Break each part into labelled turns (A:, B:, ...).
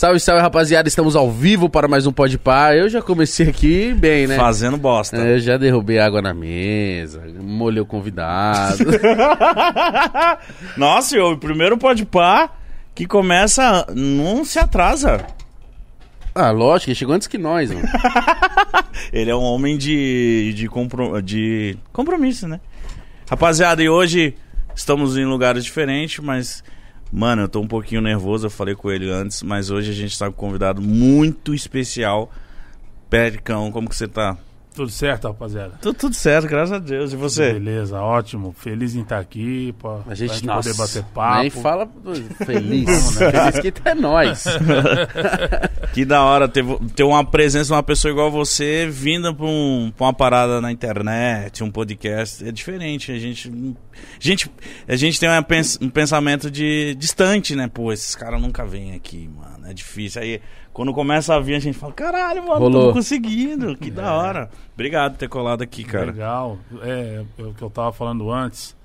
A: Salve, salve, rapaziada. Estamos ao vivo para mais um Pode Par. Eu já comecei aqui bem, né?
B: Fazendo bosta.
A: É, Eu já derrubei água na mesa, molhei o convidado.
B: Nossa, e o primeiro pode pá que começa. Não se atrasa.
A: ah, lógico, ele chegou antes que nós, mano.
B: Ele é um homem de, de, compro- de compromisso, né? Rapaziada, e hoje estamos em lugares diferentes, mas. Mano, eu tô um pouquinho nervoso, eu falei com ele antes, mas hoje a gente tá com um convidado muito especial. Pericão, como que você tá?
C: Tudo certo, rapaziada?
B: Tudo, tudo certo, graças a Deus. E você?
C: Beleza, ótimo. Feliz em estar aqui. Pra,
A: A gente,
C: pra
A: nossa,
C: poder bater papo.
A: nem fala feliz. Feliz que é nós.
B: Que da hora ter, ter uma presença de uma pessoa igual você vinda pra, um, pra uma parada na internet, um podcast. É diferente. A gente, a gente, a gente tem uma um pensamento de distante, né? Pô, esses caras nunca vêm aqui, mano. É difícil. Aí, quando começa a vir, a gente fala: caralho, mano,
A: Rolou.
B: tô conseguindo. Que da hora. Obrigado por ter colado aqui, cara.
C: Legal. É, é o que eu tava falando antes.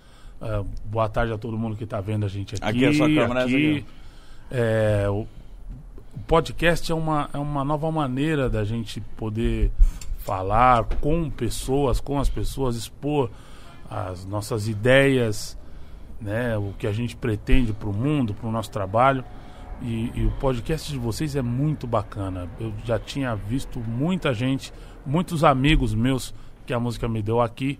C: É, boa tarde a todo mundo que tá vendo a gente aqui.
B: Aqui é a sua câmera, essa
C: aqui. É, o, o podcast é uma, é uma nova maneira da gente poder falar com pessoas, com as pessoas, expor as nossas ideias, né, o que a gente pretende para o mundo, para o nosso trabalho. E, e o podcast de vocês é muito bacana. Eu já tinha visto muita gente, muitos amigos meus que a música me deu aqui.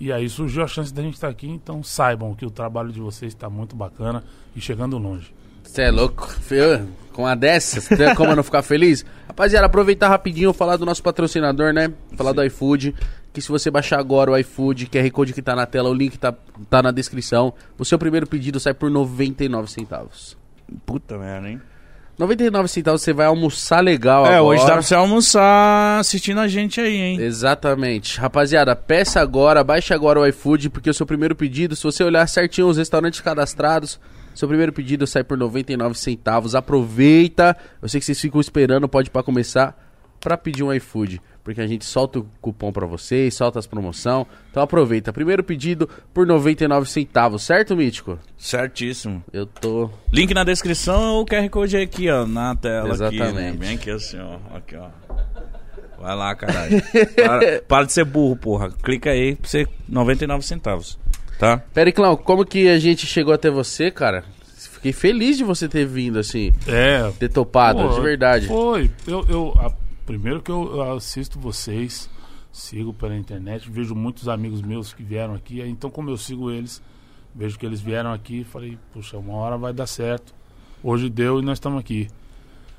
C: E aí surgiu a chance da gente estar aqui. Então saibam que o trabalho de vocês está muito bacana e chegando longe.
A: Você é louco? Fê, Com uma dessas, tem como eu não ficar feliz? Rapaziada, aproveitar rapidinho, falar do nosso patrocinador, né? Falar do iFood. Que se você baixar agora o iFood, QR Code que tá na tela, o link tá, tá na descrição. O seu primeiro pedido sai por 99 centavos.
B: Puta merda, hein?
A: 99 centavos você vai almoçar legal
B: É,
A: agora.
B: hoje dá pra você almoçar assistindo a gente aí, hein?
A: Exatamente. Rapaziada, peça agora, baixe agora o iFood, porque o seu primeiro pedido, se você olhar certinho os restaurantes cadastrados, seu primeiro pedido sai por 99 centavos. Aproveita. Eu sei que vocês ficam esperando, pode para começar pra pedir um iFood, porque a gente solta o cupom pra vocês, solta as promoção. Então aproveita. Primeiro pedido por 99 centavos, certo, Mítico?
B: Certíssimo.
A: Eu tô
B: Link na descrição ou o QR Code é aqui, ó, na tela. Aqui, né?
A: Exatamente.
B: Bem aqui assim, ó. Aqui, ó. Vai lá, caralho. para, para de ser burro, porra. Clica aí pra você 99 centavos. Tá?
A: Periclão, como que a gente chegou até você, cara? Fiquei feliz de você ter vindo assim,
C: É,
A: ter topado,
C: Pô,
A: de verdade.
C: Foi. Eu, eu, a- primeiro que eu, eu assisto vocês, sigo pela internet, vejo muitos amigos meus que vieram aqui. Então, como eu sigo eles, vejo que eles vieram aqui, falei, puxa, uma hora vai dar certo. Hoje deu e nós estamos aqui.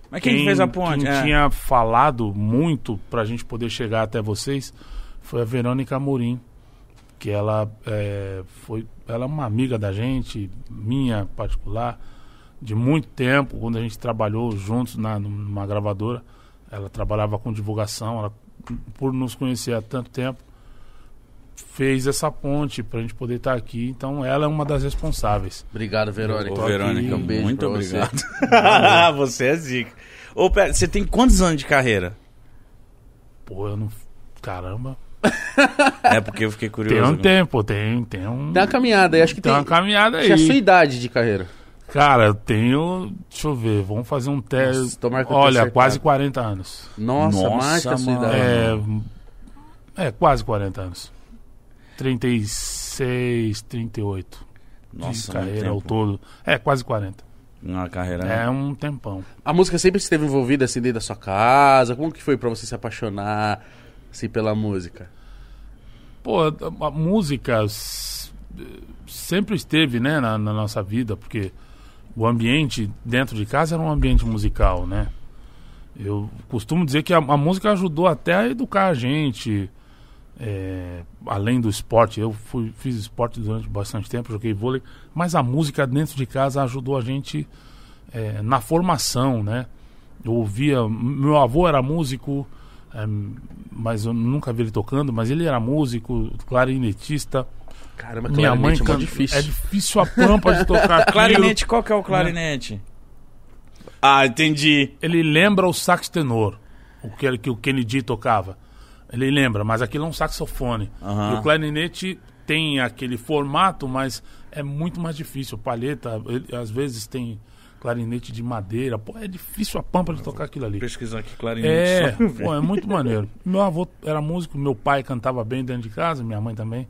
B: Mas quem, fez a ponte?
C: Quem
B: É.
C: tinha falado muito pra gente poder chegar até vocês foi a Verônica Amorim. Que ela é, foi. Ela é uma amiga da gente, minha particular, de muito tempo, quando a gente trabalhou juntos na, numa gravadora. Ela trabalhava com divulgação, ela, por nos conhecer há tanto tempo, fez essa ponte pra gente poder estar aqui. Então ela é uma das responsáveis.
A: Obrigado, Verônica.
B: Ô, Verônica,
A: um beijo
B: muito
A: pra você.
B: obrigado. você é zica. Ô, pera, você tem quantos anos de carreira?
C: Pô, eu não. Caramba.
B: É porque eu fiquei curioso.
C: Tem um tempo, tem, tem um.
A: Tem uma caminhada aí, acho que
C: Tem
A: tem.
C: uma caminhada
A: Acho que é a sua
C: aí.
A: idade de carreira.
C: Cara, eu tenho. Deixa eu ver, vamos fazer um teste. Olha,
A: acertado.
C: quase 40 anos.
A: Nossa,
B: Nossa,
A: mais que a sua
B: mano.
A: idade.
C: É, é, quase 40 anos. 36, 38
B: Nossa,
C: de carreira ao todo. É, quase 40.
B: Uma carreira.
C: É um tempão.
A: A música sempre esteve envolvida assim dentro da sua casa? Como que foi pra você se apaixonar assim pela música?
C: Pô, a, a música sempre esteve, né, na, na nossa vida, porque o ambiente dentro de casa era um ambiente musical, né? Eu costumo dizer que a, a música ajudou até a educar a gente, é, além do esporte. Eu fui, fiz esporte durante bastante tempo, joguei vôlei, mas a música dentro de casa ajudou a gente é, na formação, né? Eu ouvia, meu avô era músico, é, mas eu nunca vi ele tocando, mas ele era músico, clarinetista.
A: Caramba,
C: Minha mãe
A: é
C: canta,
A: difícil.
C: é difícil a pampa de tocar.
B: Clarinete, qual que é o clarinete? Ah, entendi.
C: Ele lembra o sax tenor, o que, que o Kennedy tocava. Ele lembra, mas aquilo é um saxofone.
B: Aham.
C: E o clarinete tem aquele formato, mas é muito mais difícil. Palheta, ele, às vezes tem clarinete de madeira. Pô, é difícil a pampa de tocar aquilo ali.
B: Pesquisar aqui clarinete.
C: É, pô, é muito maneiro. Meu avô era músico, meu pai cantava bem dentro de casa, minha mãe também.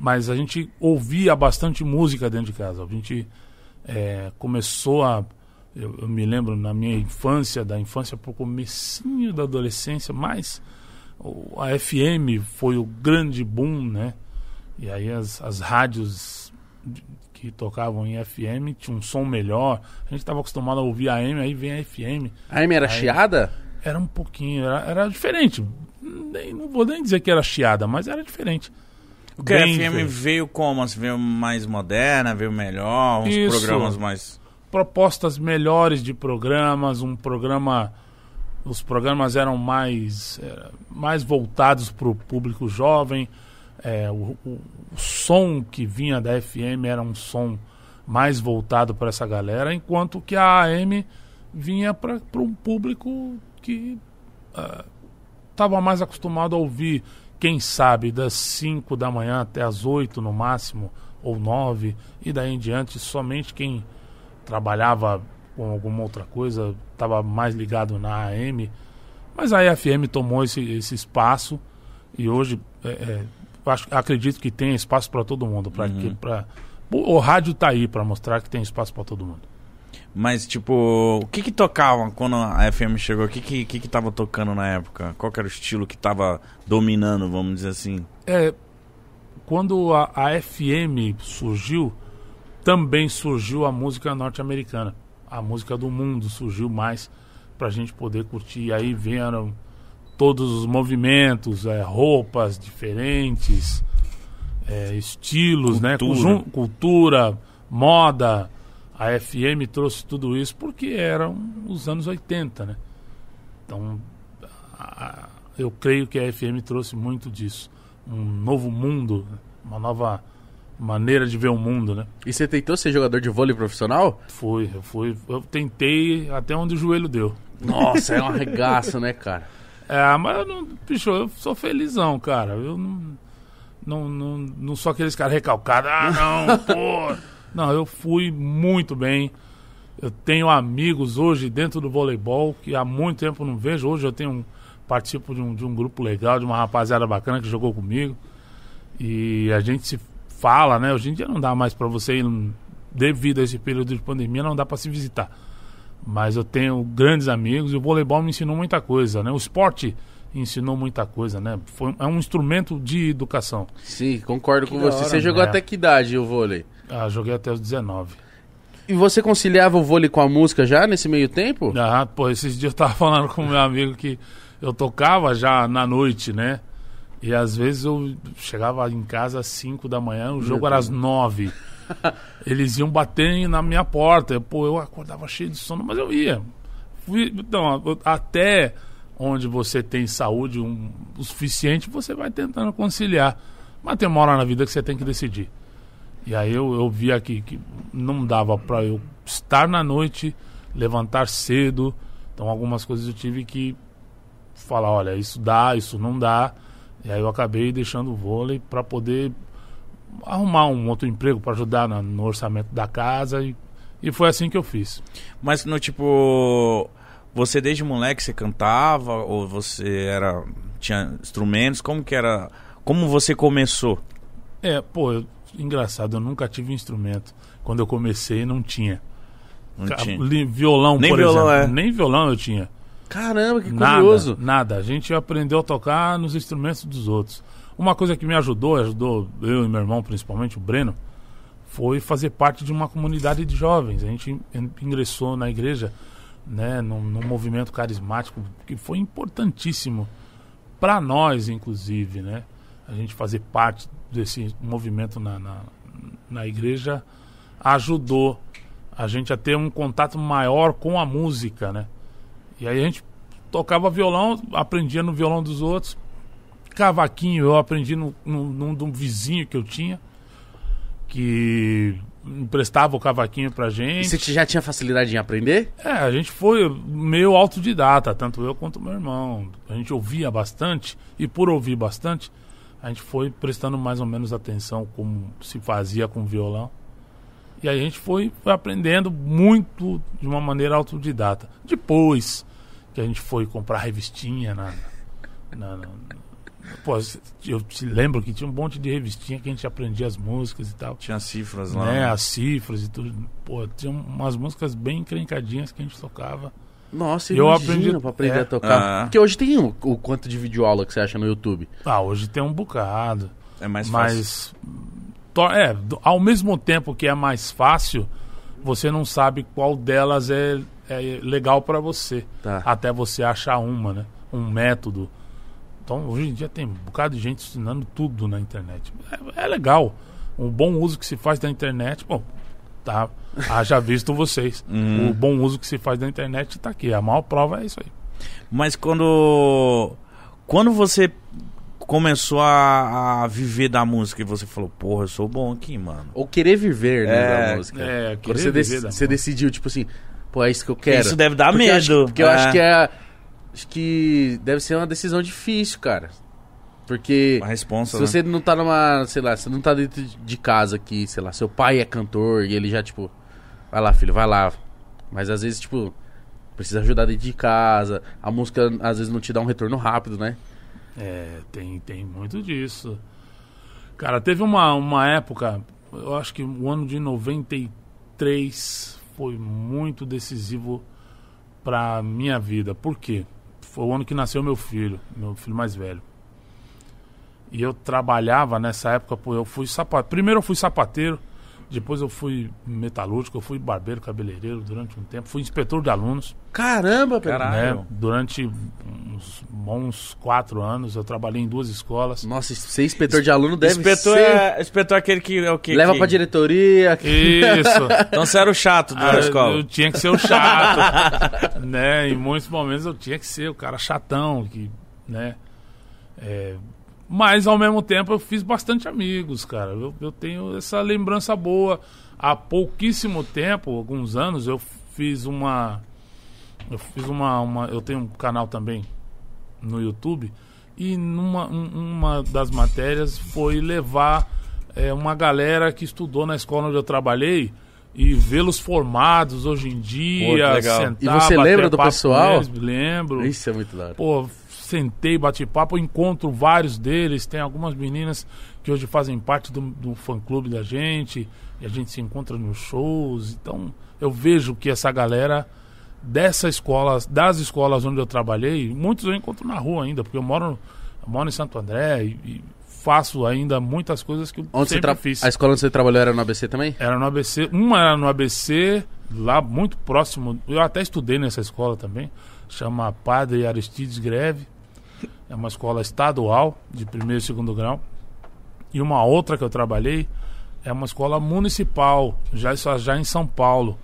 C: Mas a gente ouvia bastante música dentro de casa. A gente é, começou a. Eu, eu me lembro na minha infância, da infância pro comecinho da adolescência, mas o- a FM foi o grande boom, né? E aí as, as rádios que tocavam em FM tinham um som melhor. A gente estava acostumado a ouvir a AM, aí vem a FM
A: A M era
C: Aí-
A: chiada?
C: era um pouquinho, era, era diferente. Nem, não vou nem dizer que era chiada, mas era diferente.
B: O que a
C: Bem
B: FM veio como? Assim, veio mais moderna, veio melhor, uns
C: Isso.
B: programas mais.
C: Propostas melhores de programas, um programa. Os programas eram mais, eh, mais voltados para o público jovem. eh, o, o- o som que vinha da FM era um som mais voltado para essa galera, enquanto que a AM vinha para um público que estava mais acostumado a ouvir, quem sabe, das 5 da manhã até as 8 no máximo, ou 9, e daí em diante, somente quem trabalhava com alguma outra coisa estava mais ligado na AM. Mas a FM tomou esse, esse espaço e hoje é, é, acho, acredito que tem espaço para todo mundo. Pra, que, pra, o, rádio tá aí para mostrar que tem espaço para todo mundo.
B: Mas, tipo, o que que tocava quando a FM chegou? O que que, que que tava tocando na época? Qual era o estilo que tava dominando, vamos dizer assim?
C: É, quando a, a FM surgiu, também surgiu a música norte-americana. A música do mundo surgiu mais pra gente poder curtir. E aí vieram todos os movimentos, é, roupas diferentes, é, estilos, né?
B: Cultura.
C: Conjun- cultura, moda. A FM trouxe tudo isso porque eram os anos 80, né? Então, a- eu creio que a FM trouxe muito disso. Um novo mundo, né? uma nova maneira de ver o mundo, né?
A: E você tentou ser jogador de vôlei profissional?
C: Foi, eu fui, eu tentei até onde o joelho deu.
A: Nossa, é um arregaço, né, cara?
C: É, mas eu não, bicho, eu sou felizão, cara. Eu não, não, não, não sou aqueles caras recalcados. Ah, não, pô. Não, eu fui muito bem. Eu tenho amigos hoje dentro do voleibol que há muito tempo não vejo. Hoje eu tenho um, participo de um, de um grupo legal, de uma rapaziada bacana que jogou comigo. E a gente se fala, né? Hoje em dia não dá mais pra você ir, devido a esse período de pandemia, não dá pra se visitar. Mas eu tenho grandes amigos e o voleibol me ensinou muita coisa, né? O esporte ensinou muita coisa, né? Foi, é um instrumento de educação.
A: Sim, concordo com
B: da
A: você.
B: hora,
A: Você jogou
C: né?
A: até que idade o vôlei?
C: Ah, joguei até os 19.
A: E você conciliava o vôlei com a música já nesse meio tempo?
C: Ah, pô, esses dias eu tava falando com meu amigo que eu tocava já na noite, né? E às vezes eu chegava em casa às 5 da manhã, o jogo era às 9. Eles iam bater na minha porta. Eu, Pô, eu acordava cheio de sono, mas eu ia. Fui, então, até onde você tem saúde um- o suficiente, você vai tentando conciliar. Mas tem uma hora na vida que você tem que decidir. E aí eu, eu via que, que não dava pra eu estar na noite, levantar cedo. Então algumas coisas eu tive que falar, olha, isso dá, isso não dá. E aí eu acabei deixando o vôlei para poder arrumar um outro emprego para ajudar na- no orçamento da casa e, e foi assim que eu fiz.
B: Mas no tipo. Você desde moleque você cantava? Ou você era. tinha instrumentos? Como que era. Como você começou?
C: É, pô, eu- engraçado, eu nunca tive instrumento. Quando eu comecei não tinha.
B: Não
C: Ca-
B: tinha.
C: Violão,
B: Nem
C: por
B: violão,
C: exemplo.
B: é.
C: Nem violão eu tinha.
A: Caramba, que
C: Nada,
A: curioso.
C: nada. A gente aprendeu a tocar nos instrumentos dos outros. Uma coisa que me ajudou, ajudou eu e meu irmão, principalmente o Breno, foi fazer parte de uma comunidade de jovens. A gente in- ingressou na igreja, né, num, num movimento carismático que foi importantíssimo para nós, inclusive, né? A gente fazer parte desse movimento na, na, na igreja ajudou a gente a ter um contato maior com a música, né? E aí a gente tocava violão, aprendia no violão dos outros. Cavaquinho eu aprendi no, no, num um vizinho que eu tinha, que emprestava o cavaquinho pra
A: E
C: gente.
A: você já tinha facilidade em aprender?
C: É, a gente foi meio autodidata, tanto eu quanto meu irmão. A gente ouvia bastante, e por ouvir bastante, a gente foi prestando mais ou menos atenção como se fazia com o violão. E a gente foi, foi aprendendo muito de uma maneira autodidata. Depois que a gente foi comprar revistinha na. na, na pô, eu te lembro que tinha um monte de revistinha que a gente aprendia as músicas e tal.
B: Tinha cifras lá.
C: Né, as cifras e tudo. Pô, tinha umas músicas bem encrencadinhas que a gente tocava.
A: Nossa,
C: Eu
A: eu
C: aprendi-
A: pra aprender
C: é.
A: a tocar.
B: Ah.
A: Porque hoje tem o, o quanto de videoaula que você acha no YouTube.
C: Ah, hoje tem um bocado.
B: É mais fácil.
C: Mas é, ao mesmo tempo que é mais fácil, você não sabe qual delas é, é legal pra você.
A: Tá.
C: Até você achar uma, né? Um método. Então, hoje em dia tem um bocado de gente ensinando tudo na internet. É, é legal. Um bom uso que se faz da internet, bom, tá. Haja visto vocês. O bom uso que se faz da internet tá aqui. A maior prova é isso aí.
B: Mas quando. Quando você começou a, a viver da música e você falou, porra, eu sou bom aqui, mano.
A: Ou querer viver né,
B: É,
A: da música.
C: é,
A: Quando
C: querer
A: você, dec-
C: viver da
A: você decidiu, tipo assim, pô, é isso que eu quero.
B: Isso deve dar
A: Porque eu
B: medo.
A: acho- porque eu
B: É.
A: acho que é. Acho que deve ser uma decisão difícil, cara. Porque.
B: A responsa,
A: Se
B: né?
A: você não tá numa, sei lá, você não tá dentro de casa aqui, sei lá, seu pai é cantor e ele já, tipo, vai lá, filho, vai lá. Mas às vezes, tipo, precisa ajudar dentro de casa. A música às vezes não te dá um retorno rápido, né?
C: É, tem, tem muito disso. Cara, teve uma, uma época, eu acho que o ano de 93 foi muito decisivo pra minha vida. Por quê? Foi o ano que nasceu meu filho, meu filho mais velho. E eu trabalhava nessa época, pô, eu fui sapateiro. Primeiro eu fui sapateiro, depois eu fui metalúrgico, eu fui barbeiro, cabeleireiro durante um tempo, fui inspetor de alunos
A: Caramba, Pedro.
B: Caralho.
C: né? Durante uns bons quatro anos, eu trabalhei em duas escolas.
A: Nossa, ser inspetor de aluno deve
B: Inspetor
A: ser...
B: é, inspetor é aquele que é o quê?
A: Leva
B: que...
A: pra diretoria.
C: Isso.
B: Então você era o chato da
C: Ah,
B: escola.
C: Eu tinha que ser o chato. né? Em muitos momentos eu tinha que ser o cara chatão, que, né? É, mas ao mesmo tempo eu fiz bastante amigos, cara. Eu, eu tenho essa lembrança boa. Há pouquíssimo tempo, alguns anos, eu fiz uma. Eu fiz uma. uma eu tenho um canal também no YouTube. E numa um- uma das matérias foi levar é, uma galera que estudou na escola onde eu trabalhei e vê-los formados hoje em dia,
B: Pô, legal.
C: sentar,
A: E você lembra do pessoal?
C: eles, lembro.
A: Isso é muito hora.
C: Pô, sentei, bati papo, encontro vários deles. Tem algumas meninas que hoje fazem parte do, do fã-clube da gente. E a gente se encontra nos shows. Então, eu vejo que essa galera dessa escola, das escolas onde eu trabalhei, muitos eu encontro na rua ainda, porque eu moro, eu moro em Santo André e, e faço ainda muitas coisas que eu
A: Onde você
C: sempre fiz.
A: A escola onde você trabalhou era no ABC também?
C: Era no ABC. Uma era no ABC, lá muito próximo. Eu até estudei nessa escola também. Chama Padre Aristides Greve. É uma escola estadual, de primeiro e segundo grau. E uma outra que eu trabalhei é uma escola municipal, já, já em São Paulo,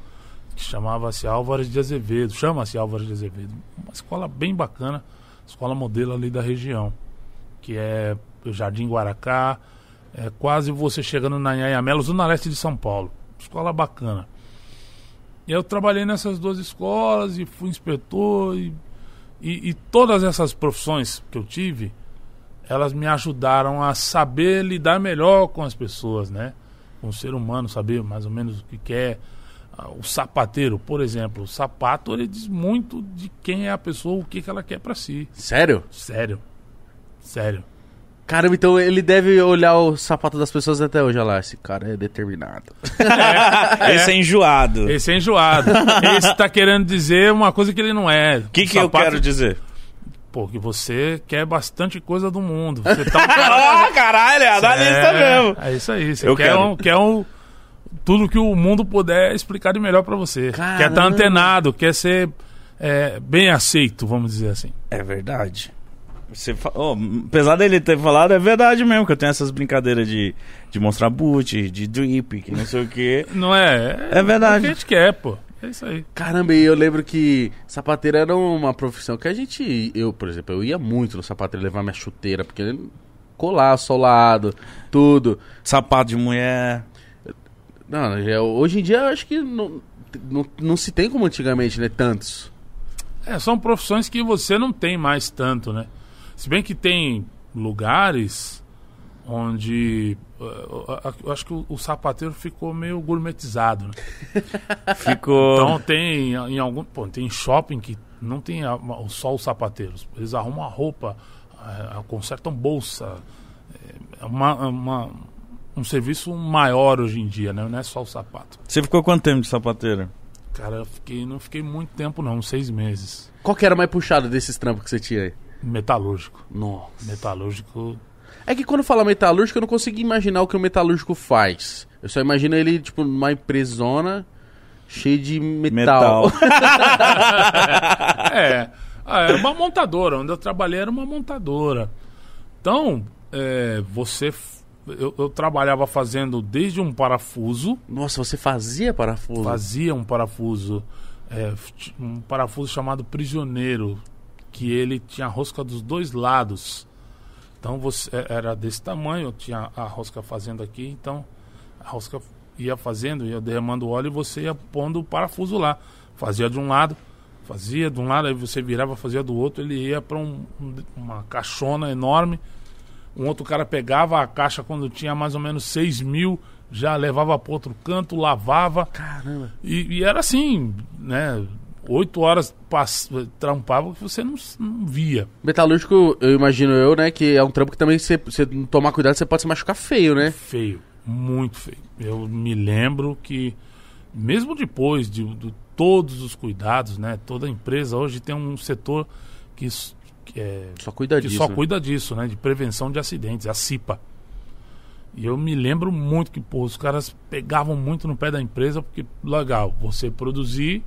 C: que chamava-se Álvares de Azevedo. Chama-se Álvares de Azevedo. Uma escola bem bacana, escola modelo ali da região, que é o Jardim Guaracá, é quase você chegando na Anhangamela, zona leste de São Paulo. Escola bacana. E eu trabalhei nessas duas escolas e fui inspetor e, e, e todas essas profissões que eu tive, elas me ajudaram a saber lidar melhor com as pessoas, né? Com o ser humano, saber mais ou menos o que quer. Ah, O sapateiro, por exemplo, o sapato ele diz muito de quem é a pessoa, o que, que ela quer pra si.
A: Sério?
C: Sério. Sério.
A: Caramba, então ele deve olhar o sapato das pessoas até hoje. Olha lá, esse cara é determinado.
B: Esse é enjoado.
C: Esse é enjoado. Esse tá querendo dizer uma coisa que ele não é.
B: O que, que eu quero dizer?
C: Pô, que você quer bastante coisa do mundo. Você tá um cara...
B: Ah, caralho, é analista
C: é,
B: mesmo.
C: É isso aí. Você
B: Eu
C: quer,
B: quero.
C: um, quer um, tudo que o mundo puder explicar de melhor pra você.
A: Caramba.
C: Quer estar antenado, quer ser é, bem aceito, vamos dizer assim.
B: É verdade. Você fa... oh, apesar dele ter falado, é verdade mesmo, que eu tenho essas brincadeiras de, de mostrar boot, de drip, que não sei o quê.
C: Não é?
B: É verdade.
C: o que a gente quer, pô. É isso aí.
A: Caramba, e eu lembro que sapateiro era uma profissão que a gente. Eu, por exemplo, eu ia muito no sapateiro levar minha chuteira, porque colar, solado, tudo.
B: Sapato de mulher.
A: Não, já- hoje em dia eu acho que não, não, não se tem como antigamente, né? Tantos.
C: É, são profissões que você não tem mais tanto, né? Se bem que tem lugares onde uh, eu acho que o, o sapateiro ficou meio gourmetizado. Né?
B: Ficou.
C: Então tem em algum pô, tem shopping que não tem só os sapateiros. Eles arrumam a roupa, eh, consertam bolsa. É uma, uma- um serviço maior hoje em dia, né? Não é só o sapato.
B: Você ficou quanto tempo de sapateiro?
C: Cara, eu fiquei, não fiquei muito tempo não, uns seis meses.
A: Qual que era mais puxado desses trampos que você tinha aí?
C: Metalúrgico.
A: Nossa.
C: Metalúrgico.
A: É que quando fala metalúrgico, eu não consigo imaginar o que o metalúrgico faz. Eu só imagino ele, tipo, numa empresona cheia de metal.
B: Metal.
C: É, ah, era uma montadora. Onde eu trabalhei era uma montadora. Então, é, você. Eu, eu trabalhava fazendo desde um parafuso,
A: Nossa, você fazia parafuso?
C: fazia um parafuso, é, f- um parafuso chamado prisioneiro, que ele tinha a rosca dos dois lados. Então você é, era desse tamanho, tinha a rosca fazendo aqui, então a rosca ia fazendo, ia derramando óleo e você ia pondo o parafuso lá. Fazia de um lado, fazia de um lado, aí você virava, fazia do outro, ele ia para um- uma caixona enorme. Um outro cara pegava a caixa quando tinha mais ou menos 6 mil, já levava para outro canto, lavava.
A: Caramba.
C: E, e era assim, né? Oito horas trampava que você não, não via.
A: Metalúrgico, eu imagino eu, né, que é um trampo que também você, você não tomar cuidado, você pode se machucar feio, né?
C: Feio, muito feio. Eu me lembro que, mesmo depois de, de todos os cuidados, né? Toda empresa hoje tem um setor que, que é
A: Só cuida
C: que
A: disso.
C: só
A: né?
C: cuida disso, né? De prevenção de acidentes, a CIPA. E eu me lembro muito que pô, os caras pegavam muito no pé da empresa, porque, legal, você produzir,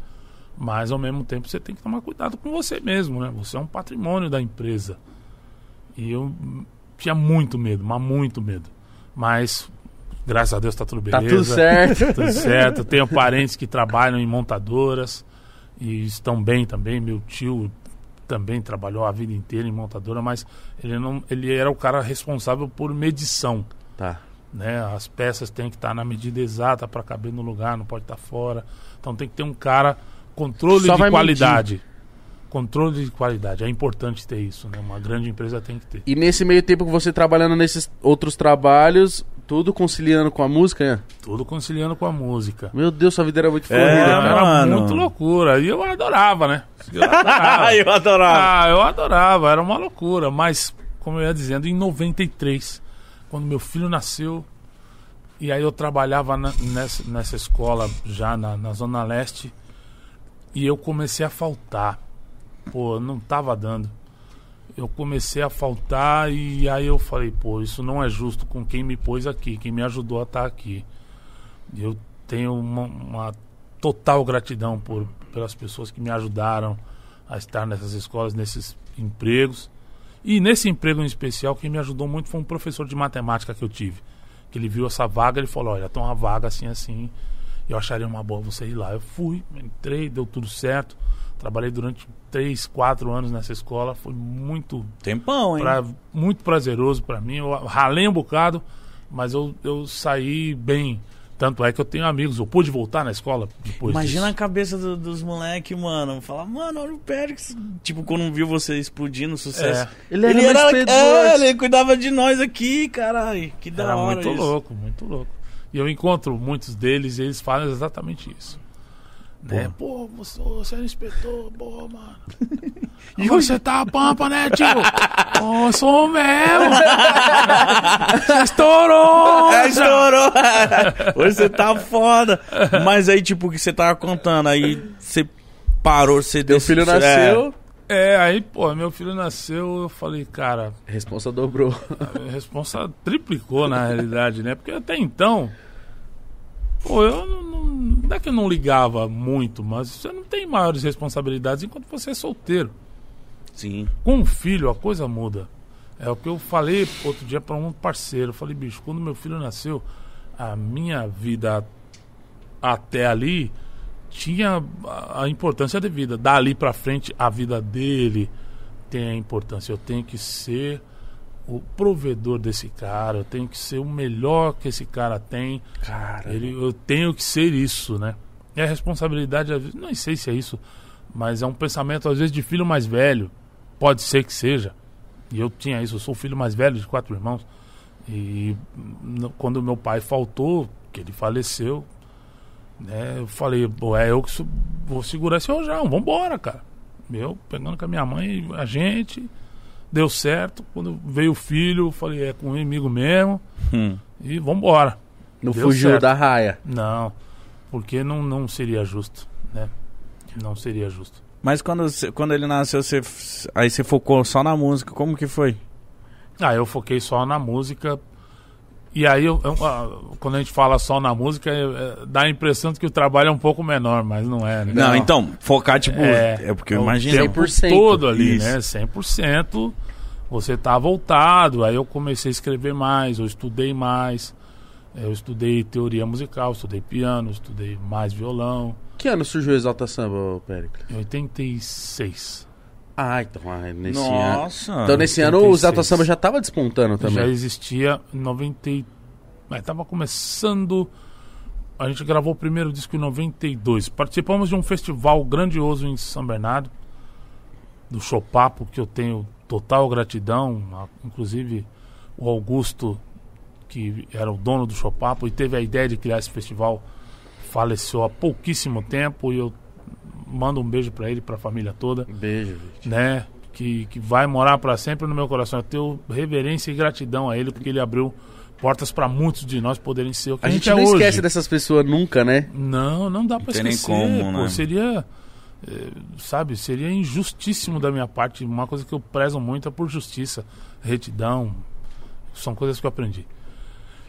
C: mas ao mesmo tempo você tem que tomar cuidado com você mesmo, né? Você é um patrimônio da empresa. E eu tinha muito medo, mas muito medo. Mas, graças a Deus, tá tudo
A: Tá
C: beleza.
A: tudo certo.
C: Tudo certo. Eu tenho parentes que trabalham em montadoras e estão bem também. Meu tio também trabalhou a vida inteira em montadora, mas ele não, ele era o cara responsável por medição,
A: Tá.
C: né? As peças têm que estar na medida exata para caber no lugar, não pode estar fora. Então tem que ter um cara controle
A: Só
C: de qualidade. Controle de qualidade, é importante ter isso, né? Uma grande empresa tem que ter.
A: E nesse meio tempo que você trabalhando nesses outros trabalhos, tudo conciliando com a música, né?
C: Tudo conciliando com a música.
A: Meu Deus, sua vida era muito
B: É,
A: corrida,
C: Era,
A: cara.
C: era
B: mano.
C: muito loucura. E eu adorava, né? Eu adorava.
B: eu adorava.
C: Ah, eu adorava, era uma loucura. Mas, como eu ia dizendo, em 93, quando meu filho nasceu, e aí eu trabalhava na- nessa, nessa escola já na, na Zona Leste, e eu comecei a faltar. Pô, não tava dando. Eu comecei a faltar e aí eu falei, pô, isso não é justo com quem me pôs aqui, quem me ajudou a estar aqui. E Eu tenho uma, uma total gratidão por, pelas pessoas que me ajudaram a estar nessas escolas, nesses empregos. E nesse emprego em especial, quem me ajudou muito foi um professor de matemática que eu tive. Que ele viu essa vaga, ele falou, olha, tem uma vaga assim, assim, eu acharia uma boa você ir lá. Eu fui, entrei, deu tudo certo. Trabalhei durante três, quatro anos nessa escola, foi muito
B: Tempão, hein?
C: pra- muito prazeroso pra mim. Eu ralei um bocado, mas eu, eu saí bem. Tanto é que eu tenho amigos. Eu pude voltar na escola depois
B: Imagina a
C: disso.
B: cabeça do- dos moleques, mano. Falar, mano, olha o Périx. Tipo, quando viu você explodindo, sucesso.
C: É.
A: Ele era
B: Ele, era,
A: preto
B: é, ele cuidava de nós aqui, caralho. Que da
C: Era
B: hora
C: muito
B: isso.
C: louco, muito louco. E eu encontro muitos deles e eles falam exatamente isso. Né? Pô, você, você era inspetor, boa, mano. Agora você tá a pampa, né, tio? Ô, sou mesmo. Você estourou.
B: É, estourou. Hoje você tá foda. Mas aí, tipo, o que você tava contando, aí você parou, você
A: Teu filho nasceu,
C: É, aí, pô, meu filho nasceu, eu falei, cara,
A: responsa dobrou.
C: responsa triplicou na realidade, né? Porque até então, pô, eu não, não, não é que eu não ligava muito, mas você não tem maiores responsabilidades enquanto você é solteiro.
B: Sim.
C: Com um filho, a coisa muda. É o que eu falei outro dia para um parceiro. Eu falei, bicho, quando meu filho nasceu, a minha vida até ali tinha a- importância devida. Dali para frente, a vida dele tem a importância. Eu tenho que ser o provedor desse cara, eu tenho que ser o melhor que esse cara tem.
A: Cara,
C: Ele, eu tenho que ser isso, né? E a responsabilidade, às vezes, não sei se é isso, mas é um pensamento, às vezes, de filho mais velho. Pode ser que seja. E eu tinha isso, eu sou o filho mais velho de quatro irmãos. E quando meu pai faltou, que ele faleceu, né, eu falei, pô, é eu que vou segurar esse rojão, vambora, cara. Eu pegando com a minha mãe, a gente, deu certo. Quando veio o filho, eu falei, é comigo mesmo,
B: Hum.
C: e vambora.
A: Não
C: Deu
A: fugiu
C: certo.
A: da raia.
C: Não, porque não, não seria justo, né? Não seria justo.
B: Mas quando, quando ele nasceu, você, aí você focou só na música, como que foi?
C: Ah, eu foquei só na música. E aí, eu- eu- ah, quando a gente fala só na música, é- é- dá a impressão de que o trabalho é um pouco menor, mas não é, né?
B: Não, então, focar, tipo, é, porque eu
C: o
B: imagino.
C: tempo
A: 100%,
C: todo ali,
B: isso.
C: né? 100%. Você tá voltado. Aí eu comecei a escrever mais, eu estudei mais. Eu estudei teoria musical, estudei piano, estudei mais violão.
A: Que ano surgiu o Exalta Samba, Péricles?
C: Em 86.
A: Ah, então ah, nesse ano.
B: Nossa.
A: Então nesse ano o
C: 86.
A: Exalta Samba já tava despontando
C: Já
A: também.
C: existia em 90. e- Mas tava começando. A gente gravou o primeiro disco em 92. Participamos de um festival grandioso em São Bernardo, do Chopapo, que eu tenho total gratidão. a- Inclusive o Augusto, que era o dono do Chopapo e teve a ideia de criar esse festival, faleceu há pouquíssimo tempo. E eu mando um beijo para ele, para a família toda
A: Beijo, gente.
C: né? Que, que vai morar para sempre no meu coração. Eu tenho reverência e gratidão a ele, porque ele abriu portas para muitos de nós poderem ser o que
A: A
C: a,
A: gente
C: é
A: não
C: hoje.
A: esquece dessas pessoas nunca, né?
C: Não, não dá para
B: tem nem
C: esquecer.
B: como,
C: pô,
B: né?
C: Seria, eh, sabe, seria injustíssimo da minha parte. Uma coisa que eu prezo muito é por justiça, retidão. São coisas que eu aprendi.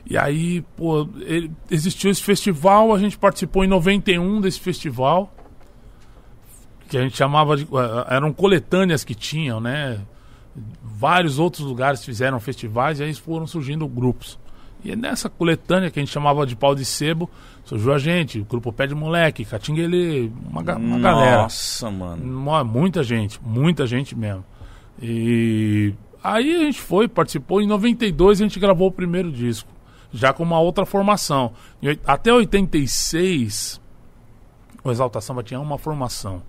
C: E aí, pô, ele- existiu esse festival, a gente participou em 91 desse festival, que a gente chamava de. eh, eram coletâneas que tinham, né? Vários outros lugares fizeram festivais e aí foram surgindo grupos. E é nessa coletânea que a gente chamava de pau de sebo, surgiu a gente, o grupo Pé de Moleque, Catinguele, uma, uma galera.
B: Nossa, mano.
C: Muita gente, muita gente mesmo. E aí a gente foi, participou. Em 92 a gente gravou o primeiro disco, já com uma outra formação. Até 86, o Exalta Samba tinha uma formação.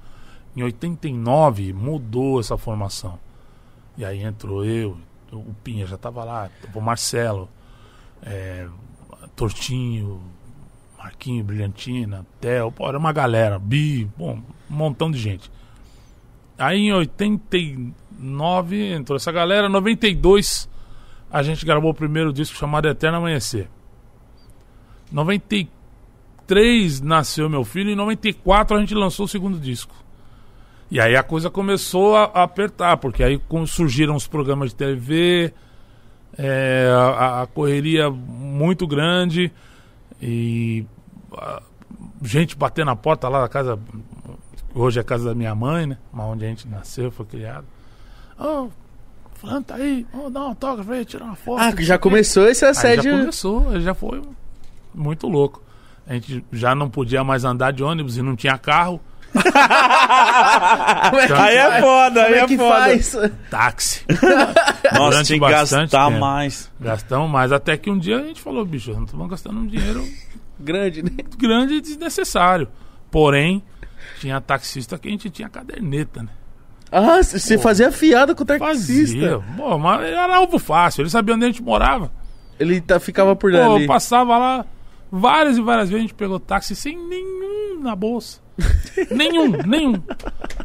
C: Em 89 mudou essa formação. E aí entrou eu, o Pinha já estava lá, o Marcelo, é, Tortinho, Marquinho, Brilhantina, Theo, pô, era uma galera, Bi, bom, um montão de gente. Aí em 89 entrou essa galera, 92 a gente gravou o primeiro disco chamado Eterno Amanhecer. 93 nasceu meu filho e em 94 a gente lançou o segundo disco. E aí a coisa começou a, a apertar, porque aí surgiram os programas de TV, é, a, a correria muito grande e a- gente batendo na porta lá da casa, hoje é a casa da minha mãe, né? Onde a gente nasceu, foi criado. Ô, fulano tá aí, ô, dá um autógrafo aí, tirar uma foto.
A: Ah, já começou esse
C: Aí já
A: assédio.
C: começou, já foi muito louco. A gente já não podia mais andar de ônibus e não tinha carro.
A: É que
B: Aí é
A: faz?
B: foda, aí
A: Como
B: é
A: é que
B: foda.
A: faz?
C: Táxi.
B: Nossa,
C: Durante
B: tinha que gastar
C: tempo.
B: mais.
C: Gastamos mais. Até que um dia a gente falou, bicho, não estamos gastando um dinheiro
A: Grande, né?
C: grande e desnecessário. Porém, tinha taxista que a gente tinha caderneta, né?
A: Ah, você fazia fiada com o
C: Fazia.
A: taxista.
C: Pô, mas era alvo fácil. Ele sabia onde a gente morava.
A: Ele tá, ficava por
C: Pô,
A: ali.
C: eu passava lá várias e várias vezes a gente pegou táxi sem nenhum na bolsa. nenhum, nenhum.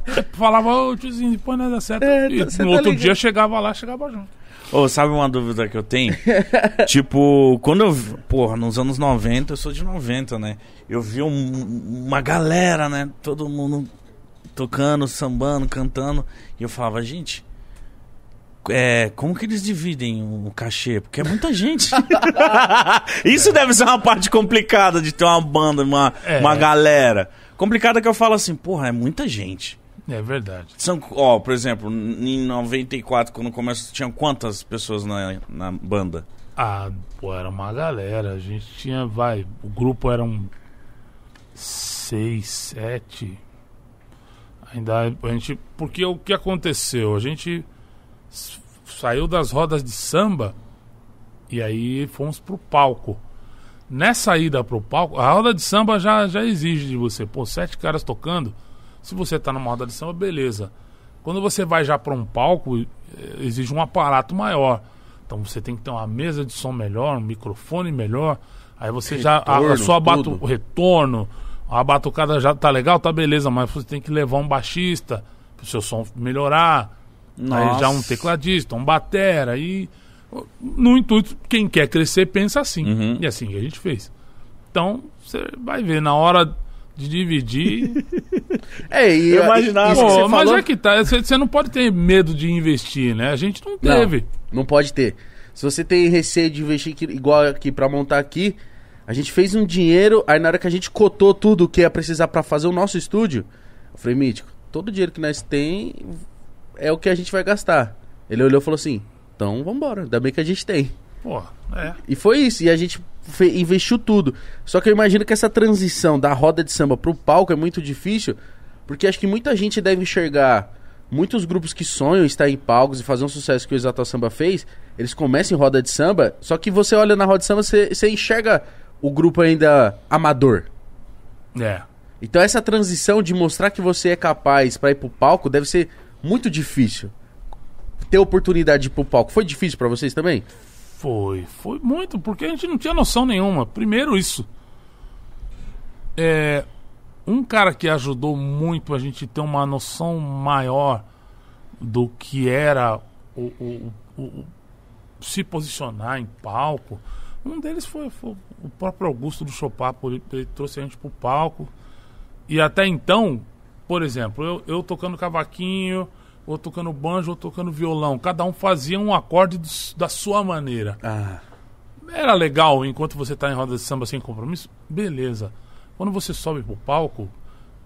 C: Aí Falava, ô tiozinho, põe nada certo.
A: É,
C: e
A: tá-
C: no
A: tá
C: outro
A: ligado.
C: dia chegava lá, chegava junto.
B: Ô, sabe uma dúvida que eu tenho? tipo, quando eu. Porra, nos anos 90, eu sou de 90, né? Eu vi um- uma galera, né? Todo mundo tocando, sambando, cantando. E eu falava, gente. É, como que eles dividem o cachê? Porque é muita gente. Isso deve ser uma parte complicada de ter uma banda, uma,
C: É.
B: uma galera. Complicada que eu falo assim, porra, é muita gente.
C: É verdade.
B: São, ó, por exemplo, em 94, quando começou, tinha quantas pessoas na, na banda?
C: Ah, pô, era uma galera. A gente tinha, vai, o grupo eram seis, sete. Ainda a gente. Porque o que aconteceu? A gente saiu das rodas de samba e aí fomos pro palco. Nessa ida pro palco, a roda de samba já, já exige de você, pô, sete caras tocando. Se você tá numa roda de samba, beleza. Quando você vai já para um palco, eh, exige um aparato maior. Então você tem que ter uma mesa de som melhor, um microfone melhor. Aí você já. A, a
A: Retorno,
C: sua batu,
A: tudo.
C: o retorno, a batucada já tá legal, tá beleza, mas você tem que levar um baixista pro seu som melhorar. Aí já um
B: Nossa.
C: tecladista, um batera. E no intuito, quem quer crescer pensa assim.
B: Uhum.
C: E assim que a gente fez. Então, você vai ver, na hora de dividir.
A: É, e
B: Eu imaginava.
A: isso que
C: Pô,
A: você
C: mas
A: falou,
C: é que tá. Você não pode ter medo de investir, né? A gente não teve.
A: Não, não pode ter. Se você tem receio de investir aqui- igual aqui pra montar aqui, a gente fez um dinheiro, aí na hora que a gente cotou tudo que ia precisar pra fazer o nosso estúdio, eu falei, Mítico, todo o dinheiro que nós tem é o que a gente vai gastar. Ele olhou e falou assim, então vambora, ainda bem que a gente tem.
C: Pô, é.
A: E foi isso, e a gente investiu tudo. Só que eu imagino que essa transição da roda de samba pro palco é muito difícil, porque acho que muita gente deve enxergar muitos grupos que sonham estar em palcos e fazer um sucesso que o Exato Samba fez, eles começam em roda de samba, só que você olha na roda de samba, você, você enxerga o grupo ainda amador.
C: É.
A: Então essa transição de mostrar que você é capaz pra ir pro palco deve ser muito difícil. Ter oportunidade de ir pro palco foi difícil pra vocês também?
C: Foi, foi muito, porque a gente não tinha noção nenhuma. Primeiro isso. É, um cara que ajudou muito a gente ter uma noção maior do que era o, o- o- o- se posicionar em palco. Um deles foi, foi o próprio Augusto do Chopapo, ele, ele trouxe a gente pro palco. E até então, por exemplo, eu, eu tocando cavaquinho, ou tocando banjo, ou tocando violão. Cada um fazia um acorde dos- da sua maneira.
A: Ah,
C: Era legal enquanto você tá em roda de samba sem compromisso? Beleza. Quando você sobe pro palco,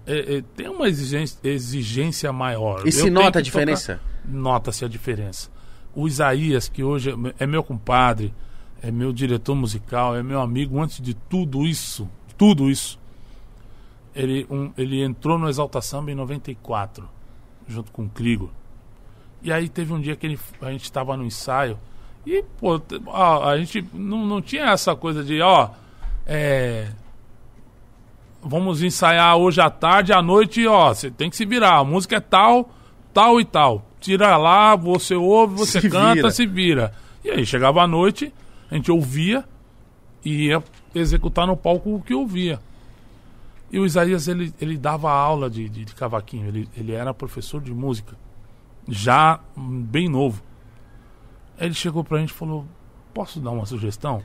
C: é- é, tem uma exigência, exigência maior.
A: E
C: Eu
A: se
C: tenho
A: nota a diferença?
C: tocar- Nota-se a diferença. O Isaías, que hoje é- é meu compadre, é meu diretor musical, é meu amigo antes de tudo isso, tudo isso. Ele, um- ele entrou no Exalta Samba em 94, junto com o Crigo. E aí teve um dia que ele, a gente estava no ensaio e, pô, ó, a gente não, não tinha essa coisa de, ó, é, vamos ensaiar hoje à tarde, à noite, ó, você tem que se virar. A música é tal, tal e tal. Tira lá, você ouve, você
A: Se
C: canta,
A: vira.
C: se vira. E aí chegava à noite, a gente ouvia e ia executar no palco o que ouvia. E o Isaías, ele, ele dava aula de, de, de cavaquinho, ele, ele era professor de música, já bem novo. Aí ele chegou pra gente e falou: Posso dar uma sugestão?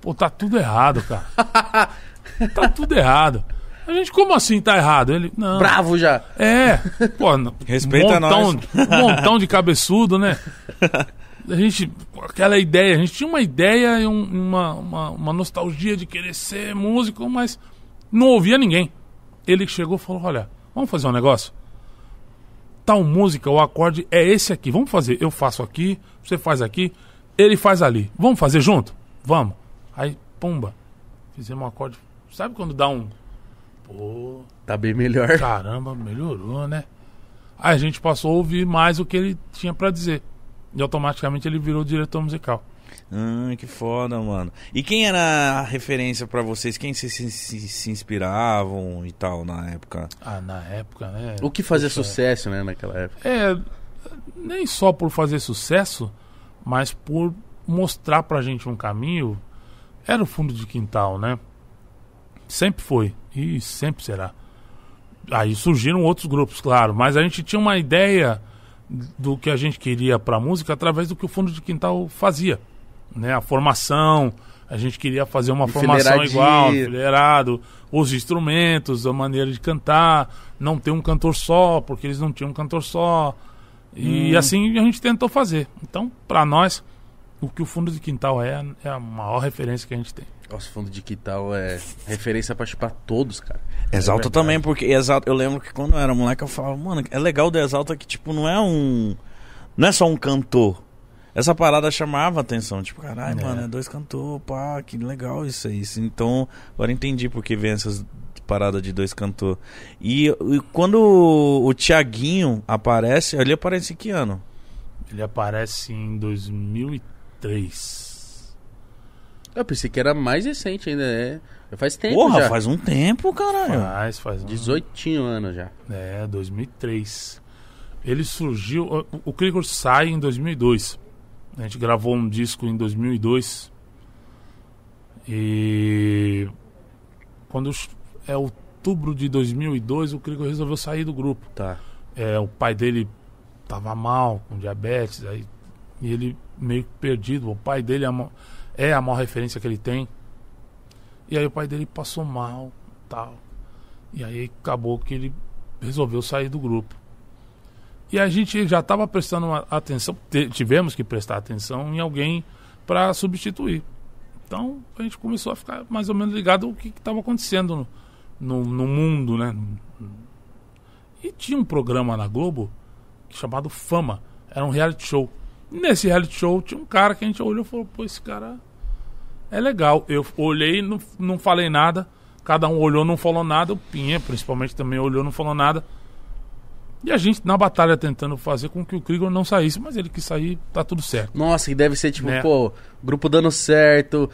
C: Pô, tá tudo errado, cara. tá tudo errado. A gente, como assim tá errado? Ele, não.
A: bravo já.
C: É, pô,
B: Respeita
C: montão,
B: nós.
C: Um montão de cabeçudo, né? A gente, aquela ideia, a gente tinha uma ideia e um- uma, uma, uma nostalgia de querer ser músico, mas não ouvia ninguém. Ele chegou e falou: Olha, vamos fazer um negócio? Tal música, o acorde é esse aqui. Vamos fazer. Eu faço aqui, você faz aqui, ele faz ali. Vamos fazer junto? Vamos. Aí, pumba, fizemos um acorde. Sabe quando dá um. Pô,
A: Tá bem melhor.
C: caramba, melhorou, né? Aí a gente passou a ouvir mais o que ele tinha pra dizer. E automaticamente ele virou diretor musical.
B: Ah, que foda, mano. E quem era a referência pra vocês? Quem se, se, se- se inspiravam e tal na época?
C: Ah, na época, né?
A: O que fazia
C: Puxa,
A: sucesso, né, naquela época?
C: É, nem só por fazer sucesso, mas por mostrar pra gente um caminho. Era o fundo de quintal, né? Sempre foi e sempre será. Aí surgiram outros grupos, claro, mas a gente tinha uma ideia do que a gente queria pra música através do que o fundo de quintal fazia, né? A formação, a gente queria fazer uma formação igual, enfileirado, os instrumentos, a maneira de cantar, não ter um cantor só, porque eles não tinham um cantor só. E assim a gente tentou fazer. Então, pra nós, o que o fundo de quintal é, é a maior referência que a gente tem.
A: Nossa, fundo de quintal é referência pra chupar todos, cara.
B: Exalta
C: verdade.
B: também, porque Exalta, eu lembro que quando eu era moleque eu falava, mano, é legal do Exalta que, tipo, não é um. Não é só um cantor. Essa parada chamava atenção, tipo, caralho,
C: É.
B: mano, é dois cantores, pá, que legal isso aí. Então, agora entendi porque vem essas paradas de dois cantores. E, e quando o, o Tiaguinho aparece, ele aparece em que ano?
C: Ele aparece em 2003.
A: Eu pensei que era mais recente ainda, é. Já faz tempo
B: Porra,
A: já.
B: faz um tempo, caralho.
C: Faz, faz um...
A: 18 anos já.
C: É, 2003. Ele surgiu. O, o Krigor sai em 2002. A gente gravou um disco em 2002. E quando é outubro de 2002, o Krieger resolveu sair do grupo.
A: Tá.
C: É, o pai dele tava mal, com diabetes, aí, e ele meio que perdido. O pai dele é a, ma- é a maior referência que ele tem. E aí o pai dele passou mal, tal. E aí acabou que ele resolveu sair do grupo. E a gente já estava prestando atenção, te- tivemos que prestar atenção em alguém para substituir. Então a gente começou a ficar mais ou menos ligado ao que estava acontecendo no, no, no mundo, né? E tinha um programa na Globo chamado Fama. Era um reality show. Nesse reality show tinha um cara que a gente olhou e falou: pô, esse cara é legal. Eu olhei, não, não falei nada. Cada um olhou, não falou nada. O Pinha, principalmente, também olhou, não falou nada. E a gente na batalha tentando fazer com que o Krieger não saísse, mas ele quis sair, tá tudo certo.
A: Nossa, que deve ser tipo,
C: Né?
A: pô, grupo dando certo.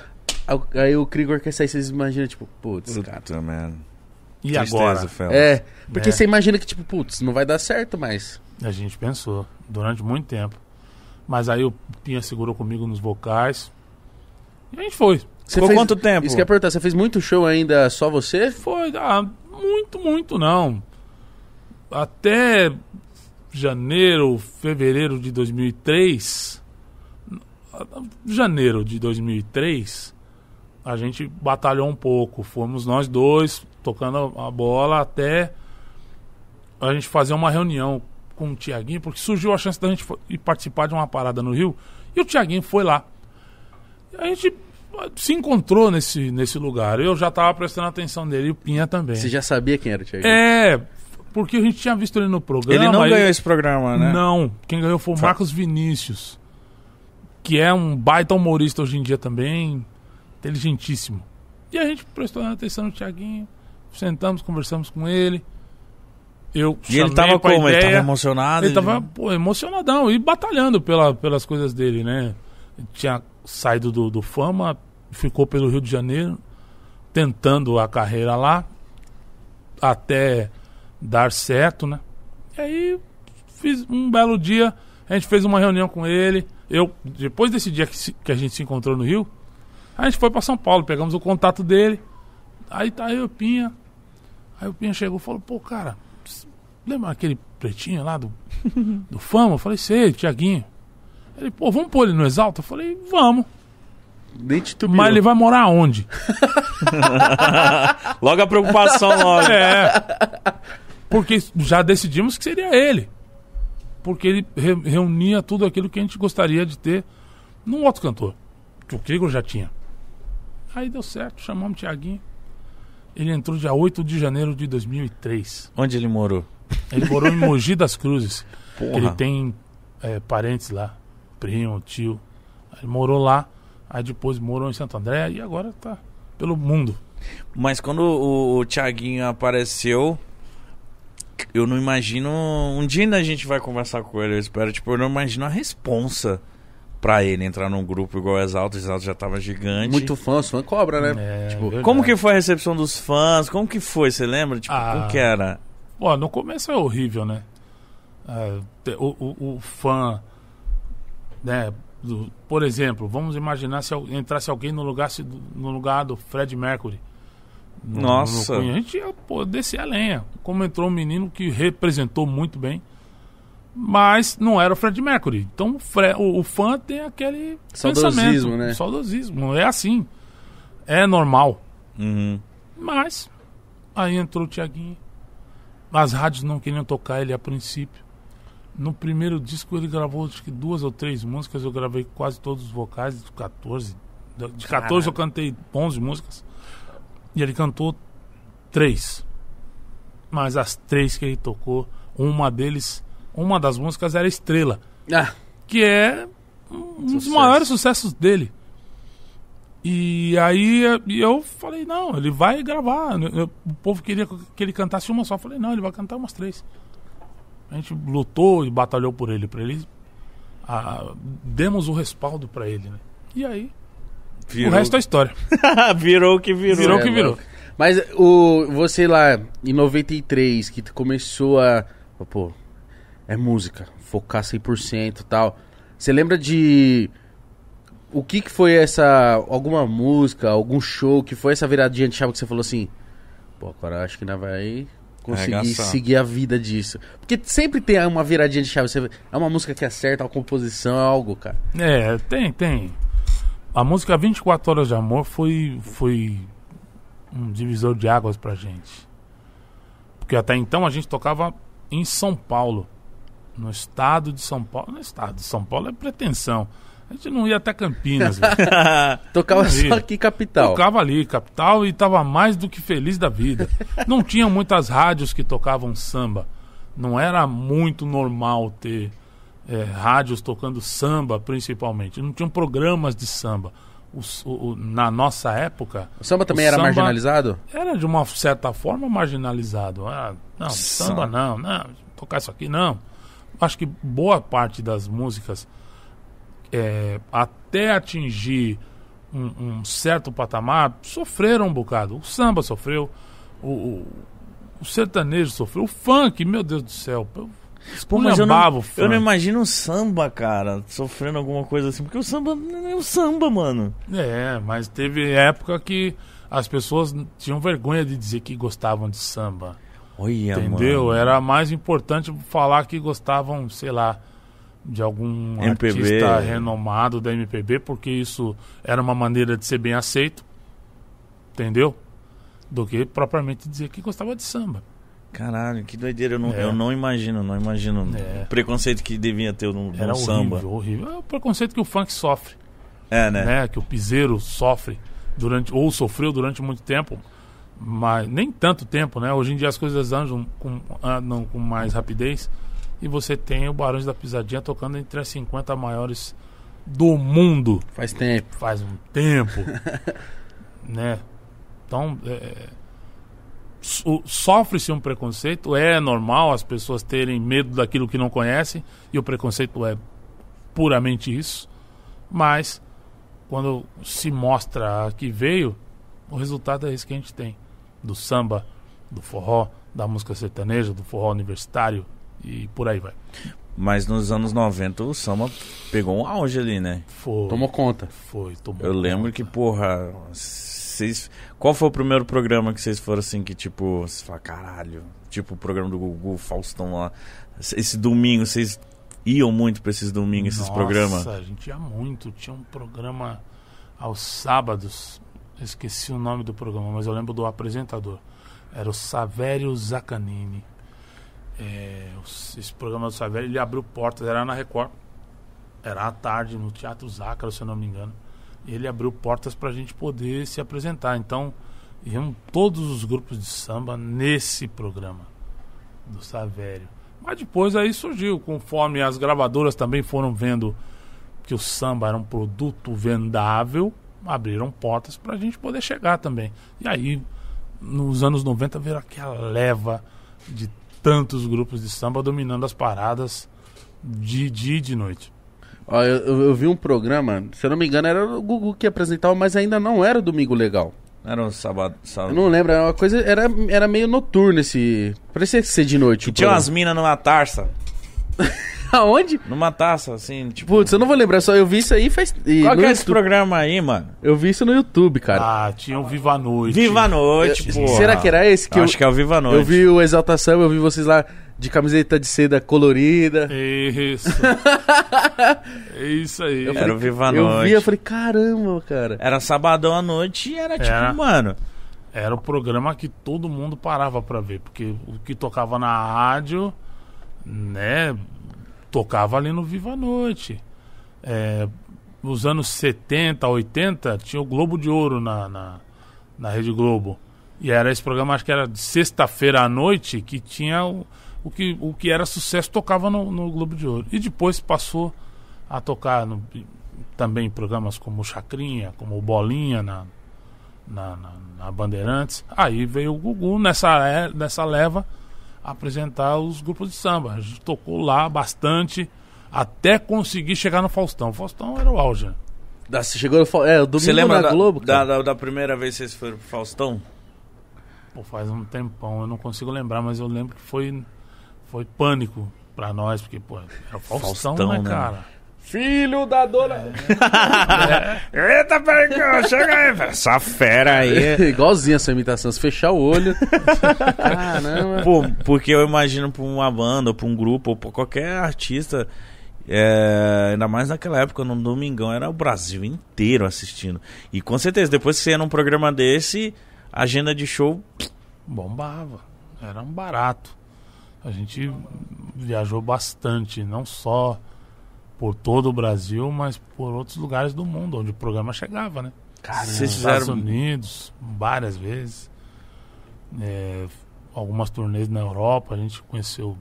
A: Aí o Krigor quer sair, vocês imaginam, tipo, putz, cara.
B: Puta, man.
C: E
B: Tristeza,
C: agora?
B: Felps.
A: É, porque
C: É.
A: você imagina que, tipo, putz, não vai dar certo mais.
C: A gente pensou durante muito tempo. Mas aí o Pinha segurou comigo nos vocais. E a gente foi.
A: Você
B: Ficou
A: fez-
B: quanto tempo?
A: Isso que eu ia perguntar, você fez muito show ainda só você?
C: Foi, ah, muito, muito não. Até janeiro, fevereiro de 2003, janeiro de 2003, a gente batalhou um pouco. Fomos nós dois tocando a bola até a gente fazer uma reunião com o Tiaguinho, porque surgiu a chance da gente ir participar de uma parada no Rio, e o Tiaguinho foi lá. A gente se encontrou nesse, nesse lugar. Eu já estava prestando atenção nele e o Pinha também.
A: Você já sabia quem era o Thiago?
C: É, porque a gente tinha visto ele no programa.
B: Ele não ganhou esse programa, né?
C: Não, quem ganhou foi o Marcos Vinícius, que é um baita humorista hoje em dia também, inteligentíssimo. E a gente prestou atenção no Tiaguinho, sentamos, conversamos com ele. Eu
B: E ele tava como? Ele
C: ideia.
B: tava emocionado?
C: Ele tava pô, emocionadão e batalhando pela, pelas coisas dele, né? Ele tinha saído do, do Fama, ficou pelo Rio de Janeiro, tentando a carreira lá, até dar certo, né? E aí, fiz um belo dia, a gente fez uma reunião com ele. Eu, depois desse dia que, se- que a gente se encontrou no Rio, a gente foi para São Paulo, pegamos o contato dele. Aí tá eu e o Pinha. Aí o Pinha chegou e falou: pô, cara, lembra aquele pretinho lá do, do Fama? Eu falei: sei, Tiaguinho. Ele, pô, vamos pôr ele no Exalta? Eu falei: vamos.
A: Nem titubeou.
C: Mas ele vai morar onde?
B: Logo a preocupação, logo.
C: É. Porque já decidimos que seria ele. Porque ele re- reunia tudo aquilo que a gente gostaria de ter num outro cantor. Que o Krieger já tinha. Aí deu certo, chamamos o Tiaguinho. Ele entrou dia 8 de janeiro de 2003.
B: Onde ele morou?
C: Ele morou em Mogi das Cruzes.
B: Porra.
C: Ele tem é, parentes lá, primo, tio. Ele morou lá, aí depois morou em Santo André e agora tá pelo mundo.
B: Mas quando o, o Thiaguinho apareceu, eu não imagino. Um dia ainda a gente vai conversar com ele, eu espero. Tipo, eu não imagino a responsa pra ele entrar num grupo igual o Exalto. O Exalto já tava gigante.
A: Muito fã, os fã cobra, né?
C: É,
A: Tipo,
C: verdade.
B: Como que foi a recepção dos fãs? Como que foi? Você lembra? Tipo,
C: Ah.
B: como que era?
C: Pô, no começo é horrível, né? Ah, te- o, o- o fã, né? do- por exemplo, vamos imaginar se entrasse alguém no lugar, se- no lugar do Fred Mercury. No-
B: Nossa.
C: no a gente ia pô, descer a lenha. Como entrou um menino que representou muito bem, mas não era o Fred Mercury. Então o, Fre- o- o fã tem aquele
A: Saudosismo,
C: pensamento,
A: né?
C: Saudosismo. É assim. É normal.
B: Uhum.
C: Mas aí entrou o Tiaguinho. As rádios não queriam tocar ele a princípio. No primeiro disco ele gravou acho que duas ou três músicas, eu gravei quase todos os vocais, de 14. De 14 eu cantei 11 músicas. E ele cantou três. Mas as três que ele tocou, uma deles, uma das músicas era Estrela,
A: Ah,
C: que é um dos
A: Sucesso.
C: maiores sucessos dele. E aí eu falei, não, ele vai gravar. Eu- o povo queria que ele cantasse uma só. Eu falei, não, ele vai cantar umas três. A gente lutou e batalhou por ele, para ele. ah, demos o respaldo para ele, né? E aí,
B: Virou,
C: o resto é história.
B: virou o que virou.
C: Virou o
A: é
C: que virou.
A: louco. Mas o, você lá, em 93, que começou a... Pô, é música, focar 100% e tal. Você lembra de. O que, que foi essa. Alguma música, algum show que foi essa viradinha de chave que você falou assim. Pô, agora acho que ainda vai conseguir
B: Arregaçar.
A: seguir a vida disso. Porque sempre tem uma viradinha de chave. Você, é uma música que acerta, uma composição, é algo, cara.
C: É, tem, tem. A música 24 Horas de Amor foi, foi um divisor de águas pra gente. Porque até então a gente tocava em São Paulo. No estado de São Paulo. No estado de São Paulo é pretensão. A gente não ia até Campinas. velho.
A: Tocava só aqui capital.
C: Tocava ali, capital, e tava mais do que feliz da vida. Não tinha muitas rádios que tocavam samba. Não era muito normal ter é, rádios tocando samba, principalmente. Não tinham programas de samba. O- o- na nossa época,
A: O samba também
C: O
A: era
C: samba-
A: marginalizado?
C: era de uma certa forma marginalizado. Ah, não, samba não, não, tocar isso aqui não. Acho que boa parte das músicas, é, até atingir um, um certo patamar, sofreram um bocado. O samba sofreu, o, o sertanejo sofreu, o funk, meu Deus do céu. Eu
B: Pô, mas eu não, eu não imagino um samba, cara, sofrendo alguma coisa assim. Porque o samba não é o samba, mano.
C: É, mas teve época que as pessoas tinham vergonha de dizer que gostavam de samba.
B: Olha,
C: Entendeu?
B: mano.
C: Era mais importante falar que gostavam, sei lá, de algum
B: MPB.
C: artista renomado da MPB, porque isso era uma maneira de ser bem aceito. Entendeu? Do que propriamente dizer que gostava de samba.
B: Caralho, que doideira. Eu não,
C: É.
B: eu não imagino, não imagino
C: É.
B: o preconceito que devia ter no, no
C: Era
B: samba.
C: horrível, horrível. É o preconceito que o funk sofre,
B: É, né?
C: né? Que o piseiro sofre durante ou sofreu durante muito tempo, mas nem tanto tempo, né? Hoje em dia as coisas andam com, andam com mais rapidez e você tem o Barões da Pisadinha tocando entre as 50 maiores do mundo
A: Faz tempo.
C: faz um tempo, né? Então, é, sofre-se um preconceito, é normal as pessoas terem medo daquilo que não conhecem, e o preconceito é puramente isso, mas quando se mostra a que veio, o resultado é esse que a gente tem, do samba, do forró, da música sertaneja, do forró universitário e por aí vai.
B: Mas nos anos 90 o samba pegou um auge ali, né?
C: Foi,
A: Tomou conta.
C: foi, tomou
B: Eu lembro
C: conta.
B: que, porra, vocês. Qual foi o primeiro programa que vocês foram assim que, tipo, você fala, caralho, tipo o programa do Gugu, Faustão lá. Esse domingo, vocês iam muito pra esses domingos, esses
C: Nossa,
B: programas?
C: a gente ia muito. Tinha um programa aos sábados. Esqueci o nome do programa, mas eu lembro do apresentador. Era o Savério Zaccanini. É, esse programa do Savério, ele abriu portas, era na Record. Era à tarde, no Teatro Zácaro, se eu não me engano. Ele abriu portas pra gente poder se apresentar. Então, iam todos os grupos de samba nesse programa do Savério. Mas depois aí surgiu, conforme as gravadoras também foram vendo que o samba era um produto vendável, abriram portas pra gente poder chegar também. E aí, nos anos 90, veio aquela leva de tantos grupos de samba dominando as paradas de dia e de noite.
A: Ó, eu, eu- eu vi um programa, se eu não me engano, era o Gugu que apresentava, mas ainda não era o Domingo Legal.
B: Era um sábado.
A: Eu
B: sábado.
A: não lembro, era uma coisa. Era, era meio noturno esse. Parecia ser de noite.
B: Tinha umas minas numa taça.
A: Aonde?
B: Numa taça, assim, tipo.
A: Putz, eu não vou lembrar, só eu vi isso aí faz. e
B: Qual que é esse
A: YouTube.
B: programa aí, mano?
A: Eu vi isso no YouTube, cara.
C: Ah, tinha o Viva a Noite.
B: Viva a Noite,
A: Eu-
B: porra.
A: Será que era esse que eu,
B: Acho que é o Viva a Noite.
A: eu vi o Exaltação, eu vi vocês lá de camiseta de seda colorida.
C: Isso. é isso aí.
A: Eu
B: Era o Viva a
A: eu
B: Noite.
A: vi, eu falei, caramba, cara.
B: Era sabadão à noite e era tipo,
C: Era.
B: mano.
C: Era o programa que todo mundo parava pra ver, porque o que tocava na rádio, né, tocava ali no Viva a Noite. É, nos anos 70, 80, tinha o Globo de Ouro na, na, na Rede Globo. E era esse programa, acho que era de sexta-feira à noite, que tinha o, o, que, o que era sucesso tocava no, no Globo de Ouro. E depois passou a tocar no- também em programas como o Chacrinha, como o Bolinha na, na, na, na Bandeirantes. Aí veio o Gugu nessa, é- nessa leva apresentar os grupos de samba. A gente tocou lá bastante até conseguir chegar no Faustão. O Faustão era o auge. né?
A: Da- Chegou no é, domingo
B: Você lembra
A: na
B: da,
A: Globo,
B: da, da, da primeira vez que vocês foram pro Faustão?
C: Pô, faz um tempão, eu não consigo lembrar, mas eu lembro que foi, foi pânico pra nós, porque, pô, era o Faustão,
B: Faustão,
C: né,
B: né?
C: cara?
A: Filho da dona.
B: Eita, peraí, chega aí, velho. Essa fera aí.
A: Igualzinho essa imitação. Se fechar o olho. Caramba.
B: Pô, porque eu imagino pra uma banda, ou pra um grupo, ou pra qualquer artista, é, ainda mais naquela época, no Domingão, era o Brasil inteiro assistindo. E com certeza, depois que você ia num programa desse, a agenda de show.
C: Bombava. Era um barato. A gente viajou bastante, não só por todo o Brasil, mas por outros lugares do mundo, onde o programa chegava, né?
B: Vocês
C: Estados
B: fizeram.
C: Unidos, várias vezes. É, algumas turnês na Europa, a gente conheceu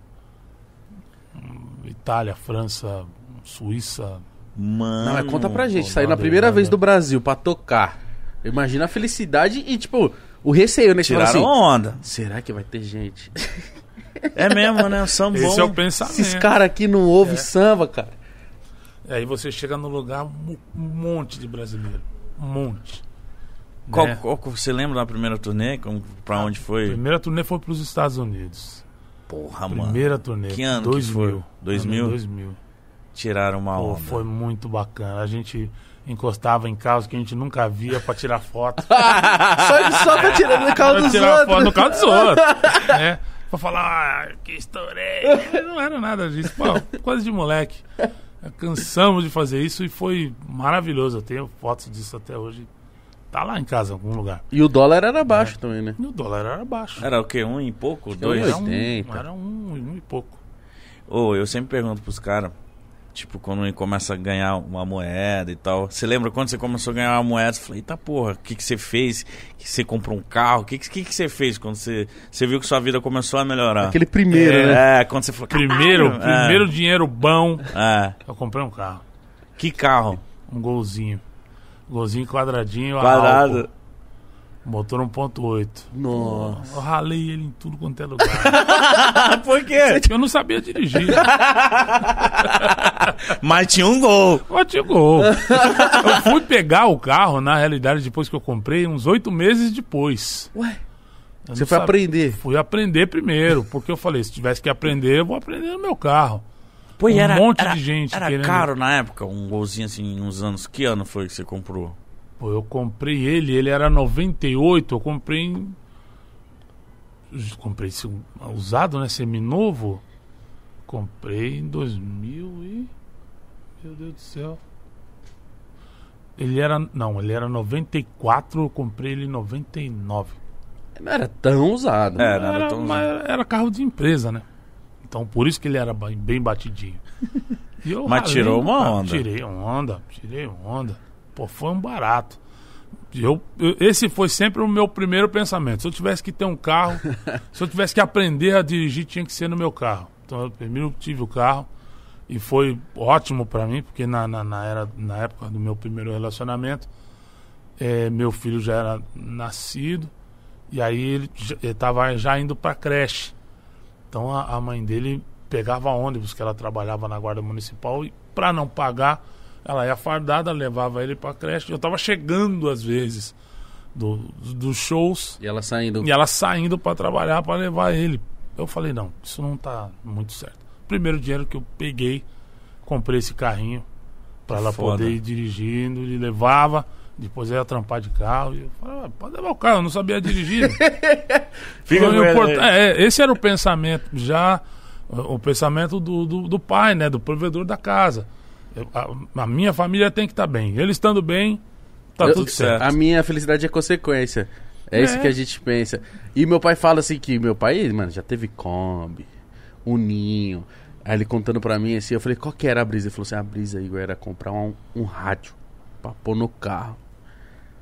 C: hum, Itália, França, Suíça.
B: Mano.
A: Não, mas conta pra gente. Sair na primeira vez do Brasil pra tocar. Imagina a felicidade e, tipo, o receio, né?
B: Tiraram
A: assim,
B: onda.
A: será que vai ter gente?
B: É mesmo, né? O samba
C: Esse é o pensamento.
A: Esses caras aqui não ouvem samba, cara.
C: Aí você chega no lugar, um monte de brasileiro. Um monte.
B: Qual,
C: né?
B: qual que você lembra da primeira turnê? Como, pra onde
C: A
B: foi?
C: primeira turnê foi para os Estados Unidos.
B: Porra, mano.
C: Primeira turnê.
B: Que ano que
C: 2000.
B: foi? 2000?
C: Ano 2000.
B: Tiraram uma
C: Pô,
B: onda.
C: foi muito bacana. A gente encostava em carros que a gente nunca via pra tirar foto.
A: Só, só pra tirar no carro
C: pra
A: dos
C: tirar
A: outros.
C: foto no carro dos outros. né? Pra falar, ah, que estourei. Não era nada disso. Pô, coisa de moleque. Cansamos de fazer isso e foi maravilhoso. Eu tenho fotos disso até hoje. Tá lá em casa, em algum lugar.
A: E o dólar era baixo também, né?
C: E o dólar era baixo.
B: Era o quê? Um e pouco?
A: que
B: Dois?
A: era
C: Era um,
A: 80.
C: era um, um e pouco.
B: Ô, eu sempre pergunto pros caras, tipo, quando ele começa a ganhar uma moeda e tal. Você lembra quando você começou a ganhar uma moeda? Você falou, eita porra, o que, que você fez? Que você comprou um carro? O que, que, que você fez quando você, você viu que sua vida começou a melhorar?
A: Aquele primeiro, né?
B: É, quando você falou.
C: Primeiro,
B: "Caralho", é,
C: primeiro dinheiro bom,
B: É.
C: eu comprei um carro.
B: Que carro?
C: Um golzinho. Golzinho quadradinho.
B: Quadrado.
C: álcool. Motor 1.8.
A: Nossa.
C: Eu ralei ele em tudo quanto é lugar.
B: Por quê?
C: eu não sabia dirigir.
B: Mas tinha um gol.
C: Bati o gol. Eu fui pegar o carro, na realidade, depois que eu comprei, uns oito meses depois.
A: Ué,
C: Eu
A: você foi aprender.
C: Fui aprender primeiro, porque eu falei, se tivesse que aprender, eu vou aprender no meu carro.
B: Pô, e
C: Um
B: era,
C: monte
B: era-
C: de gente
B: Era
C: querendo-
B: caro na época, um golzinho assim, uns anos. Que ano foi que você comprou?
C: Pô, eu comprei ele, ele era 98, eu comprei em... Comprei esse usado, né? Seminovo. Comprei em 2000 e... Meu Deus do céu. Ele era... Não, ele era 94, eu comprei ele em 99.
A: Não era tão usado.
B: É, não era
C: Era,
B: tão
C: mas era carro de empresa, né? Então por isso que ele era bem batidinho. E eu
B: Mas
C: ralei
B: tirou uma
C: carro.
B: onda.
C: Tirei onda, tirei onda. Pô, foi um barato. Eu, eu- esse foi sempre o meu primeiro pensamento. Se eu tivesse que ter um carro, se eu tivesse que aprender a dirigir, tinha que ser no meu carro. Então eu primeiro tive o carro e foi ótimo pra mim, porque na, na, na era, na época do meu primeiro relacionamento, eh, meu filho já era nascido e aí ele estava já indo pra creche. Então a, a mãe dele pegava ônibus, que ela trabalhava na guarda municipal, e para não pagar, ela ia fardada, levava ele pra creche. Eu tava chegando às vezes do, dos shows
A: E ela saindo.
C: e ela saindo para trabalhar para levar ele. Eu falei, não, isso não tá muito certo. Primeiro dinheiro que eu peguei, comprei esse carrinho para ela
B: Foda.
C: poder ir dirigindo, ele levava, depois ia trampar de carro. E eu falei, ah, pode levar o carro, eu não sabia dirigir.
B: Fica
C: Então,
B: aí.
C: é, esse era o pensamento, já o pensamento do, do, do pai, né, do provedor da casa. Eu- a, a minha família tem que estar bem. Ele estando bem, tá
A: Eu-
C: tudo certo.
A: A minha felicidade é consequência. É, isso
C: É.
A: que a gente pensa. E meu pai fala assim que meu pai, mano, já teve Kombi, um ninho. Aí ele contando pra mim assim, eu falei, qual que era a brisa? Ele falou assim, a brisa, Igor, era comprar um, um rádio pra pôr no carro.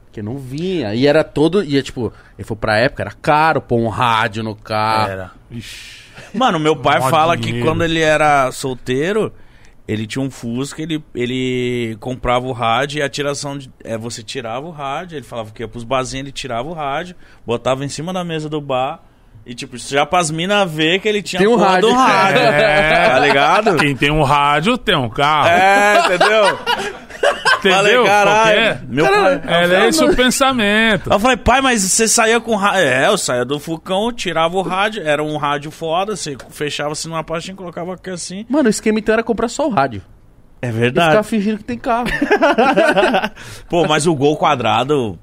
A: Porque não vinha. E era todo. E é tipo, ele falou, pra época era caro pôr um rádio no carro.
C: Era. Ixi.
B: Mano, meu pai fala que
C: dinheiro.
B: quando ele era solteiro, ele tinha um Fusca, ele, ele comprava o rádio e a tiração de. É, você tirava o rádio, ele falava que ia pros barzinhos, ele tirava o rádio, botava em cima da mesa do bar. E tipo, já pras minas ver que ele tinha
A: Tem um rádio.
B: rádio.
C: É.
B: Tá ligado?
C: Quem tem um rádio tem um carro.
B: É, entendeu?
C: Entendeu?
B: Falei, caralho.
C: Qualquer-
B: Meu
A: Cara,
B: pai.
C: É, é esse o pensamento.
B: Eu falei, pai, mas você saía com rádio. É, eu saía do Fucão, tirava o rádio, era um rádio foda, você fechava-se numa pastinha, colocava aqui assim.
A: Mano, o esquema então era comprar só o rádio.
B: É
A: E ficar
B: verdade.
A: fingindo que tem carro.
B: Pô, mas o gol quadrado,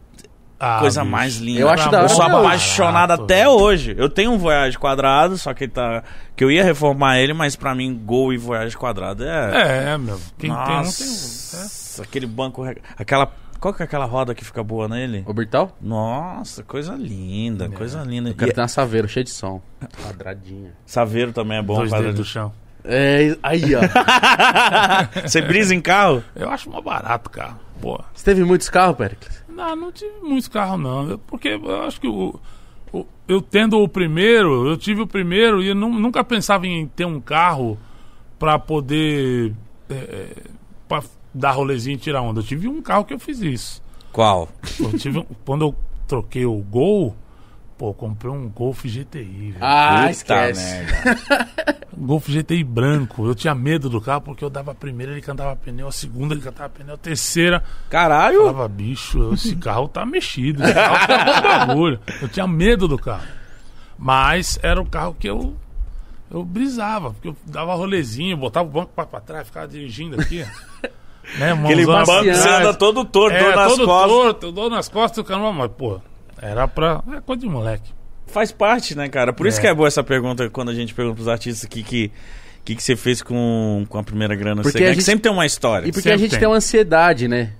C: Ah,
B: coisa
C: bicho.
B: mais linda.
A: Eu acho da hora
B: Eu sou apaixonado até
C: velho.
B: hoje. Eu tenho um Voyage quadrado, só que tá que eu ia reformar ele, mas pra mim gol e Voyage quadrado é
C: É, meu. Quem tem, não tem. É.
B: Nossa, aquele banco, aquela qual que é aquela roda que fica boa nele?
A: Orbital?
B: Nossa, coisa linda, coisa linda.
A: Eu quero
B: E
A: ter uma saveira cheia de som. Quadradinha.
B: Saveiro também é bom.
C: Dois dedos do chão.
A: É, aí, ó.
B: Você brisa em carro?
C: Eu acho mó barato, cara. Pô.
A: Você teve muitos carros, Pericles?
C: Não, não tive muitos carros, não. Porque eu acho que o, o- eu tendo o primeiro, eu tive o primeiro e eu nu- nunca pensava em ter um carro pra poder é, pra dar rolezinho e tirar onda. Eu tive um carro que eu fiz isso.
B: Qual?
C: Eu tive, um- quando eu troquei o Gol, pô, eu comprei um Golf GTI. velho.
A: Ah,
B: Puta
A: esquece.
B: merda.
C: Um Golf GTI branco. Eu tinha medo do carro porque eu dava a primeira, ele cantava pneu, a segunda ele cantava pneu, a terceira.
B: Caralho.
C: Eu falava, bicho, esse carro tá mexido. Esse carro tá com bagulho. Eu tinha medo do carro. Mas era o carro que eu. Eu brisava, porque eu dava rolezinho, botava o banco pra, pra trás, ficava dirigindo aqui. Né,
B: Aquele banco que você anda todo torto,
C: é,
B: dor nas
C: todo
B: costas.
C: torto, dor nas costas, caramba, mas, pô, era pra. É coisa de moleque.
B: Faz parte, né, cara? Por isso
C: É.
B: que é boa essa pergunta quando a gente pergunta pros artistas o que, que, que, que você fez com, com a primeira grana. que
A: Porque a
B: que
A: gente-
B: sempre tem uma história.
A: E porque a
C: Sempre
A: gente
C: tem.
A: tem uma ansiedade, né?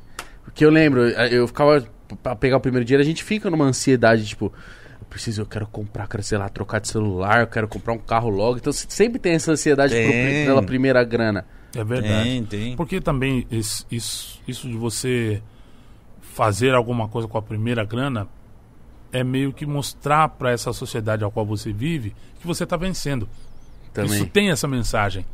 A: Porque eu lembro, eu ficava. Pra pegar o primeiro dinheiro, a gente fica numa ansiedade, tipo. Eu preciso, eu quero comprar, quero, sei lá, trocar de celular, eu quero comprar um carro logo. Então você sempre tem essa ansiedade pro- pela primeira grana.
C: É verdade.
B: Tem, tem.
C: Porque também isso, isso, isso de você fazer alguma coisa com a primeira grana é meio que mostrar para essa sociedade a qual você vive que você está vencendo.
A: Também.
C: Isso tem essa mensagem,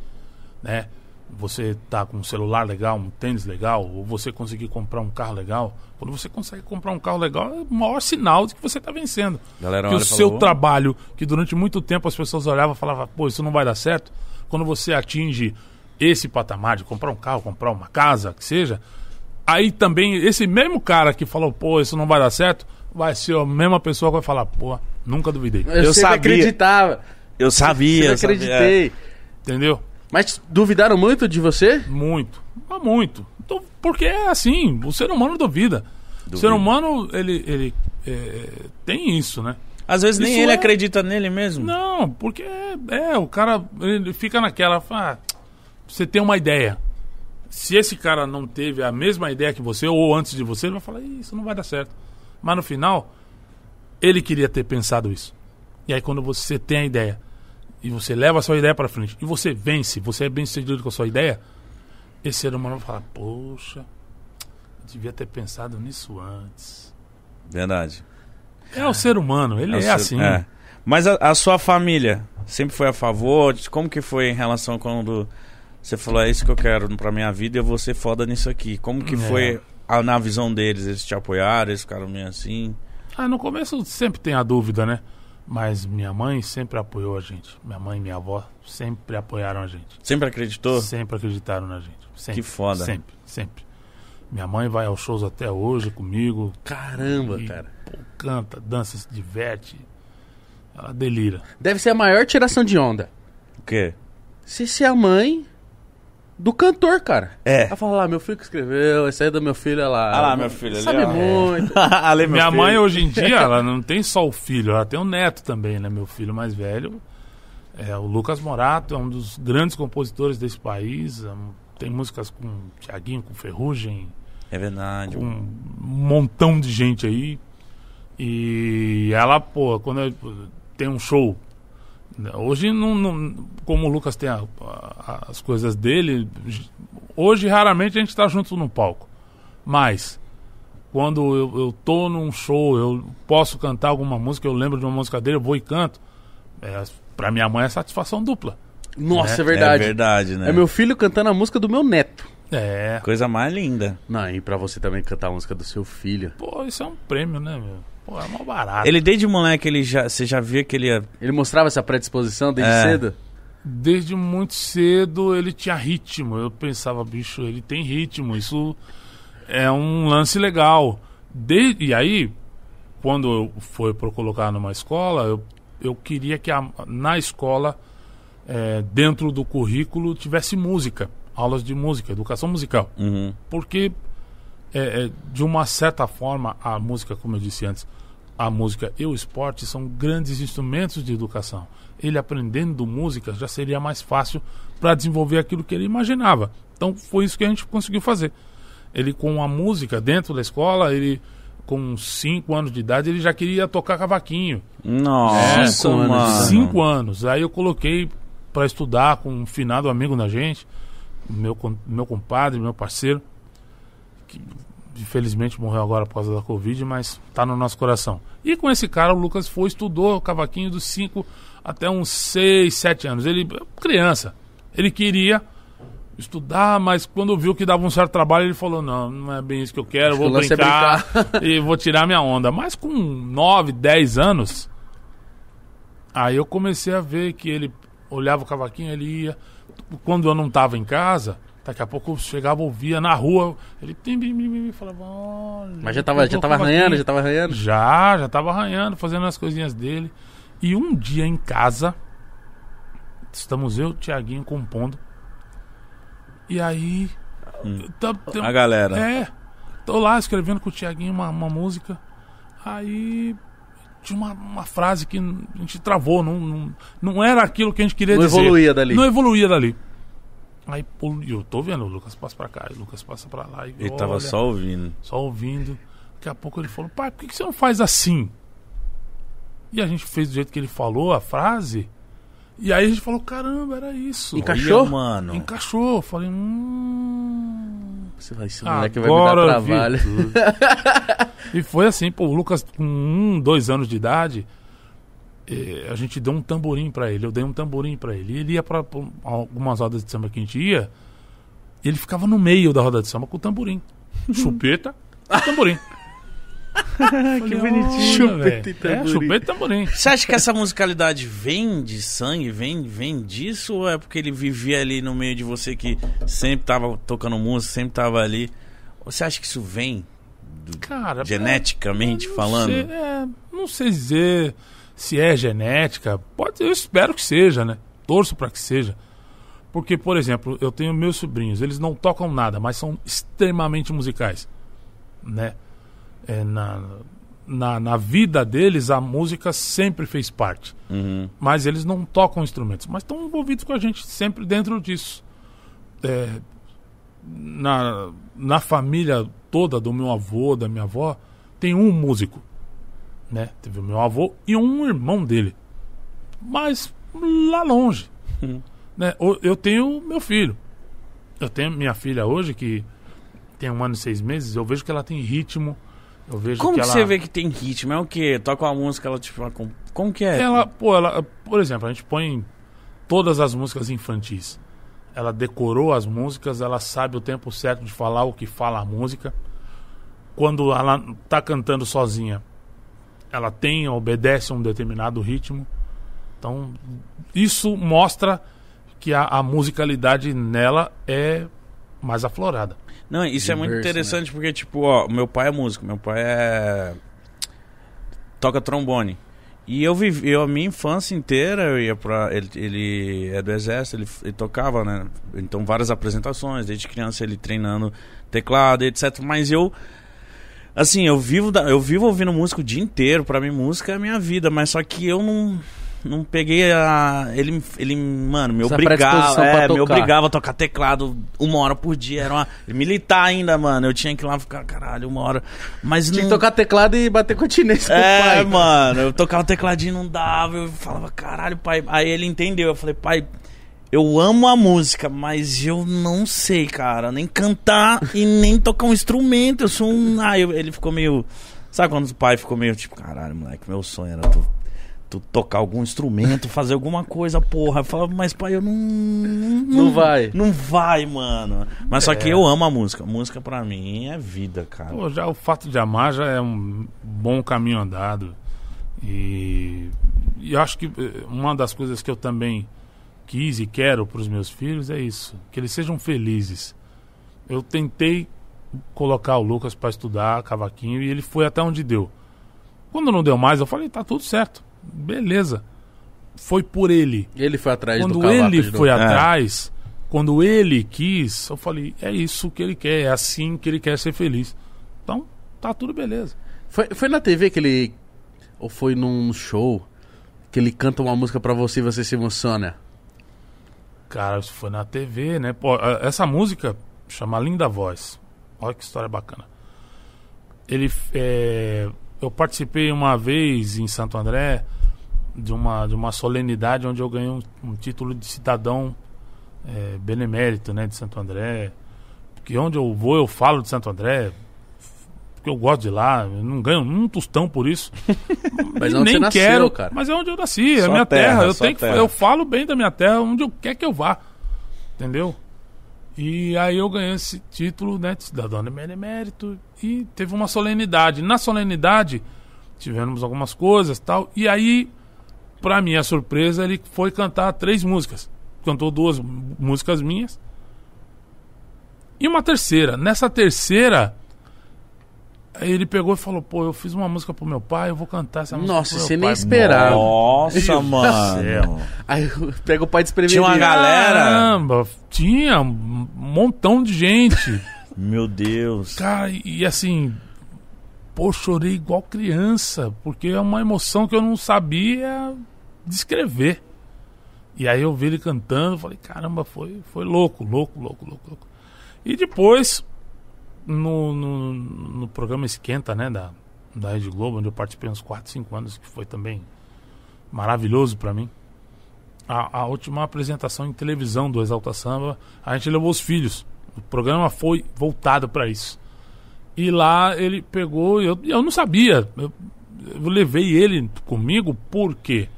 C: né? Você tá com um celular legal, um tênis legal, ou você conseguir comprar um carro legal. Quando você consegue comprar um carro legal, é o maior sinal de que você está vencendo.
B: Galera
C: que o seu
B: "Ô".
C: trabalho, que durante muito tempo as pessoas olhavam e falavam, pô, isso não vai dar certo. Quando você atinge esse patamar de comprar um carro, comprar uma casa, que seja, aí também esse mesmo cara que falou, pô, isso não vai dar certo, vai ser a mesma pessoa que vai falar, pô, nunca duvidei.
A: Eu,
B: Eu
A: sempre
B: sabia.
A: acreditava.
B: Eu sabia.
A: Sempre
B: eu sabia.
A: acreditei.
C: Entendeu?
A: Mas duvidaram muito de você?
C: Muito. Mas muito. Então, Porque é assim, o ser humano duvida. O ser humano, ele, ele é, tem isso, né?
B: Às vezes nem
C: Isso
B: ele
C: é-
B: acredita nele mesmo.
C: Não, porque é, é, o cara ele fica naquela, fala, ah, você tem uma ideia. Se esse cara não teve a mesma ideia que você, ou antes de você, ele vai falar, "Ih, isso não vai dar certo. Mas no final, ele queria ter pensado isso. E aí quando você tem a ideia, e você leva a sua ideia para frente, e você vence, você é bem sucedido com a sua ideia, esse ser humano vai falar, poxa, eu devia ter pensado nisso antes.
B: Verdade.
C: É o ser humano, ele
B: o
C: é,
B: seu-
C: assim.
B: é. Mas a, a sua família sempre foi a favor? Como que foi em relação quando você falou, é isso que eu quero pra minha vida e eu vou ser foda nisso aqui? Como que
C: É.
B: foi a- na visão deles? Eles te apoiaram? Eles ficaram meio assim?
C: Ah, no começo sempre tem a dúvida, né? Mas minha mãe sempre apoiou a gente. Minha mãe e minha avó sempre apoiaram a gente.
B: Sempre acreditou?
C: Sempre acreditaram na gente. Sempre,
B: Que foda.
C: Sempre, sempre. Minha mãe vai aos shows até hoje comigo.
A: Caramba,
C: e,
A: cara.
C: pô, canta, dança, se diverte. Ela delira.
A: Deve ser a maior tiração de onda.
B: O quê?
A: Se ser a mãe do cantor, cara.
B: É.
A: Ela fala lá, meu filho que escreveu, esse aí é do meu filho, olha lá.
B: Ah lá, meu filho, ali,
A: Sabe
B: ó.
A: muito.
B: Meu
C: minha
B: filho.
C: mãe hoje em dia, ela não tem só o filho, ela tem o neto também, né? Meu filho mais velho. É, o Lucas Morato é um dos grandes compositores desse país. é tem músicas com Tiaguinho, com Ferrugem,
B: É verdade.
C: com um montão de gente aí. E ela, pô, quando eu- tem um show. Né, Hoje, não, não- como o Lucas tem a- a- as coisas dele, hoje raramente a gente tá junto no palco. Mas, quando eu, eu tô num show, eu posso cantar alguma música, eu lembro de uma música dele, eu vou e canto. É, pra minha mãe é satisfação dupla.
A: Nossa, é
B: É
A: verdade.
B: verdade, né?
A: É meu filho cantando a música do meu neto.
C: É.
B: Coisa mais linda.
A: Não, e pra você também cantar a música do seu filho.
C: Pô, isso é um prêmio, né, meu? Pô, é mó barato.
B: Ele desde moleque, ele já, você já via que ele ia...
A: Ele mostrava essa predisposição desde
B: É.
A: cedo?
C: Desde muito cedo ele tinha ritmo. Eu pensava, bicho, ele tem ritmo. Isso é um lance legal. De- E aí, quando eu foi para colocar numa escola, eu, eu queria que a- na escola, é, dentro do currículo, tivesse música. aulas de música, educação musical.
B: Uhum.
C: Porque, é, é, de uma certa forma, a música, como eu disse antes, a música e o esporte são grandes instrumentos de educação. Ele aprendendo música já seria mais fácil para desenvolver aquilo que ele imaginava. Então foi isso que a gente conseguiu fazer. Ele com a música dentro da escola, ele com 5 anos de idade, ele já queria tocar cavaquinho.
B: Nossa,
A: Cinco anos,
B: mano.
C: Cinco anos. Aí eu coloquei para estudar com um finado amigo da gente, meu, meu compadre, meu parceiro, que infelizmente morreu agora por causa da Covid, mas tá no nosso coração. E com esse cara, o Lucas foi, estudou cavaquinho dos 5 até uns 6, 7 anos. Ele, criança, ele queria estudar, mas quando viu que dava um certo trabalho, ele falou: Não, não é bem isso que eu quero, vou
A: lance é
C: brincar e vou tirar minha onda. Mas com 9, 10 anos, aí eu comecei a ver que ele olhava o cavaquinho, ele ia. Quando eu não estava em casa, daqui a pouco eu chegava, ouvia na rua, ele falava: Olha.
A: Mas já tava, já tava
C: o cavaquinho."
A: arranhando, já tava arranhando.
C: Já, já tava arranhando, fazendo as coisinhas dele. E um dia em casa, estamos eu e o Tiaguinho compondo. E aí. tá- tem-
B: A galera.
C: é. Tô lá escrevendo com o Tiaguinho uma, uma música. Aí. Tinha uma, uma frase que a gente travou. Não, não, não era aquilo que a gente queria
A: Não
C: dizer.
A: evoluía dali.
C: Não evoluía dali. Aí, eu tô vendo, o Lucas passa pra cá, o Lucas passa pra lá. E
B: Ele tava
C: olha,
B: só ouvindo.
C: só ouvindo. Daqui a pouco ele falou, pai, por que, que você não faz assim? E a gente fez do jeito que ele falou a frase. E aí a gente falou, caramba, era isso.
A: Encaixou?
B: Olha, mano.
C: Encaixou. Falei, hum.
A: Você vai, esse moleque vai me dar trabalho.
C: e foi assim, pô, o Lucas com um, dois anos de idade, a gente deu um tamborim pra ele, eu dei um tamborim pra ele. E ele ia pra, pra algumas rodas de samba que a gente ia, e ele ficava no meio da roda de samba com o tamborim. Chupeta, tamborim. que bonitinho.
A: Chupeta e tamborim.
C: É, chupeta e tamborim.
B: Você acha que essa musicalidade vem de sangue, vem, vem disso? Ou é porque ele vivia ali no meio de você que sempre tava tocando música, sempre tava ali? Ou você acha que isso vem
C: Cara,
B: geneticamente
C: Não
B: falando?
C: sei, é, não sei dizer se é genética. Pode, eu espero que seja, né? Torço para que seja. Porque, por exemplo, eu tenho meus sobrinhos, eles não tocam nada, mas são extremamente musicais, né? É, na, na, na vida deles, a música sempre fez parte.
B: Uhum.
C: Mas eles não tocam instrumentos, mas estão envolvidos com a gente sempre dentro disso. É, na, na família toda do meu avô, da minha avó, tem um músico. Né? Teve o meu avô e um irmão dele. Mas lá longe.
B: Uhum.
C: Né? Eu tenho meu filho. Eu tenho minha filha hoje que tem um ano e seis meses. Eu vejo que ela tem ritmo. Eu vejo
B: Como
C: que
B: que
C: ela...
B: você vê que tem ritmo? É o quê? Toca uma música, ela tipo. com- Como que é?
C: Ela, pô, ela, por exemplo, a gente põe todas as músicas infantis. Ela decorou as músicas, ela sabe o tempo certo de falar o que fala a música. Quando ela tá cantando sozinha, ela tem, obedece a um determinado ritmo. Então, isso mostra que a, a musicalidade nela é mais aflorada.
B: Não, isso é muito
A: Diverso,
B: interessante porque, tipo, ó, meu pai é músico, meu pai é. toca trombone. E eu vivi, eu, a minha infância inteira, eu ia pra. Ele, ele é do exército, ele, ele tocava, né? Então, várias apresentações, desde criança ele treinando teclado, etc. Mas eu. Assim, eu vivo, da- eu vivo ouvindo música o dia inteiro, pra mim música é a minha vida, mas só que eu não. Não peguei a. Ele, ele mano, me
A: Essa
B: obrigava. É, me obrigava a tocar teclado uma hora por dia. Era uma. Militar ainda, mano. Eu tinha que ir lá ficar, caralho, uma hora. Mas
A: Tinha
B: não.
A: que tocar teclado e bater continência com o
B: É,
A: pai.
B: mano, eu tocava o tecladinho, não dava. Eu falava, caralho, pai. Aí ele entendeu. Eu falei, pai, eu amo a música, mas eu não sei, cara, nem cantar e nem tocar um instrumento. Eu sou um. Aí eu- ele ficou meio. Sabe quando o pai ficou meio tipo, caralho, moleque, meu sonho era tu, tu tocar algum instrumento, fazer alguma coisa, porra. Eu falava, mas pai, eu não.
A: Não vai.
B: Não vai, mano. Mas só que
C: É.
B: eu amo a música. Música pra mim é vida, cara.
C: Pô, já o fato de amar já é um bom caminho andado. E, e acho que eh, uma das coisas que eu também quis e quero para os meus filhos é isso, que eles sejam felizes. Eu tentei colocar o Lucas para estudar cavaquinho e ele foi até onde deu. Quando não deu mais, eu falei, tá tudo certo. Beleza. Foi por ele.
A: Ele foi atrás do
C: Quando ele foi
A: novo.
C: atrás, quando ele quis, eu falei, é isso que ele quer, é assim que ele quer ser feliz. Então, tá tudo beleza.
A: Foi, foi na TV que ele. Ou foi num show que ele canta uma música pra você e você se emociona?
C: Cara, isso foi na TV, né? Pô, essa música chama Linda Voz. Olha que história bacana. Ele, é, eu participei uma vez em Santo André de uma, de uma solenidade onde eu ganhei um, um título de cidadão é, benemérito, né, de Santo André. Porque onde eu vou eu falo de Santo André, porque eu gosto de lá, eu não ganho um tostão por isso.
A: Mas onde você
C: nem
A: nasceu,
C: quero,
A: cara.
C: mas é onde eu nasci, é a minha terra.
B: terra,
C: Eu tenho que,
B: terra.
C: eu falo bem da minha terra, onde eu quer que eu vá. Entendeu? E aí eu ganhei esse título, né, de cidadão de benemérito e teve uma solenidade. Na solenidade tivemos algumas coisas, tal, e aí pra minha surpresa ele foi cantar três músicas. Cantou duas músicas minhas e uma terceira. Nessa terceira Aí ele pegou e falou: Pô, eu fiz uma música pro meu pai, eu vou cantar essa música.
A: Nossa,
C: pro meu
A: você nem
C: pai."
A: esperava.
B: Nossa, mano.
A: Aí pega o pai desprevenido.
B: Tinha uma galera.
C: Caramba, tinha um montão de gente.
B: Meu Deus.
C: Cara, e, e assim, pô, chorei igual criança, porque é uma emoção que eu não sabia descrever. E aí eu vi ele cantando, falei, caramba, foi, foi louco, louco, louco, louco, louco. E depois, no, no, no programa Esquenta, né, da, da Rede Globo, onde eu participei uns 4, 5 anos, que foi também maravilhoso pra mim. A, a última apresentação em televisão do Exalta Samba, a gente levou os filhos. O programa foi voltado pra isso. E lá ele pegou, eu, eu não sabia. Eu, eu levei ele comigo porque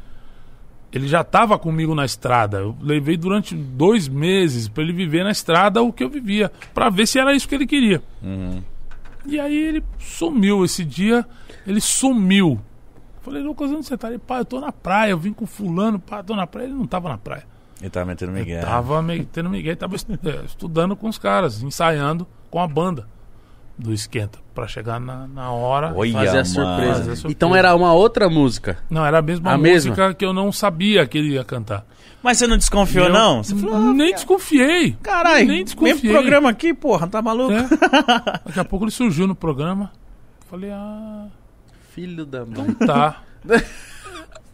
C: ele já estava comigo na estrada. Eu levei durante dois meses para ele viver na estrada o que eu vivia, para ver se era isso que ele queria. E aí ele sumiu esse dia, ele sumiu. Falei, Lucas, onde você tá? Ele, pai, eu tô na praia, eu vim com fulano, eu tô na praia. Ele não tava na praia.
B: Ele tava metendo Miguel.
C: Tava metendo Miguel, tava estu- estudando com os caras, ensaiando com a banda do Esquenta, para chegar na, na hora.
B: Olha,
A: Fazer a surpresa.
C: Fazer a surpresa.
A: Então era uma outra música.
C: Não, era a mesma
A: A
C: música
A: mesma?
C: que eu não sabia que ele ia cantar.
B: Mas você não desconfiou,
C: Eu
B: não? Você falou, ah,
C: nem desconfiei.
B: caralho,
C: nem desconfiei.
B: mesmo programa aqui, porra, tá maluco?
C: É. Daqui a pouco ele surgiu no programa. Falei, ah,
A: Filho da mãe.
C: então tá.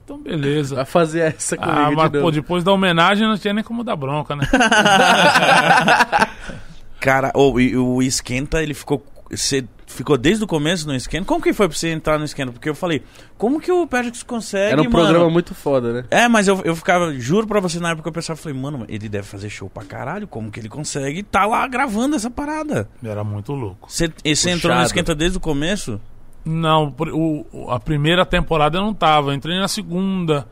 C: então beleza.
A: Vai fazer essa comigo
C: Ah,
A: de
C: mas
A: novo.
C: pô, depois da homenagem não tinha nem como dar bronca, né?
B: Cara, ô, e o Esquenta, ele ficou... Você ficou desde o começo no Esquenta? Como que foi pra você entrar no Esquenta? Porque eu falei, como que o Pedrix consegue,
A: Era um
B: mano?
A: programa muito foda, né?
B: É, mas eu, eu ficava, juro pra você, na época eu pensava, falei, mano, ele deve fazer show pra caralho, como que ele consegue tá lá gravando essa parada?
C: Era muito louco.
B: Você, e você entrou no. Esquenta desde o começo?
C: Não, o, a primeira temporada eu não tava. Entrei na segunda.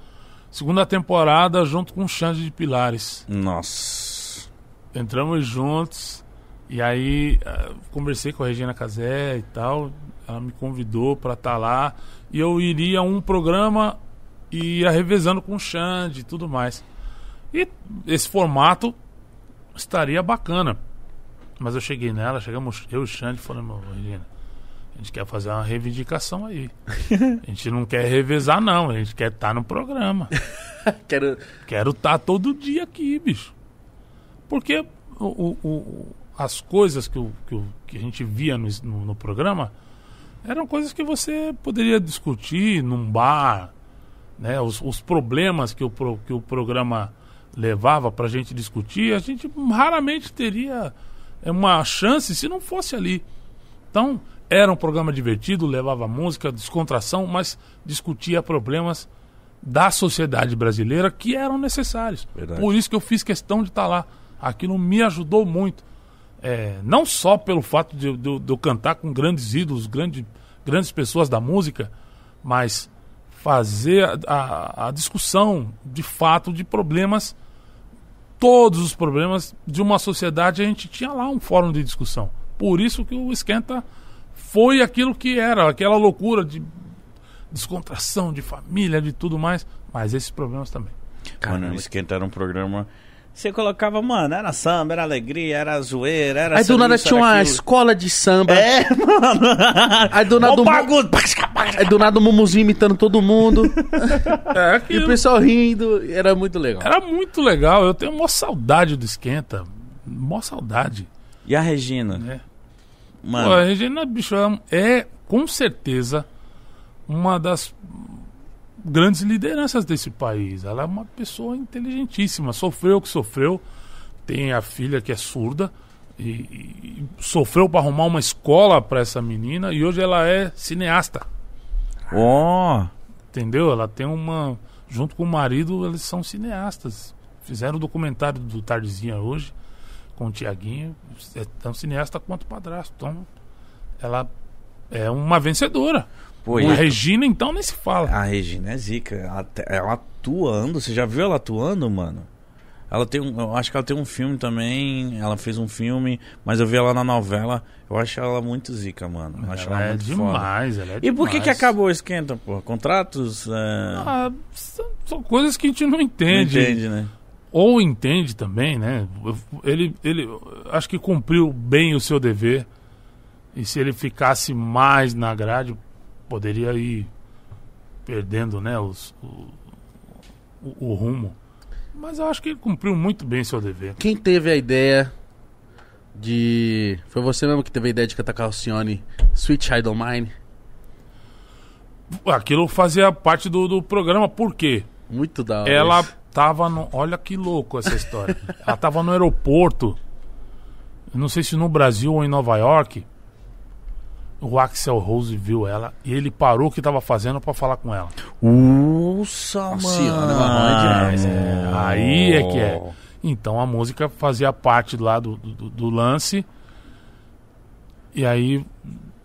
C: Segunda temporada junto com o Xande de Pilares.
B: Nossa.
C: Entramos juntos. E aí eh, conversei com a Regina Casé e tal. Ela me convidou pra estar lá. E eu iria a um programa e ia revezando com o Xande e tudo mais. E esse formato estaria bacana. Mas eu cheguei nela, chegamos eu e o Xande e falamos, Regina, a gente quer fazer uma reivindicação aí. A gente não quer revezar, não. A gente quer estar no programa.
A: Quero...
C: Quero estar todo dia aqui, bicho. Porque o, o- o- as coisas que, o- que, o- que a gente via no, no- no programa eram coisas que você poderia discutir num bar, né? Os, os problemas que o, que o programa levava pra gente discutir, a gente raramente teria é, uma chance se não fosse ali. Então, era um programa divertido, levava música, descontração, mas discutia problemas da sociedade brasileira que eram necessários.
B: Verdade.
C: Por isso que eu fiz questão de estar lá. Aquilo me ajudou muito. É, não só pelo fato de, eu- de de eu cantar com grandes ídolos, grande, grandes pessoas da música, mas fazer a, a- a discussão de fato de problemas, todos os problemas de uma sociedade, a gente tinha lá um fórum de discussão. Por isso que o Esquenta foi aquilo que era, aquela loucura de descontração, de família, de tudo mais, mas esses problemas também.
B: Mano, o Esquenta era um programa... Você colocava, mano, era samba, era alegria, era zoeira, era
A: Aí do nada tinha uma
B: aquilo.
A: escola de samba.
B: É, mano.
A: Aí do nada um-
B: bagulho.
A: Aí do nada o Mumuzinho imitando todo mundo.
C: É
A: e o pessoal rindo. Era muito legal.
C: Era muito legal. Eu tenho uma saudade do Esquenta. Mó saudade.
B: E a Regina?
C: Né?
B: Mano,
C: Pô, a Regina Bicho é, com certeza, uma das grandes lideranças desse país. Ela é uma pessoa inteligentíssima. Sofreu o que sofreu. Tem a filha que é surda. E, e sofreu para arrumar uma escola para essa menina. E hoje ela é cineasta.
B: ó.
C: Entendeu? Ela tem uma. Junto com o marido, eles são cineastas. Fizeram o documentário do Tardezinha hoje, com o Tiaguinho. É tão cineasta quanto o padrasto. Então, ela é uma vencedora.
B: Pô,
C: a
B: e-
C: Regina, então, nem se fala.
B: A Regina é zica. Ela, ela atuando. Você já viu ela atuando, mano? Ela tem um. Eu acho que ela tem um filme também. Ela fez um filme, mas eu vi ela na novela. Eu acho ela muito zica, mano. Eu acho ela,
C: ela é
B: muito foda.
C: demais. Ela é
B: E por que que acabou o esquenta, pô? Contratos? É...
C: Ah, são, são coisas que a gente não
B: não
C: entende.
B: entende, né?
C: Ou entende também, né? Ele, ele acho que cumpriu bem o seu dever. E se ele ficasse mais na grade, poderia ir perdendo, né, os, o, o, o rumo. Mas eu acho que ele cumpriu muito bem seu dever.
A: Quem teve a ideia de. Foi você mesmo que teve a ideia de cantar com a Alcione Sweet Child of Mine?
C: Aquilo fazia parte do, do programa, por quê?
A: Muito da hora.
C: Ela
A: isso.
C: tava no. Olha que louco essa história. ela tava no aeroporto. Não sei se no Brasil ou em Nova York. O Axel Rose viu ela e ele parou o que tava fazendo pra falar com ela.
B: Nossa, mano.
A: ela é demais,
C: é. Aí é que é. Então a música fazia parte lá do, do, do lance. E aí,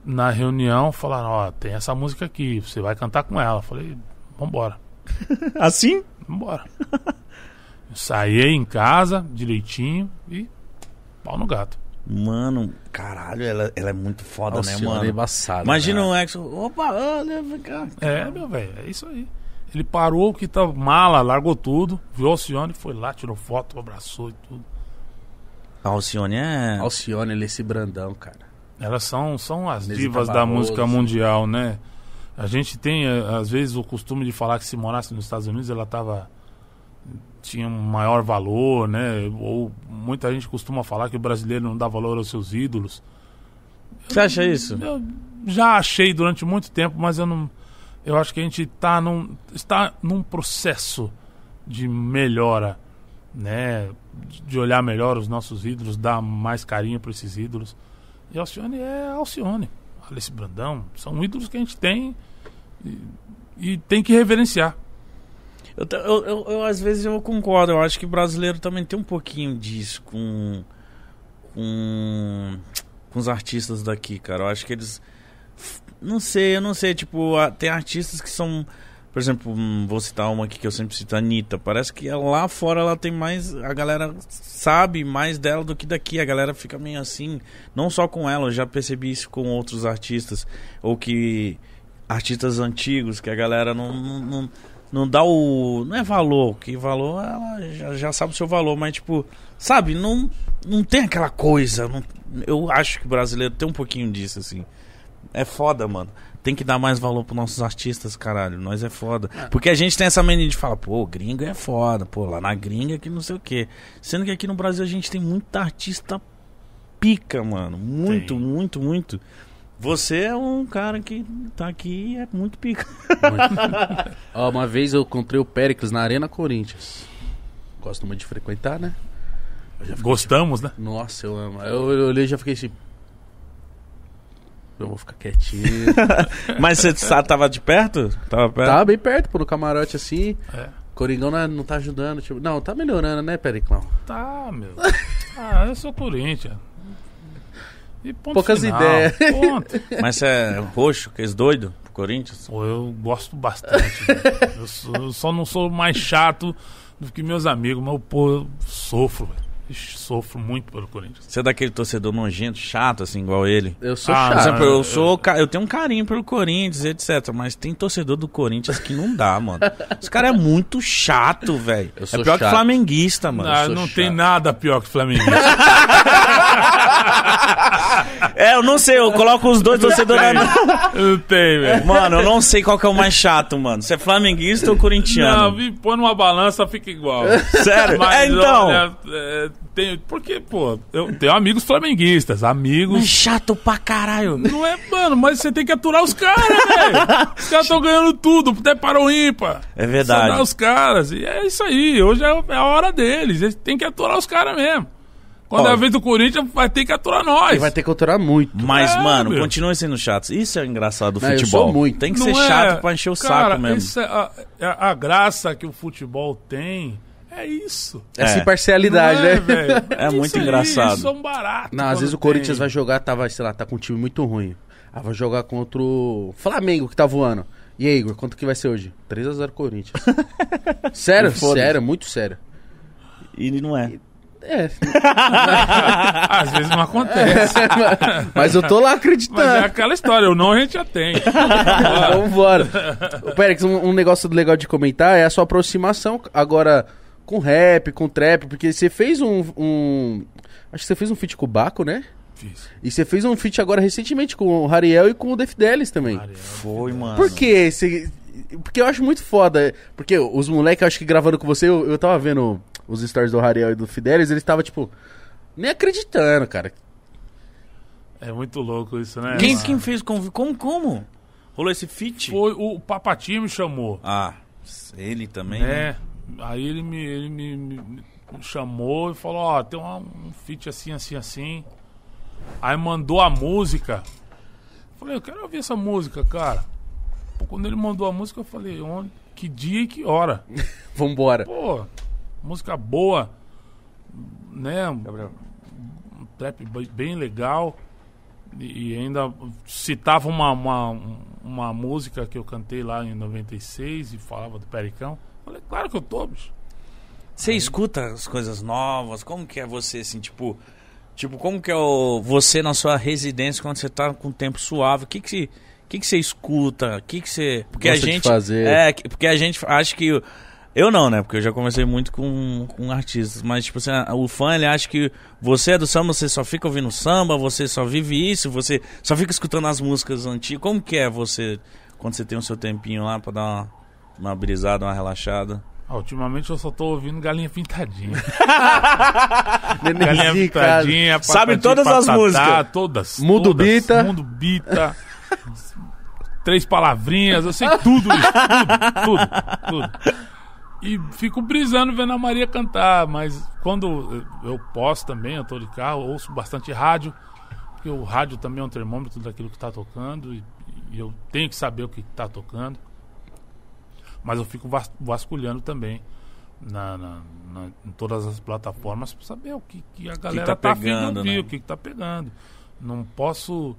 C: na reunião, falaram: Ó, tem essa música aqui, você vai cantar com ela. Eu falei: Vambora.
B: Assim?
C: Vambora. Eu saí em casa, direitinho, e pau no gato.
B: Mano, caralho, ela, ela é muito foda, né,
A: Alcione é
B: mano?
A: embaçado.
B: Imagina
A: né?
B: um Exo. Opa, olha.
C: É, meu velho, é isso aí. Ele parou que tava mala, largou tudo, viu o Alcione, foi lá, tirou foto, abraçou e tudo.
B: A Alcione é.
A: Alcione, ele é esse brandão, cara.
C: Elas são, são as
A: Nesita
C: divas da música mundial, né? A gente tem, eh, às vezes, o costume de falar que se morasse nos Estados Unidos ela tava. Tinha um maior valor, né? Ou muita gente costuma falar que o brasileiro não dá valor aos seus ídolos.
B: Você acha isso?
C: Eu já achei durante muito tempo, mas eu não. Eu acho que a gente tá num, está num processo de melhora, né? De olhar melhor os nossos ídolos, dar mais carinho para esses ídolos. E Alcione é Alcione. Alice Brandão, são ídolos que a gente tem e, e tem que reverenciar.
B: Eu, eu, eu- eu, às vezes eu concordo. Eu acho que brasileiro também tem um pouquinho disso com. com. com os artistas daqui, cara. Eu acho que eles. Não sei, eu não sei. Tipo, tem artistas que são. Por exemplo, hum, vou citar uma aqui que eu sempre cito, a Anitta. Parece que lá fora ela tem mais. A galera sabe mais dela do que daqui. A galera fica meio assim. Não só com ela, eu já percebi isso com outros artistas. Ou que. Artistas antigos, que a galera não, não, não, não dá o. Não é valor, que valor ela já, já sabe o seu valor, mas tipo, sabe, não, não tem aquela coisa. não- eu acho que o brasileiro tem um pouquinho disso, assim. É foda, mano. Tem que dar mais valor pros nossos artistas, caralho. Nós é foda. Porque a gente tem essa mania de falar, pô, gringo é foda, pô, lá na gringa que não sei o quê. Sendo que aqui no Brasil a gente tem muita artista pica, mano. Muito, muito, muito. Você é um cara que tá aqui e é muito pica.
A: Ó, uma vez eu encontrei o Péricles na Arena Corinthians. Gosto muito de frequentar, né?
C: Gostamos, né?
A: Nossa, eu amo. Eu, eu olhei e já fiquei assim. Eu vou ficar quietinho.
B: Mas você tava de perto? Tava perto?
A: Tava bem perto, pô, no camarote assim.
C: É.
A: Coringão não, não tá ajudando. Tipo, não, tá melhorando, né, Periclão?
C: Tá, meu. Ah, eu sou Corinthians.
A: Poucas
C: final.
A: ideias.
C: Ponto.
B: Mas você é roxo, que é doido pro Corinthians?
C: Pô, eu gosto bastante. eu, sou- eu só não sou mais chato do que meus amigos, mas pô, eu sofro. velho. Ixi, sofro muito pelo Corinthians.
B: Você é daquele torcedor nojento, chato, assim, igual ele?
A: Eu sou
C: Ah,
B: Por
A: chato.
B: exemplo,
C: eu-
B: sou. Eu tenho um carinho pelo Corinthians, etc. Mas tem torcedor do Corinthians que não dá, mano. Esse cara é muito chato, velho. É pior que
A: chato.
B: flamenguista, mano.
C: Ah,
A: sou
C: não tem nada pior que Flamengo.
B: É, eu não sei, eu coloco os dois torcedores na.
C: não tem, velho.
B: Mano, eu não sei qual que é o mais chato, mano. Se é flamenguista ou
C: Não,
B: corintiano.
C: vi, põe numa balança, fica igual.
B: Sério? é, então.
C: olha, é, tem, porque, pô, eu tenho amigos flamenguistas, amigos.
B: Mas chato pra caralho.
C: Não é, mano, mas você tem que aturar os caras, velho. Os caras estão ganhando tudo, até para o ímpar.
B: É verdade.
C: Dá os caras. E é isso aí. Hoje é é a hora deles. Eles têm que aturar os caras mesmo. Quando
B: Ó.
C: é a vez do Corinthians, vai ter que aturar nós.
A: Vai ter que aturar muito.
B: Mas,
C: É,
B: mano,
C: meu.
B: continua sendo chato. Isso é o engraçado do
A: Não, eu
B: futebol.
A: sou muito.
B: Tem que
C: Não
B: ser
C: é-
B: chato pra encher o
C: cara,
B: saco mesmo.
C: isso é a, a- a graça que o futebol tem é isso.
A: Essa
B: É.
A: imparcialidade,
C: é,
A: né?
C: velho?
B: É
C: Isso
B: muito
C: aí,
B: engraçado.
C: Isso é um barato.
A: Não, às vezes o Corinthians
C: tem.
A: vai jogar, tava, sei lá, tá com um time muito ruim. Ah, vai jogar contra o Flamengo que tá voando. E aí, Igor, quanto que vai ser hoje? 3x0 Corinthians. sério, sério, muito sério.
B: E não é.
A: É,
C: Às vezes não acontece.
A: mas eu tô lá
C: Mas é
A: acreditando.
C: aquela história, o não a gente já tem.
A: Vamos embora. Ô, Pérez, um, um negócio legal de comentar é a sua aproximação agora com rap, com trap, porque você fez um. um- acho que você fez um feat com o Baco, né?
C: Fiz.
A: E você fez um feat agora recentemente com o Rariel e com o Def Delis também.
B: Foi, mano.
A: Por que esse. Porque eu acho muito foda. Porque os moleques, eu acho que gravando com você, eu, eu tava vendo os stories do Rariel e do Fidelis, eles estavam, tipo, nem acreditando, cara.
C: É muito louco isso, né?
B: Quem,
C: mano?
B: quem fez convite? Como, como? Rolou esse feat?
C: Foi o Papatinho me chamou.
B: Ah, ele também, né?
C: Aí ele me, ele me, me- chamou e falou, ó, tem uma- um feat assim, assim, assim. Aí mandou a música. Falei, eu quero ouvir essa música, cara. Pô, quando ele mandou a música, eu falei, onde? Que dia e que hora?
A: Vambora.
C: Pô, música boa, né? Um, um trap be- bem legal. E, e ainda citava uma, uma, uma música que eu cantei lá em 96 e falava do Pericão. Claro que eu tô, bicho.
B: Você escuta as coisas novas? Como que é você, assim, tipo... Tipo, como que é o, você na sua residência quando você tá com o tempo suave? O que que você, o que que você escuta? O que que você... Porque
A: Gosta
B: a gente...
A: fazer.
B: É, que- porque a gente acha que... Eu não, né? Porque eu já conversei muito com, com artistas. Mas, tipo assim, o fã, ele acha que você é do samba, você só fica ouvindo samba, você só vive isso, você só fica escutando as músicas antigas. Como que é você, quando você tem o seu tempinho lá pra dar uma, uma brisada, uma relaxada?
C: Ah, ultimamente eu só tô ouvindo Galinha Pintadinha. Galinha. Pintadinha,
B: Sabe
C: Patati
B: todas as
C: Patatá,
B: músicas?
C: Todas.
A: Mundo
C: todas.
A: Bita.
C: Mundo Bita. Três palavrinhas, eu sei tudo isso. Tudo, tudo, tudo. E fico brisando vendo a Maria cantar, mas quando eu eu posso também, eu tô de carro, ouço bastante rádio, porque o rádio também é um termômetro daquilo que tá tocando e, e eu tenho que saber o que tá tocando. Mas eu fico vas- vasculhando também na, na- na- em todas as plataformas para saber o que, que a galera
B: tá
C: tá, de
B: pegando,
C: ouvir,
B: né?
C: o que, que tá pegando. Não posso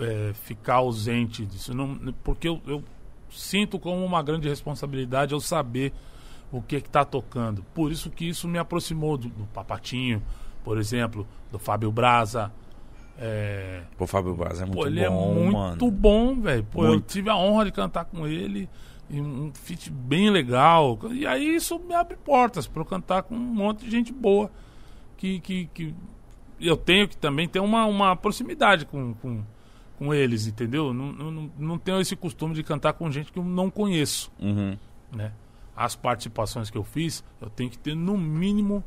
C: é, ficar ausente disso, não, porque eu, eu sinto como uma grande responsabilidade eu saber o que que tá tocando. Por isso que isso me aproximou do, do Papatinho, por exemplo, do Fábio Braza. É,
B: Pô, Fábio Braz é muito
C: Pô, ele
B: bom,
C: é muito
B: mano.
C: bom, velho. Pô, eu tive a honra de cantar com ele. E um feat bem legal. E aí isso me abre portas para eu cantar com um monte de gente boa. Que, que, que eu tenho que também ter uma, uma proximidade com, com, com eles, entendeu? Não, não, não tenho esse costume de cantar com gente que eu não conheço,
B: Uhum.
C: né? As participações que eu fiz, eu tenho que ter no mínimo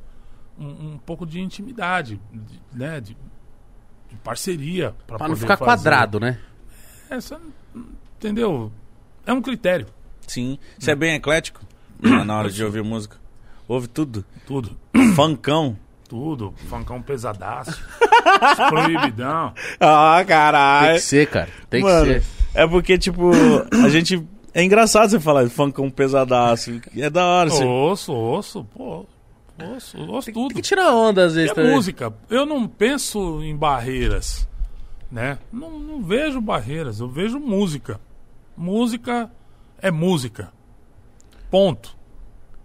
C: um, um pouco de intimidade, de- né? De, de parceria.
A: Pra
C: poder
A: não ficar
C: fazer.
A: quadrado, né?
C: Essa, entendeu? É um critério,
B: Sim. Você é bem eclético na na hora de ouvir música? Ouve tudo?
C: tudo.
B: Funkão?
C: Tudo. Funkão pesadaço. proibidão.
B: Ah,
A: Tem
B: caralho.
A: que ser, cara. Tem
B: Mano,
A: que ser.
B: é porque, tipo, a gente... É engraçado você falar de funkão pesadaço. É da hora. Você...
C: Ouço, ouço, pô. Ouço, ouço tudo.
A: Tem que tirar onda às vezes
C: é
A: também.
C: música. Eu não penso em barreiras, né? Não, não vejo barreiras, eu vejo música. Música é música. Ponto.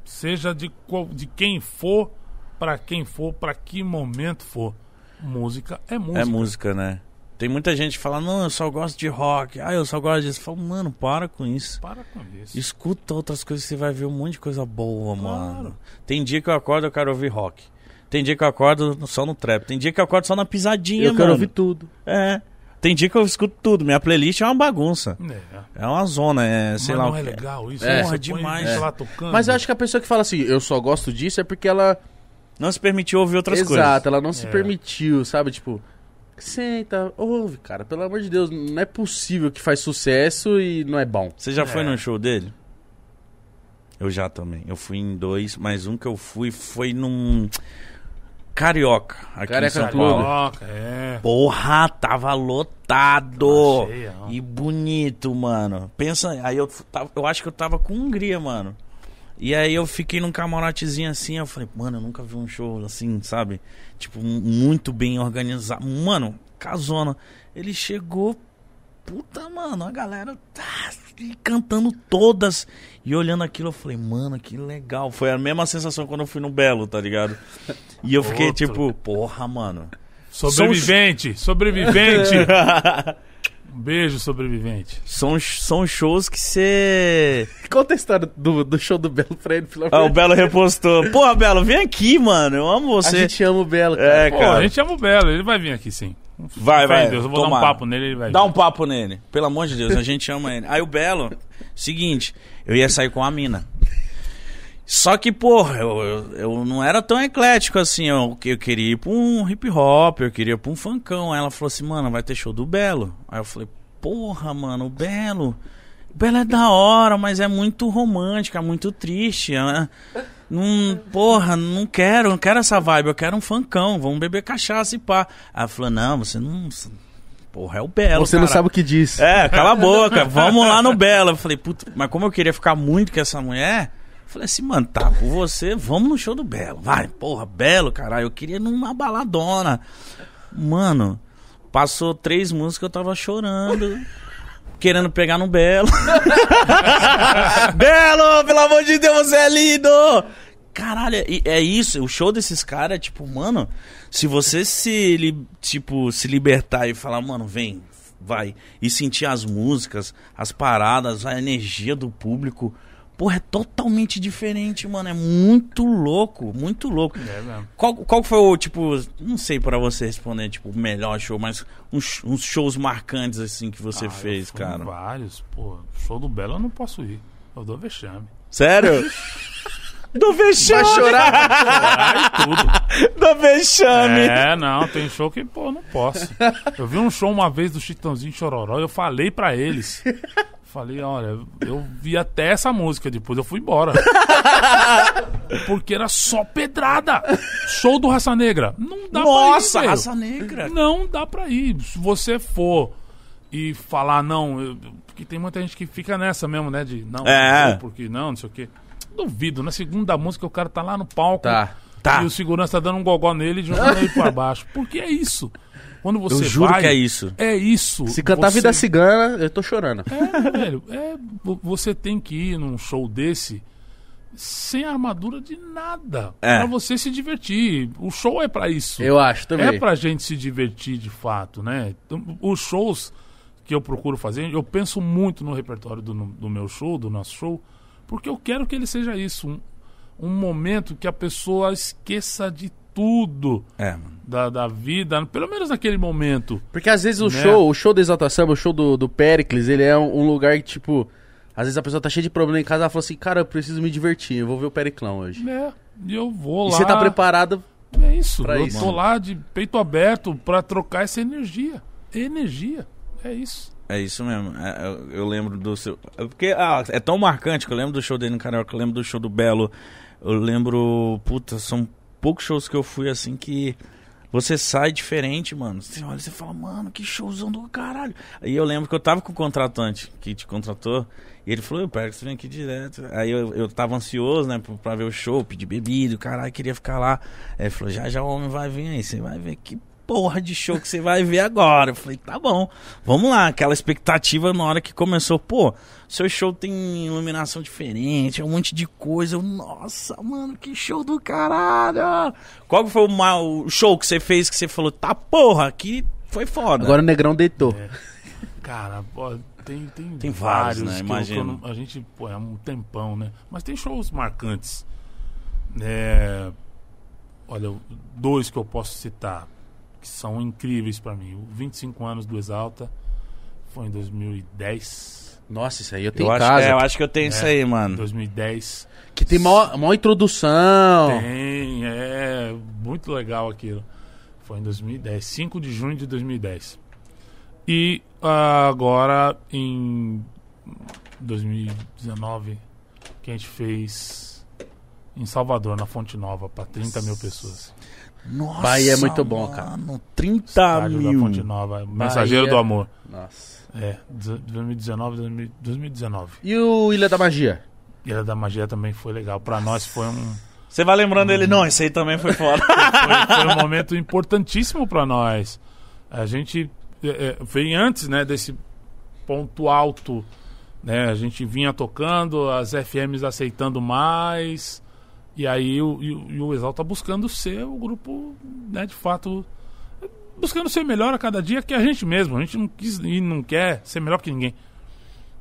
C: Seja de, qual- de quem for, pra quem for, pra que momento for. Música é música.
B: É música, né? Tem muita gente que fala, não, eu só gosto de rock. Ah, eu só gosto disso. Fala, mano, para com isso.
C: Para com isso.
B: Escuta outras coisas, você vai ver um monte de coisa boa,
C: Claro.
B: mano. Tem dia que eu acordo, eu quero ouvir rock. Tem dia que eu acordo só no trap. Tem dia que eu acordo só na pisadinha,
A: Eu
B: mano.
A: quero ouvir tudo.
B: É. Tem dia que eu escuto tudo. Minha playlist é uma bagunça.
C: É.
B: É uma zona, é, sei
C: Mas
B: lá.
C: não
B: o
C: é
B: que
C: legal isso.
A: É.
C: Porra,
B: É demais. É.
C: lá tocando.
A: Mas eu acho que a pessoa que fala assim, eu só gosto disso, é porque ela.
B: Não se permitiu ouvir outras
A: Exato,
B: coisas.
A: ela não se
C: É.
A: permitiu, sabe? Tipo, senta, ouve, cara. Pelo amor de Deus, não é possível que faz sucesso e não é bom.
B: Você já foi
C: É.
B: no show dele? Eu já também. Eu fui em dois, mas um que eu fui foi num. Carioca, aqui
A: Carioca
B: em São. Paulo.
C: Coloca, é.
B: Porra, tava lotado.
C: Cheia,
B: e bonito, mano. Pensa, aí eu, eu acho que eu tava com Hungria, mano. E aí eu fiquei num camarotezinho assim, eu falei, mano, eu nunca vi um show assim, sabe? Tipo, mu- muito bem organizado. Mano, casona. Ele chegou, puta, mano, a galera tá cantando todas. E olhando aquilo, eu falei, mano, que legal. Foi a mesma sensação quando eu fui no Belo, tá ligado? E eu fiquei
C: Outro.
B: tipo, porra, mano.
C: Sobrevivente, sobrevivente. um beijo, sobrevivente.
B: São, são shows que você.
A: Conta a história do, do show do Belo pra ele, pelo
B: Ah,
A: amor
B: o
A: de
B: Belo repostou. Porra, Belo, vem aqui, mano. Eu amo
A: Deus. A
B: você.
A: gente ama o Belo, cara.
B: É,
C: Pô,
B: cara.
C: a gente chama o Belo, ele vai vir aqui sim.
B: Vai, vai.
C: Deus, eu vou dar um papo nele, ele vai
B: Dá um papo nele. Pelo amor de Deus, a gente ama ele. Aí o Belo, seguinte, eu ia sair com a mina. Só que, porra, eu, eu, eu não era tão eclético assim. Eu, eu queria ir pra um hip hop, eu queria ir pra um funkão. Aí ela falou assim, mano, vai ter show do Belo. Aí eu falei, porra, mano, o Belo. O Belo é da hora, mas é muito romântico, é muito triste. né? Não, porra, não quero, não quero essa vibe, eu quero um funkão, vamos beber cachaça e pá. Aí ela falou, não, você não. Porra, é o Belo.
A: Você não
B: cara.
A: sabe o que diz.
B: É, cala a boca, vamos lá no Belo. Eu falei, puta, mas como eu queria ficar muito com essa mulher, eu falei assim, mano, tá, por você, vamos no show do Belo. Vai, porra, Belo, caralho, eu queria numa baladona. Mano, passou três músicas, eu tava chorando. Querendo pegar no Belo. Belo, pelo amor de Deus, você é lindo! Caralho, é, é isso. O show desses caras é tipo, mano, se você se, li- tipo, se libertar e falar, mano, vem, vai, e sentir as músicas, as paradas, a energia do público, porra, é totalmente diferente, mano. É muito louco, muito louco.
C: É mesmo.
B: Qual, qual foi o, tipo, não sei pra você responder, tipo, o melhor show, mas uns, uns shows marcantes, assim, que você
C: Ah,
B: fez, cara?
C: Vários, pô. Show do Belo eu não posso ir. Eu dou vexame.
B: Sério? Do vexame!
A: Vai chorar.
C: Ai, tudo.
B: Do vexame!
C: É, não, tem show que, pô, não posso. Eu vi um show uma vez do Chitãozinho Chororó e eu falei pra eles. Falei, olha, eu vi até essa música, depois eu fui embora. Porque era só pedrada. Show do Raça Negra. Não dá
B: Nossa,
C: pra ir,
B: raça
C: velho.
B: negra!
C: Não dá pra ir. Se você for e falar, não, eu- porque tem muita gente que fica nessa mesmo, né? De não,
B: É.
C: porque não, não sei o quê. Duvido, na segunda música o cara tá lá no palco
A: Tá.
B: Tá.
C: e o segurança tá dando um gogó nele e jogando ele pra baixo. Porque é isso. Quando você
B: Eu juro
C: vai,
B: que é isso.
C: É isso.
A: Se cantar
C: Você-
A: Vida Cigana, eu tô chorando.
C: É, velho, é, vo- você tem que ir num show desse sem armadura de nada.
B: É.
C: Pra você se divertir. O show é pra isso.
A: Eu acho também.
C: É pra gente se divertir de fato, né? Então, Os shows que eu procuro fazer, eu penso muito no repertório do, do meu show, do nosso show, porque eu quero que ele seja isso. Um, um momento que a pessoa esqueça de tudo
B: É, mano.
C: da, da vida, pelo menos naquele momento.
A: Porque às vezes o
C: Né?
A: show, o show da Exalta Samba, o show do, do Pericles, ele é um, um lugar que, tipo, às vezes a pessoa tá cheia de problema em casa, ela fala assim, cara, eu preciso me divertir, eu vou ver o Periclão hoje.
C: É, e eu vou
A: E
C: lá.
A: você tá preparado
C: É isso.
A: pra
C: eu
A: isso.
C: tô lá de peito aberto pra trocar essa energia. Energia. É isso.
B: É isso mesmo. É, eu, eu lembro do seu. é Porque ah, é tão marcante que eu lembro do show dele no Carioca, eu lembro do show do Belo. Eu lembro. Puta, são poucos shows que eu fui assim que. Você sai diferente, mano. Você olha e fala, mano, que showzão do caralho. Aí eu lembro que eu tava com o contratante que te contratou. E ele falou, eu pego, vem aqui direto. Aí eu, eu tava ansioso, né, pra, pra ver o show, pedir bebida, o caralho, queria ficar lá. Aí ele falou, já já o homem vai vir aí, você vai ver que porra de show que você vai ver agora. Eu falei, tá bom, vamos lá. Aquela expectativa na hora que começou, pô, seu show tem iluminação diferente, é um monte de coisa. Eu, Nossa, mano, que show do caralho. Qual foi o, show que você fez que você falou, tá porra, aqui foi foda.
A: Agora o Negrão deitou.
C: Cara, pô, tem, tem,
B: Tem vários, né?
C: eu
B: Imagino.
C: não- a gente, pô, é um tempão, né? Mas tem shows marcantes. É, olha, dois que eu posso citar, que são incríveis pra mim. O 25 anos do Exalta foi em 2010.
A: Nossa, isso aí eu tenho
B: eu
A: em
B: acho,
A: casa.
B: é, eu acho que eu tenho isso aí, mano.
C: 2010.
A: Que tem maior, maior introdução.
C: Tem, é muito legal aquilo. Foi em 2010, 5 de junho de 2010. E ah, agora em 2019, que a gente fez em Salvador, na Fonte Nova, para 30 mil pessoas.
B: Nossa,
A: Bahia é muito bom, cara.
B: mano, 30
C: Estádio da
B: mil.
C: Fonte Nova, Mensageiro
A: Bahia.
C: do Amor.
A: Nossa.
C: É, 2019, 2000 2019.
A: E o Ilha da Magia?
C: Ilha da Magia também foi legal. Para nós foi um.
B: Você vai lembrando ele, não, esse aí também foi foda.
C: foi, foi um momento importantíssimo para nós. A gente é, é, veio antes, né, desse ponto alto, né? A gente vinha tocando, as FMs aceitando mais, e aí o, e, o- Exalta buscando ser o grupo, né, de fato, buscando ser melhor a cada dia que a gente mesmo. A gente não quis e não quer ser melhor que ninguém.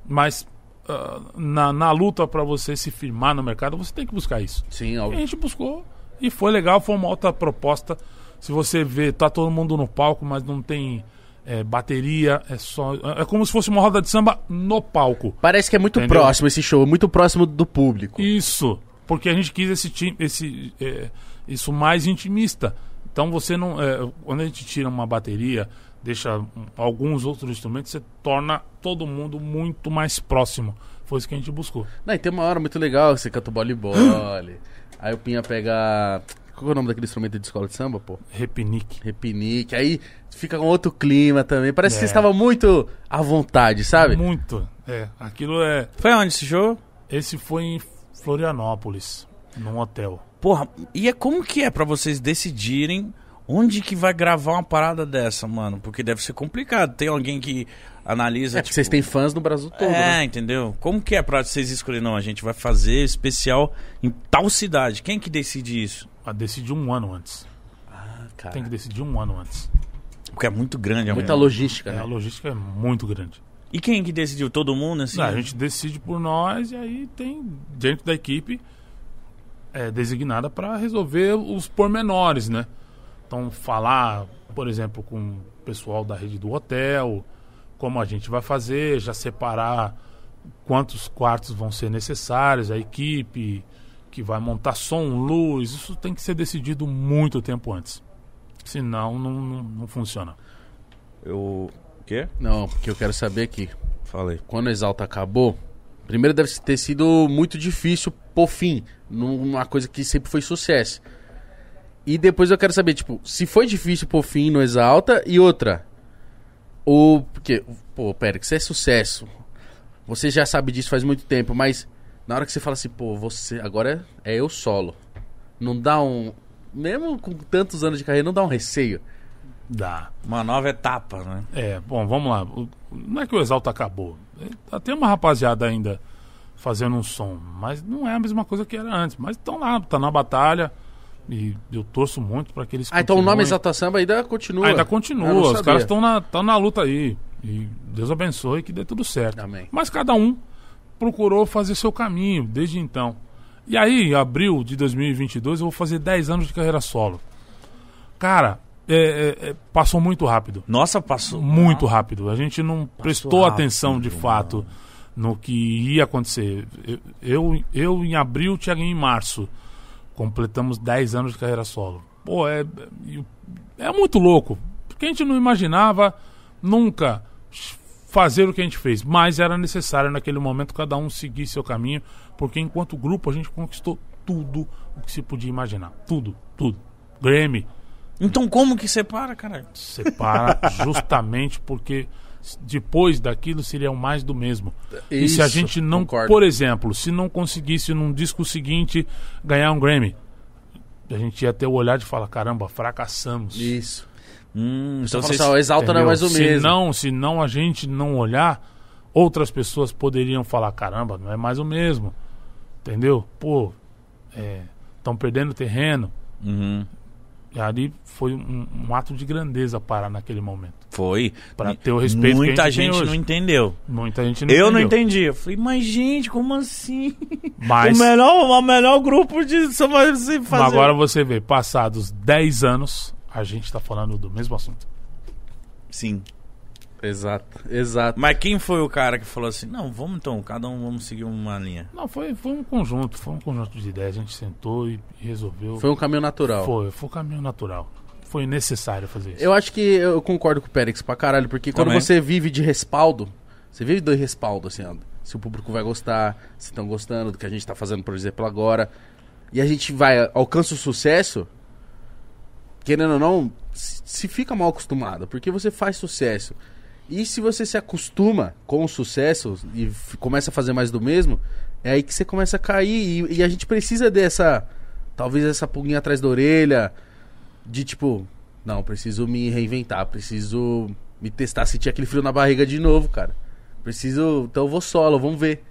C: Mas ah, na, na luta para você se firmar no mercado, você tem que buscar isso.
A: Sim,
C: E a
A: óbvio.
C: gente buscou e foi legal, foi uma outra proposta. Se você vê, tá todo mundo no palco, mas não tem é, bateria, é só. É como se fosse uma roda de samba no palco.
A: Parece que é muito
C: Entendeu?
A: próximo esse show, muito próximo do público.
C: Isso, porque a gente quis esse, esse é, isso mais intimista. Então você não. é, quando a gente tira uma bateria, deixa um, alguns outros instrumentos, você torna todo mundo muito mais próximo. Foi isso que a gente buscou.
A: Não, e tem uma hora muito legal, você canta o voleibol. aí o Pinha pega. Qual é o nome daquele instrumento de escola de samba, pô?
C: Repinique.
A: Repinique. Aí fica com outro clima também. Parece que
C: É.
A: vocês estavam muito à vontade, sabe?
C: Muito. É, aquilo é.
B: Foi onde esse show?
C: Esse foi em Florianópolis, num hotel.
B: Porra, e é como que é pra vocês decidirem onde que vai gravar uma parada dessa, mano? Porque deve ser complicado. Tem alguém que analisa,
A: É, porque vocês têm fãs no Brasil todo,
B: É,
A: né?
B: entendeu? Como que é pra vocês escolherem? Não, a gente vai fazer especial em tal cidade. Quem que decide isso?
C: A decidir um ano antes.
A: Cara,
C: Tem que decidir um ano antes.
B: Porque é muito grande. é
A: muita
B: muito-
A: logística,
C: É, a
A: né?
C: logística é muito grande.
B: E quem que decidiu? Todo mundo, assim?
C: Não, a gente decide por nós e aí tem dentro da equipe é, designada para resolver os pormenores, né? Então, falar, por exemplo, com o pessoal da rede do hotel, como a gente vai fazer, já separar quantos quartos vão ser necessários, a equipe que vai montar som, luz, isso tem que ser decidido muito tempo antes. Senão, não, não, não funciona.
B: Eu... Quê?
A: Não, porque eu quero saber aqui.
B: Falei.
A: Quando o Exalta acabou, primeiro deve ter sido muito difícil pôr fim numa coisa que sempre foi sucesso. E depois eu quero saber, tipo, se foi difícil pôr fim no Exalta e outra. Ou. Porque, pô, pera, que isso é sucesso. Você já sabe disso faz muito tempo, mas na hora que você fala assim, pô, você. Agora é eu solo. Não dá um. Mesmo com tantos anos de carreira, não dá um receio.
C: Dá.
B: Uma nova etapa, né?
C: É, bom, vamos lá. O- não é que o Exalta acabou. É, Tem uma rapaziada ainda fazendo um som, mas não é a mesma coisa que era antes. Mas estão lá, tá na batalha. E eu torço muito para que eles
A: Ah, então o nome. Exalta Samba ainda continua.
C: Ainda
A: Ah,
C: continua.
A: não
C: Os caras estão na, tão na luta aí. E Deus abençoe que dê tudo certo.
A: Amém.
C: Mas cada um procurou fazer seu caminho desde então. E aí, em abril de 2022, eu vou fazer 10 anos de carreira solo. Cara, é, é, é, passou muito rápido.
B: Nossa, passou.
C: Muito rápido. A gente não prestou
B: rápido,
C: atenção de fato no que ia acontecer. Eu, eu, eu em abril, o Thiaguinho em março. Completamos 10 anos de carreira solo. Pô, é, é, é muito louco. Porque a gente não imaginava nunca fazer o que a gente fez. Mas era necessário naquele momento cada um seguir seu caminho. Porque enquanto grupo a gente conquistou tudo o que se podia imaginar. Tudo, tudo. Grammy,
B: Então como que separa, caralho?
C: separa justamente porque depois daquilo seria o mais do mesmo. e se
A: Isso,
C: a gente não,
A: concordo.
C: por exemplo, se não conseguisse num disco seguinte ganhar um Grammy, a gente ia ter o olhar de falar, caramba, fracassamos.
A: Isso.
B: Hum,
A: Então
B: então
A: assim, exalta não é mais o
C: se
A: mesmo.
C: Não, se não a gente não olhar, outras pessoas poderiam falar, caramba, não é mais o mesmo. Entendeu? Pô, estão perdendo terreno.
B: Uhum.
C: E ali foi um, um ato de grandeza parar naquele momento.
B: Foi.
C: Pra ter o respeito
B: Muita
C: que gente
B: gente não entendeu.
C: Muita gente não
B: eu não
C: entendeu.
B: entendi. Eu falei, mas gente, como assim?
C: Mas,
B: O melhor, o melhor grupo de fazer.
C: agora você vê, passados 10 anos, a gente tá falando do mesmo assunto.
B: Sim.
A: Exato, exato.
B: Mas quem foi o cara que falou assim, não, vamos então, cada um vamos seguir uma linha.
C: Não, foi, foi um conjunto, foi um conjunto de ideias. A gente sentou e resolveu.
A: Foi um caminho natural.
C: Foi, foi o caminho natural. Foi necessário fazer isso.
A: Eu acho que eu concordo com o Pérez pra caralho, porque quando
B: Também.
A: você vive de respaldo, você vive do respaldo, assim, ó, se o público vai gostar, se estão gostando do que a gente tá fazendo, por exemplo, agora, e a gente vai, alcança o sucesso, querendo ou não, se se fica mal acostumado, porque você faz sucesso. E se você se acostuma com o sucesso e começa a fazer mais do mesmo, é aí que você começa a cair. E, e a gente precisa dessa, talvez essa pulguinha atrás da orelha, de tipo, não, preciso me reinventar, preciso me testar, sentir aquele frio na barriga de novo, cara. Preciso, então eu vou solo, vamos ver.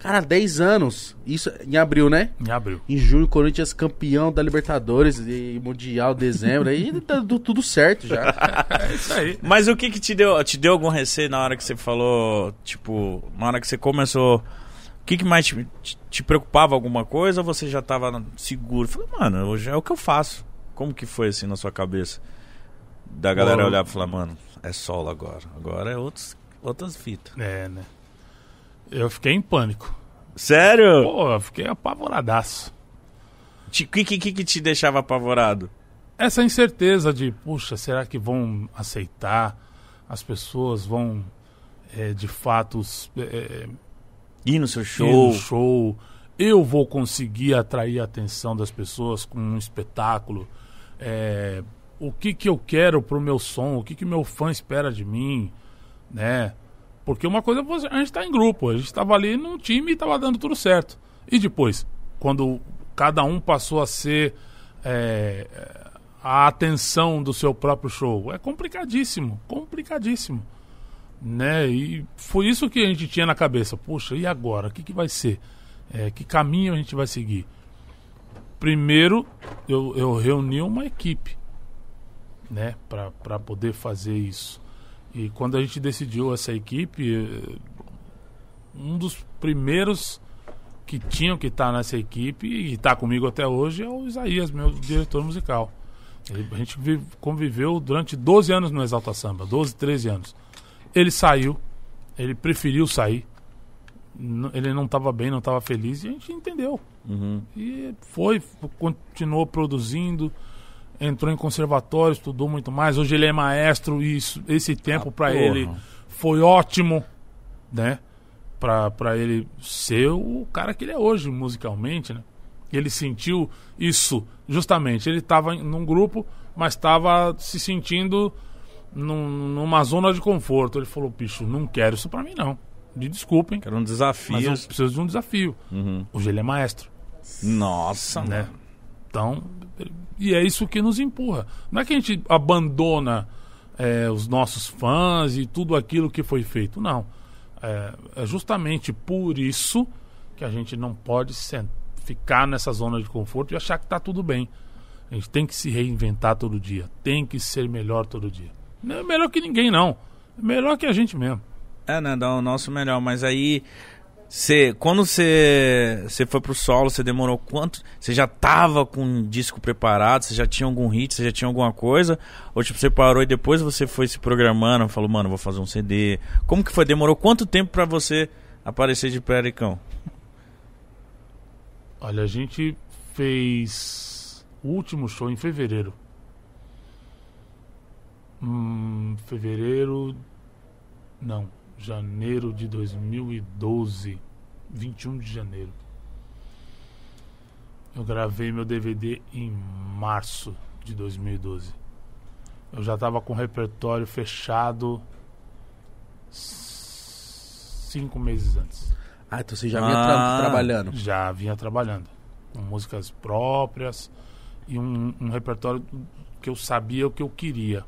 A: Cara, 10 anos, isso em abril, né?
C: Em abril.
A: Em junho, Corinthians campeão da Libertadores e Mundial, dezembro, aí tá tu- tudo certo já.
C: É isso aí.
B: Mas o que que te deu, te deu algum receio na hora que você falou, tipo, na hora que você começou, o que que mais te, te- te preocupava alguma coisa ou você já tava seguro? Falei, mano, hoje é o que eu faço. Como que foi assim na sua cabeça? Da galera
C: Bom,
B: olhar e falar, mano, é solo agora. Agora é outros, outras fitas.
C: É, né? Eu fiquei em pânico.
B: Sério?
C: Pô, eu fiquei apavoradaço.
B: O que, que, que te deixava apavorado?
C: Essa incerteza de, puxa, será que vão aceitar? As pessoas vão, é, de fato, s- é,
B: Ir no seu
C: ir
B: show.
C: no show. Eu vou conseguir atrair a atenção das pessoas com um espetáculo. É, o que que eu quero pro meu som? O que que meu fã espera de mim? Né? Porque uma coisa é a gente tá em grupo, a gente tava ali num time e tava dando tudo certo. E depois, quando cada um passou a ser é, a atenção do seu próprio show, é complicadíssimo, complicadíssimo né? E foi isso que a gente tinha na cabeça. Puxa, e agora? O que, que vai ser? É, que caminho a gente vai seguir? Primeiro, eu, eu reuni uma equipe, né? Para poder fazer isso. E quando a gente decidiu essa equipe, um dos primeiros que tinham que estar nessa equipe e está comigo até hoje é o Isaías, meu diretor musical. Ele- a gente vi- conviveu durante 12 anos no Exalta Samba, 12, 13 anos. Ele saiu, ele preferiu sair. Ele não estava bem, não estava feliz e a gente entendeu.
B: Uhum.
C: E foi, continuou produzindo, entrou em conservatório, estudou muito mais. Hoje ele é maestro e isso- esse tempo
B: Ah,
C: para ele foi ótimo, né? Pra, pra ele ser o cara que ele é hoje musicalmente, né? Ele sentiu isso justamente. Ele estava num grupo, mas estava se sentindo num- numa zona de conforto. Ele falou: bicho, não quero isso pra mim, não. Me desculpem,
B: Era um
C: mas
B: desafio.
C: eu preciso de um desafio.
B: Uhum.
C: Hoje ele é maestro
B: Nossa,
C: né?
B: mano.
C: Então, e é isso que nos empurra. Não é que a gente abandona é, os nossos fãs e tudo aquilo que foi feito, não. É, é justamente por isso que a gente não pode ficar nessa zona de conforto e achar que está tudo bem. A gente tem que se reinventar todo dia, tem que ser melhor todo dia. Não é melhor que ninguém, não. É melhor que a gente mesmo.
B: É, né? Dá o nosso melhor. Mas aí, você, quando você, foi pro solo, você demorou quanto? Você já tava com um disco preparado? Você já tinha algum hit? Você já tinha alguma coisa? Ou tipo, você parou e depois você foi se programando? Falou, mano, vou fazer um CD. Como que foi? Demorou quanto tempo pra você aparecer de Pericão?
C: Olha, a gente fez o último show em fevereiro. Hum, fevereiro. Não, janeiro de 2012. 21 de janeiro. Eu gravei meu DVD em março de 2012. Eu já tava com o repertório fechado cinco meses antes.
A: Ah, então você já vinha tra-
B: Ah.
A: trabalhando.
C: Já vinha trabalhando. Com músicas próprias e um, um repertório que eu sabia o que eu queria.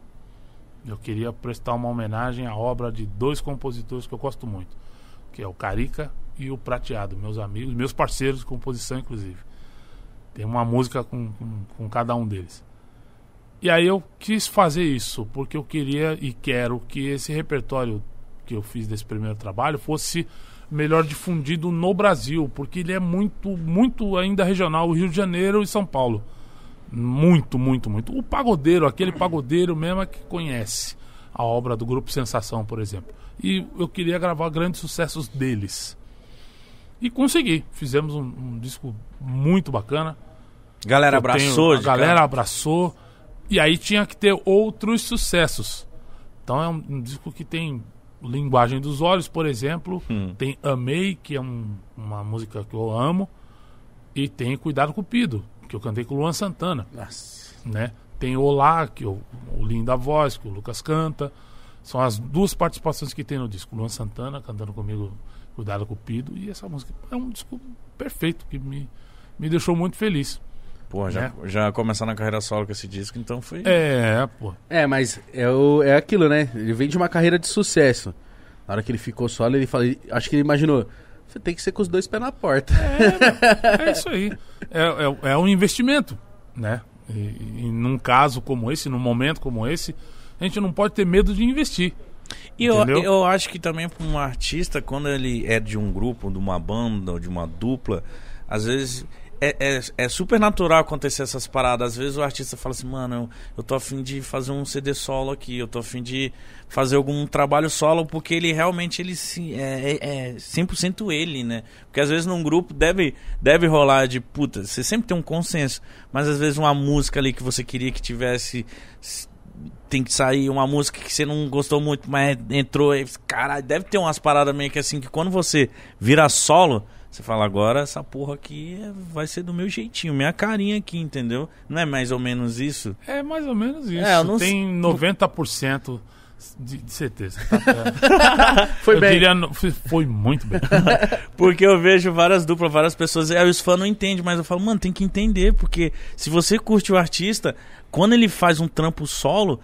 C: Eu queria prestar uma homenagem à obra de dois compositores que eu gosto muito, que é o Carica e o Prateado, meus amigos, meus parceiros de composição, inclusive. Tem uma música com, com, com cada um deles. E aí eu quis fazer isso, porque eu queria e quero que esse repertório que eu fiz desse primeiro trabalho fosse melhor difundido no Brasil, porque ele é muito, muito ainda regional, o Rio de Janeiro e São Paulo. Muito, muito, muito. O pagodeiro, aquele pagodeiro mesmo é que conhece a obra do Grupo Sensação, por exemplo. E eu queria gravar grandes sucessos deles. E consegui. Fizemos um, um disco muito bacana.
B: Galera
C: Eu
B: abraçou,
C: tenho- a galera
B: cara?
C: abraçou. E aí tinha que ter outros sucessos. Então é um, um disco que tem Linguagem dos Olhos, por exemplo.
B: Hum.
C: Tem Amei, que é um- uma música que eu amo. E tem Cuidado Cupido, que eu cantei com o Luan Santana.
A: Nossa.
C: Né? Tem Olá, que é o, o Linda Voz, que o Lucas canta. São as duas participações que tem no disco. Luan Santana cantando comigo Cuidado Cupido. E essa música é um disco perfeito, que me, me deixou muito feliz.
B: Pô, já,
C: né?
B: já começar na carreira solo com esse disco, então foi.
C: É, pô.
A: É, mas é, o, é aquilo, né? Ele vem de uma carreira de sucesso. Na hora que ele ficou solo, ele fala. Acho que ele imaginou. Você tem que ser com os dois pés na porta.
C: É isso aí. É, é, é um investimento, né? E, e num caso como esse, num momento como esse, a gente não pode ter medo de investir.
B: E eu, eu acho que também para um artista, quando ele é de um grupo, de uma banda ou de uma dupla, às vezes é, é, é super natural acontecer essas paradas. Às vezes o artista fala assim, mano, eu, eu tô afim de fazer um CD solo aqui, eu tô afim de fazer algum trabalho solo, porque ele realmente ele é, é, é 100% ele, né? Porque às vezes num grupo deve, deve rolar de, puta, você sempre tem um consenso, mas às vezes uma música ali que você queria que tivesse tem que sair uma música que você não gostou muito, mas entrou. Caralho, deve ter umas paradas meio que assim que quando você vira solo, você fala, agora essa porra aqui é- vai ser do meu jeitinho, minha carinha aqui, entendeu? Não é mais ou menos isso?
C: É mais ou menos isso.
B: É, não
C: Tem
B: sei-
C: 90% de, de certeza. Tá?
A: Foi
C: eu
A: bem.
C: diria, foi- foi muito bem.
B: Porque eu vejo várias duplas, várias pessoas, aí os fãs não entendem, mas eu falo, mano, tem que entender, porque se você curte o artista, quando ele faz um trampo solo,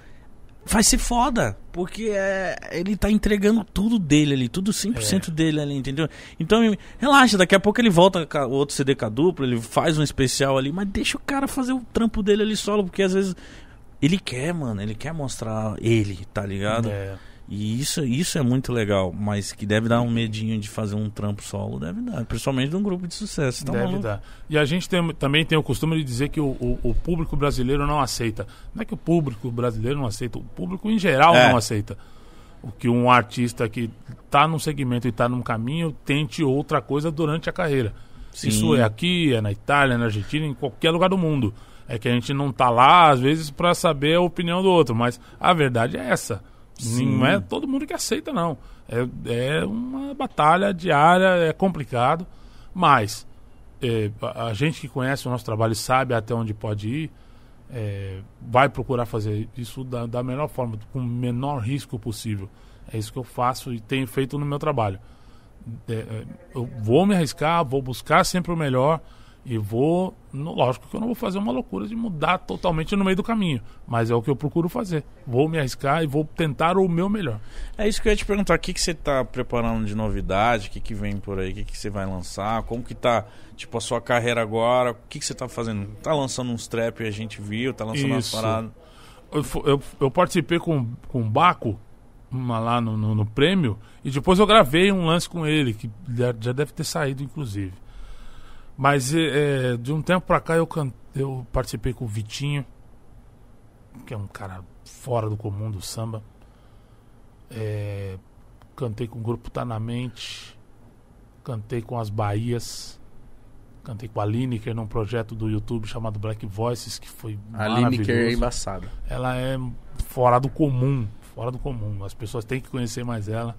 B: vai ser foda. Porque é, ele tá entregando tudo dele ali, tudo 100% dele ali, entendeu? Então, relaxa, daqui a pouco ele volta com o outro CD com a dupla, ele faz um especial ali, mas deixa o cara fazer o trampo dele ali solo, porque às vezes ele quer, mano, ele quer mostrar ele, tá ligado?
C: É.
B: E isso, isso é muito legal, mas que deve dar um medinho de fazer um trampo solo, deve dar, principalmente de um grupo de sucesso. Tá
C: Deve
B: maluco?
C: dar. E a gente tem- também tem o costume de dizer que o, o- o público brasileiro não aceita. Não é que o público brasileiro não aceita, o público em geral
B: É.
C: não aceita. O que um artista que está num segmento e está num caminho tente outra coisa durante a carreira.
B: Sim.
C: Isso é aqui, é na Itália, é na Argentina, em qualquer lugar do mundo. É que a gente não tá lá, às vezes, para saber a opinião do outro. Mas a verdade é essa.
B: Sim.
C: Não é todo mundo que aceita, não. É, é uma batalha diária, é complicado. Mas é, a gente que conhece o nosso trabalho e sabe até onde pode ir, é, vai procurar fazer isso da, da melhor forma, com o menor risco possível. É isso que eu faço e tenho feito no meu trabalho. É, é, eu vou me arriscar, vou buscar sempre o melhor e vou. no- lógico que eu não vou fazer uma loucura de mudar totalmente no meio do caminho, mas é o que eu procuro fazer. Vou me arriscar e vou tentar o meu melhor.
B: É isso que eu ia te perguntar, o que, que você tá preparando de novidade, o que, que vem por aí, o que, que você vai lançar, como que tá, tipo, a sua carreira agora, o que, que você tá fazendo? Tá lançando uns trap, a gente viu, tá lançando umas
C: Isso.
B: paradas.
C: Eu, eu, eu participei com, com o Baco uma lá no, no, no prêmio e depois eu gravei um lance com ele, que já deve ter saído, inclusive. Mas é, é, de um tempo pra cá eu, can, eu participei com o Vitinho, que é um cara fora do comum do samba. É, cantei com o grupo Tá Na Mente, cantei com as Bahias, cantei com a Lineker num projeto do YouTube chamado Black Voices, que foi
A: A Lineker é embaçada.
C: ela é fora do comum, fora do comum. As pessoas têm que conhecer mais ela.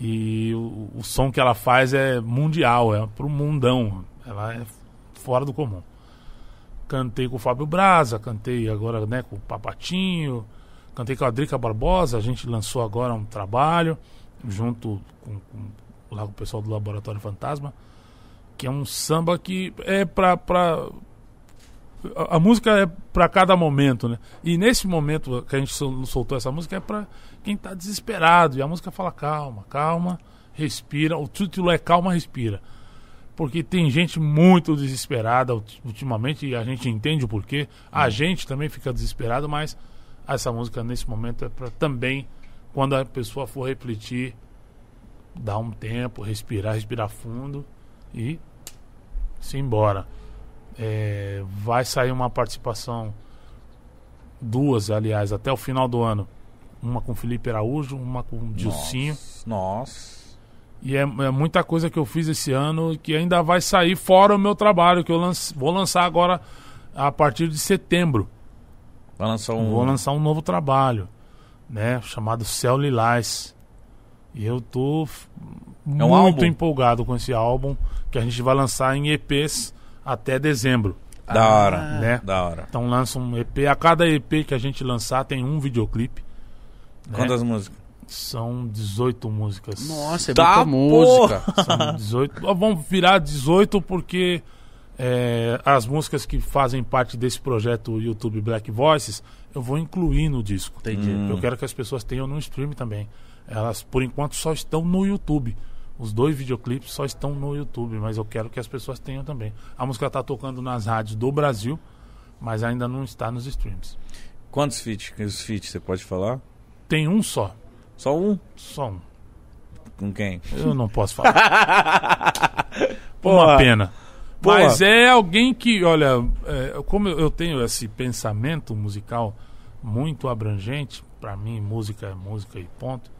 C: E o, o som que ela faz é mundial, é pro mundão. Ela é fora do comum. Cantei com o Fábio Braza, cantei agora né, com o Papatinho, cantei com a Drica Barbosa, a gente lançou agora um trabalho junto com, com lá com o pessoal do Laboratório Fantasma, que é um samba que é pra, pra a, a música é pra cada momento, né? E nesse momento que a gente sol- soltou essa música é pra quem tá desesperado. E a música fala calma, calma, respira. O título é Calma, Respira. Porque tem gente muito desesperada ulti- ultimamente e a gente entende o porquê. A gente também fica desesperado, mas essa música nesse momento é pra também, quando a pessoa for refletir, dar um tempo, respirar, respirar fundo e se embora. É, vai sair uma participação, duas, aliás, até o final do ano. Uma com Felipe Araújo, uma com Dilcinho.
B: Nossa.
C: E é, é muita coisa que eu fiz esse ano que ainda vai sair fora o meu trabalho, que eu lance- vou lançar agora a partir de setembro.
B: Vai lançar um.
C: Vou lançar um novo trabalho, né? Chamado Céu Lilás. E eu tô muito
B: um álbum?
C: empolgado com esse álbum, que a gente vai lançar em EPs até dezembro,
B: Da hora.
C: né?
B: Da hora.
C: Então lança um EP, a cada EP que a gente lançar tem um videoclipe. né?
B: Quantas músicas?
C: São 18 músicas.
A: Nossa, é
B: Tá,
A: muita música.
C: São 18. Ó, Vamos virar 18 porque é, as músicas que fazem parte desse projeto YouTube Black Voices eu vou incluir no disco.
A: Entendi.
B: Hum.
C: Eu quero que as pessoas tenham no stream também. Elas, por enquanto, só estão no YouTube. Os dois videoclipes só estão no YouTube, mas eu quero que as pessoas tenham também. A música está tocando nas rádios do Brasil, mas ainda não está nos streams.
B: Quantos feats? Os feats você pode falar?
C: Tem um só.
B: Só um?
C: Só um.
B: Com quem?
C: Eu não posso falar.
B: Porra.
C: Uma pena.
B: Porra.
C: Mas é alguém que, olha, é, como eu tenho esse pensamento musical muito abrangente, pra mim música é música e ponto.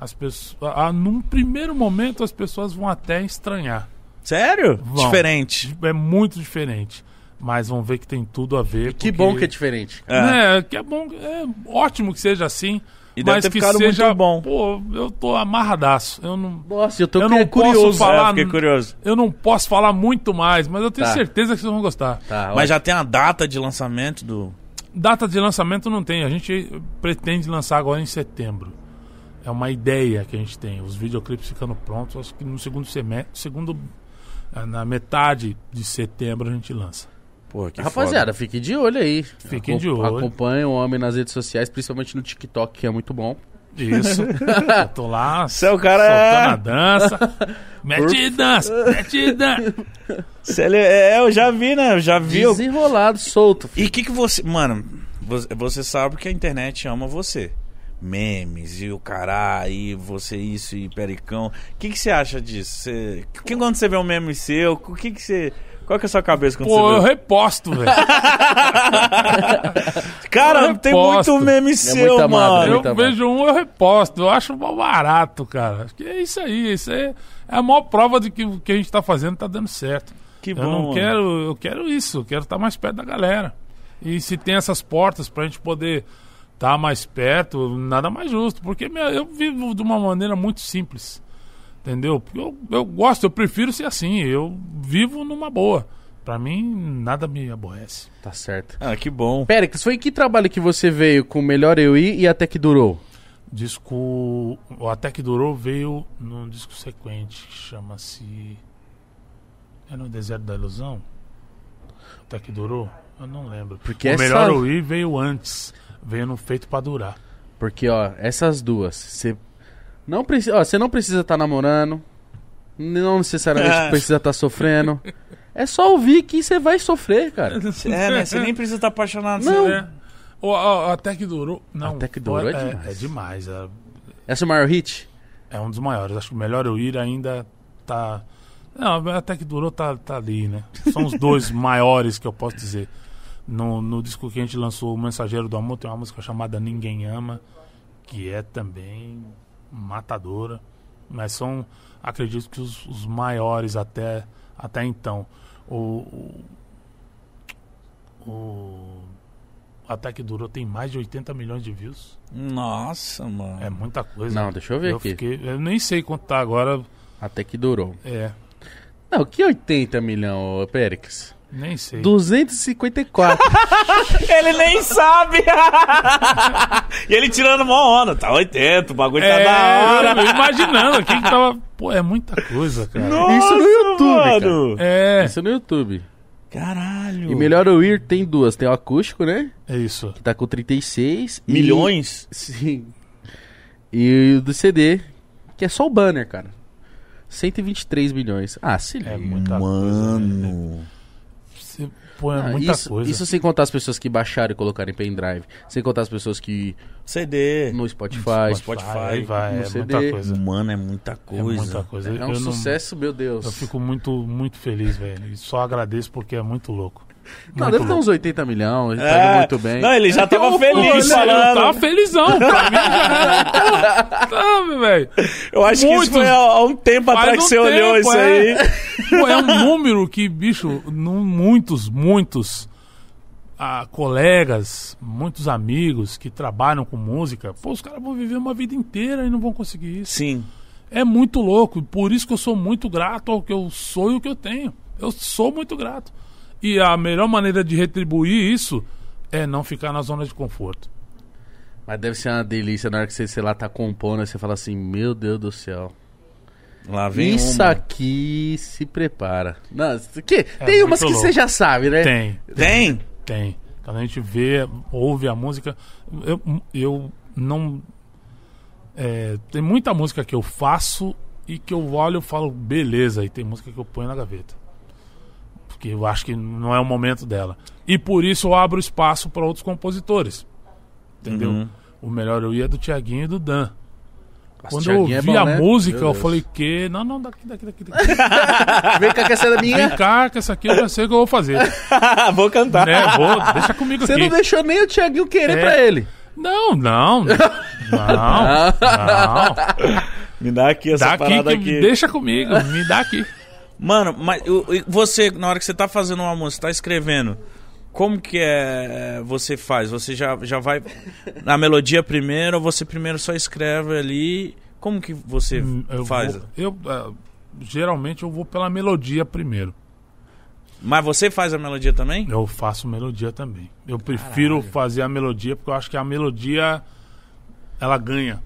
C: As pessoas, ah, num primeiro momento as pessoas vão até estranhar.
B: Sério?
C: Vão.
B: Diferente.
C: É muito diferente, mas vão ver que tem tudo a ver.
A: Que
C: porque-
A: bom que é diferente.
C: É, que é bom, é ótimo que seja assim.
B: E deve
C: mas
B: ter
C: que
B: ficado
C: seja
B: muito bom.
C: Pô, eu tô amarradaço. Eu não,
A: Nossa, eu tô
C: Eu não posso
A: curioso.
C: falar-
B: É,
C: Falar-
B: fiquei curioso.
C: eu não posso falar muito mais, mas eu tenho
A: Tá.
C: certeza que vocês vão gostar.
A: Tá,
B: Mas já tem a data de lançamento do.
C: Data de lançamento não tem. A gente pretende lançar agora em setembro. É uma ideia que a gente tem. Os videoclipes ficando prontos. Acho que no segundo semestre, segundo na metade de setembro a gente lança.
B: Pô, que
A: Rapaziada, fique de olho aí.
C: Fiquem de
A: Acom-
C: olho.
A: Acompanhe o homem nas redes sociais, principalmente no TikTok, que é muito bom.
C: Isso. eu tô lá
B: Seu cara
C: soltando
B: é-
C: a dança. Mete dança, mete dança.
B: Ele- é, eu já vi, né? Eu já vi. eu-
A: Desenrolado, solto.
B: E o que, que você. Mano, você, você sabe que a internet ama você. Memes e o cará, e você isso e pericão. O que, que você acha disso? Você, que, quando você vê um meme seu, o que, que você. Qual que é a sua cabeça quando
C: Pô, eu
B: você vê?
C: reposto, velho.
B: Cara,
C: eu
B: tem
C: reposto.
B: muito meme seu,
A: muita amada,
B: mano.
A: é
C: Eu vejo um, eu reposto. Eu acho mó barato, cara. Acho que é isso aí. Isso é, é a maior prova de que o que a gente tá fazendo tá dando certo.
B: Que
C: eu
B: bom.
C: não
B: mano.
C: quero, eu quero isso. Eu quero estar mais perto da galera. E se tem essas portas pra gente poder estar mais perto, nada mais justo. Porque meu, eu vivo de uma maneira muito simples. Entendeu? Eu, eu gosto, eu prefiro ser assim. Eu vivo numa boa. Pra mim, nada me aborrece.
A: Tá certo.
B: Ah, que bom.
A: Péricles, foi em que trabalho que você veio com o Melhor Eu Ir e até que durou?
C: Disco. O Até que Durou veio num disco sequente que chama-se. É no Deserto da Ilusão? Até que Durou? Eu não lembro.
A: Porque
C: o
A: essa-
C: Melhor Ouvir veio antes. Veio no Feito pra Durar.
A: Porque, ó, essas duas, você não precisa, ó, você não precisa estar namorando, não necessariamente
B: É.
A: precisa estar sofrendo. É só ouvir que você vai sofrer, cara.
B: É, né? Você nem precisa estar apaixonado.
A: Não.
B: você-
C: É. O, o- Até que Durou. Não,
A: Até que Durou é
C: é,
A: demais.
C: é demais. É,
A: Essa é o maior hit?
C: é um dos maiores. Acho que o Melhor Eu Ir ainda tá. Não, Até que Durou tá, tá ali, né? São os dois maiores que eu posso dizer. No, no disco que a gente lançou, O Mensageiro do Amor, tem uma música chamada Ninguém Ama, que é também matadora. Mas são, acredito que os, os maiores até, até então. O, o, o Até que Durou tem mais de 80 milhões de views.
B: Nossa, mano.
C: É muita coisa.
A: Não, deixa eu ver
C: eu
A: aqui.
C: Fiquei, eu nem sei quanto tá agora.
A: Até que durou.
C: É,
A: Não, que 80 milhão, ô, Péricles?
C: Nem sei.
A: 254.
B: Ele nem sabe! e ele tirando mó onda. Tá 80, o bagulho tá
C: É,
B: da hora.
C: eu imaginando aqui que tava. Pô, é muita coisa, cara.
B: Nossa,
A: Isso no YouTube,
B: mano.
C: É.
A: Isso no YouTube.
B: Caralho.
A: E melhor ouvir tem duas. Tem o acústico, né?
C: É isso.
A: Que tá com 36. e-
B: Milhões?
A: Sim. E o do CD, que é só o banner, cara. 123 milhões. Ah, se liga.
C: É muita coisa. né? Você põe
A: Ah,
C: muita
A: isso,
C: coisa.
A: isso sem contar as pessoas que baixaram e colocaram em pendrive. Sem contar as pessoas que
B: CD.
A: no Spotify.
B: Spotify,
C: Aí vai,
A: no
C: é
A: CD.
C: muita coisa.
B: Mano, é muita
C: É
B: coisa.
C: muita coisa.
A: É um
C: Eu não-
A: sucesso, meu Deus.
C: Eu fico muito, muito feliz, velho. E só agradeço porque é muito louco.
A: Não,
C: Muito
A: deve ter uns 80 milhões, ele tá
B: É.
A: indo muito bem.
B: Não, ele já tava feliz
C: ele-
B: falando.
C: Tava felizão. Pra mim já era. Tá, velho.
B: Eu acho que isso foi há, um tempo
C: Faz
B: atrás que
C: um
B: você olhou
C: tempo,
B: isso
C: é.
B: aí.
C: Pô, é um número que, bicho, muitos, muitos ah, colegas, muitos amigos que trabalham com música, pô, os caras vão viver uma vida inteira e não vão conseguir isso.
B: Sim.
C: É muito louco, por isso que eu sou muito grato ao que eu sou e o que eu tenho. Eu sou muito grato. E a melhor maneira de retribuir isso é não ficar na zona de conforto.
A: Mas deve ser uma delícia na hora que você, sei lá, tá compondo, você fala assim, meu Deus do céu.
B: Lá vem
A: Isso
B: uma.
A: aqui se prepara. Não, isso aqui, tem umas que
C: louco.
A: você já sabe, né?
C: Tem,
B: Tem?
C: tem. Quando a gente vê, ouve a música, eu, eu não. é, tem muita música que eu faço e que eu olho e falo, beleza, e tem música que eu ponho na gaveta. Porque eu acho que não é o momento dela. E por isso eu abro espaço para outros compositores. Entendeu?
B: Uhum.
C: O melhor eu ia do Tiaguinho e do Dan.
A: Nossa,
C: Quando eu ouvi
A: é bom,
C: a
A: né?
C: música,
A: Meu
C: eu
A: Deus.
C: falei que. Não, não, daqui, daqui, daqui, daqui.
A: Vem cá que essa é da minha.
C: Vem cá, que essa aqui eu já sei o que eu vou fazer.
B: Vou cantar.
C: né? Vou, deixa comigo
A: Você
C: aqui.
A: não deixou nem o Thiaguinho querer
C: É.
A: pra ele.
C: Não, não. Não. Não.
B: Me dá aqui essa
C: Dá
B: parada
C: que
B: aqui.
C: deixa comigo. Me dá aqui.
B: Mano, mas o- e você, na hora que você tá fazendo uma música, tá escrevendo, como que é você faz? Você já, já vai na melodia primeiro ou você primeiro só escreve ali? Como que você
C: Hum, Eu
B: faz?
C: vou- eu, ah, geralmente eu vou pela melodia primeiro.
B: Mas você faz a melodia também?
C: Eu faço melodia também. Eu prefiro fazer a melodia porque eu acho que a melodia ela ganha.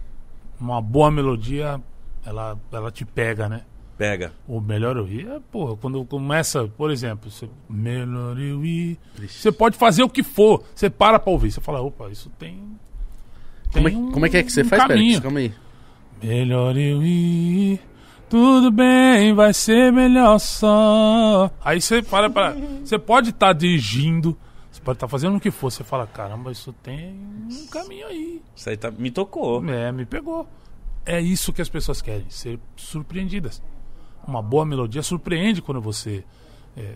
C: Uma boa melodia, ela, ela te pega, né?
B: Pega.
C: O melhor eu ir é, porra, quando começa, por exemplo, você, melhor eu ir. Você pode fazer o que for, você para pra ouvir. Você fala, opa, isso tem.
A: Como é,
C: tem um-
A: como é que é que você
C: um
A: faz,
C: caminho.
A: Pérez? Calma aí.
C: Melhor eu ir, tudo bem, vai ser melhor só. Aí você para para. Você pode estar dirigindo, você pode estar fazendo o que for. Você fala, caramba, isso tem um caminho aí.
B: Isso aí tá, me tocou.
C: É, me pegou. É isso que as pessoas querem, ser surpreendidas. Uma boa melodia surpreende quando você é,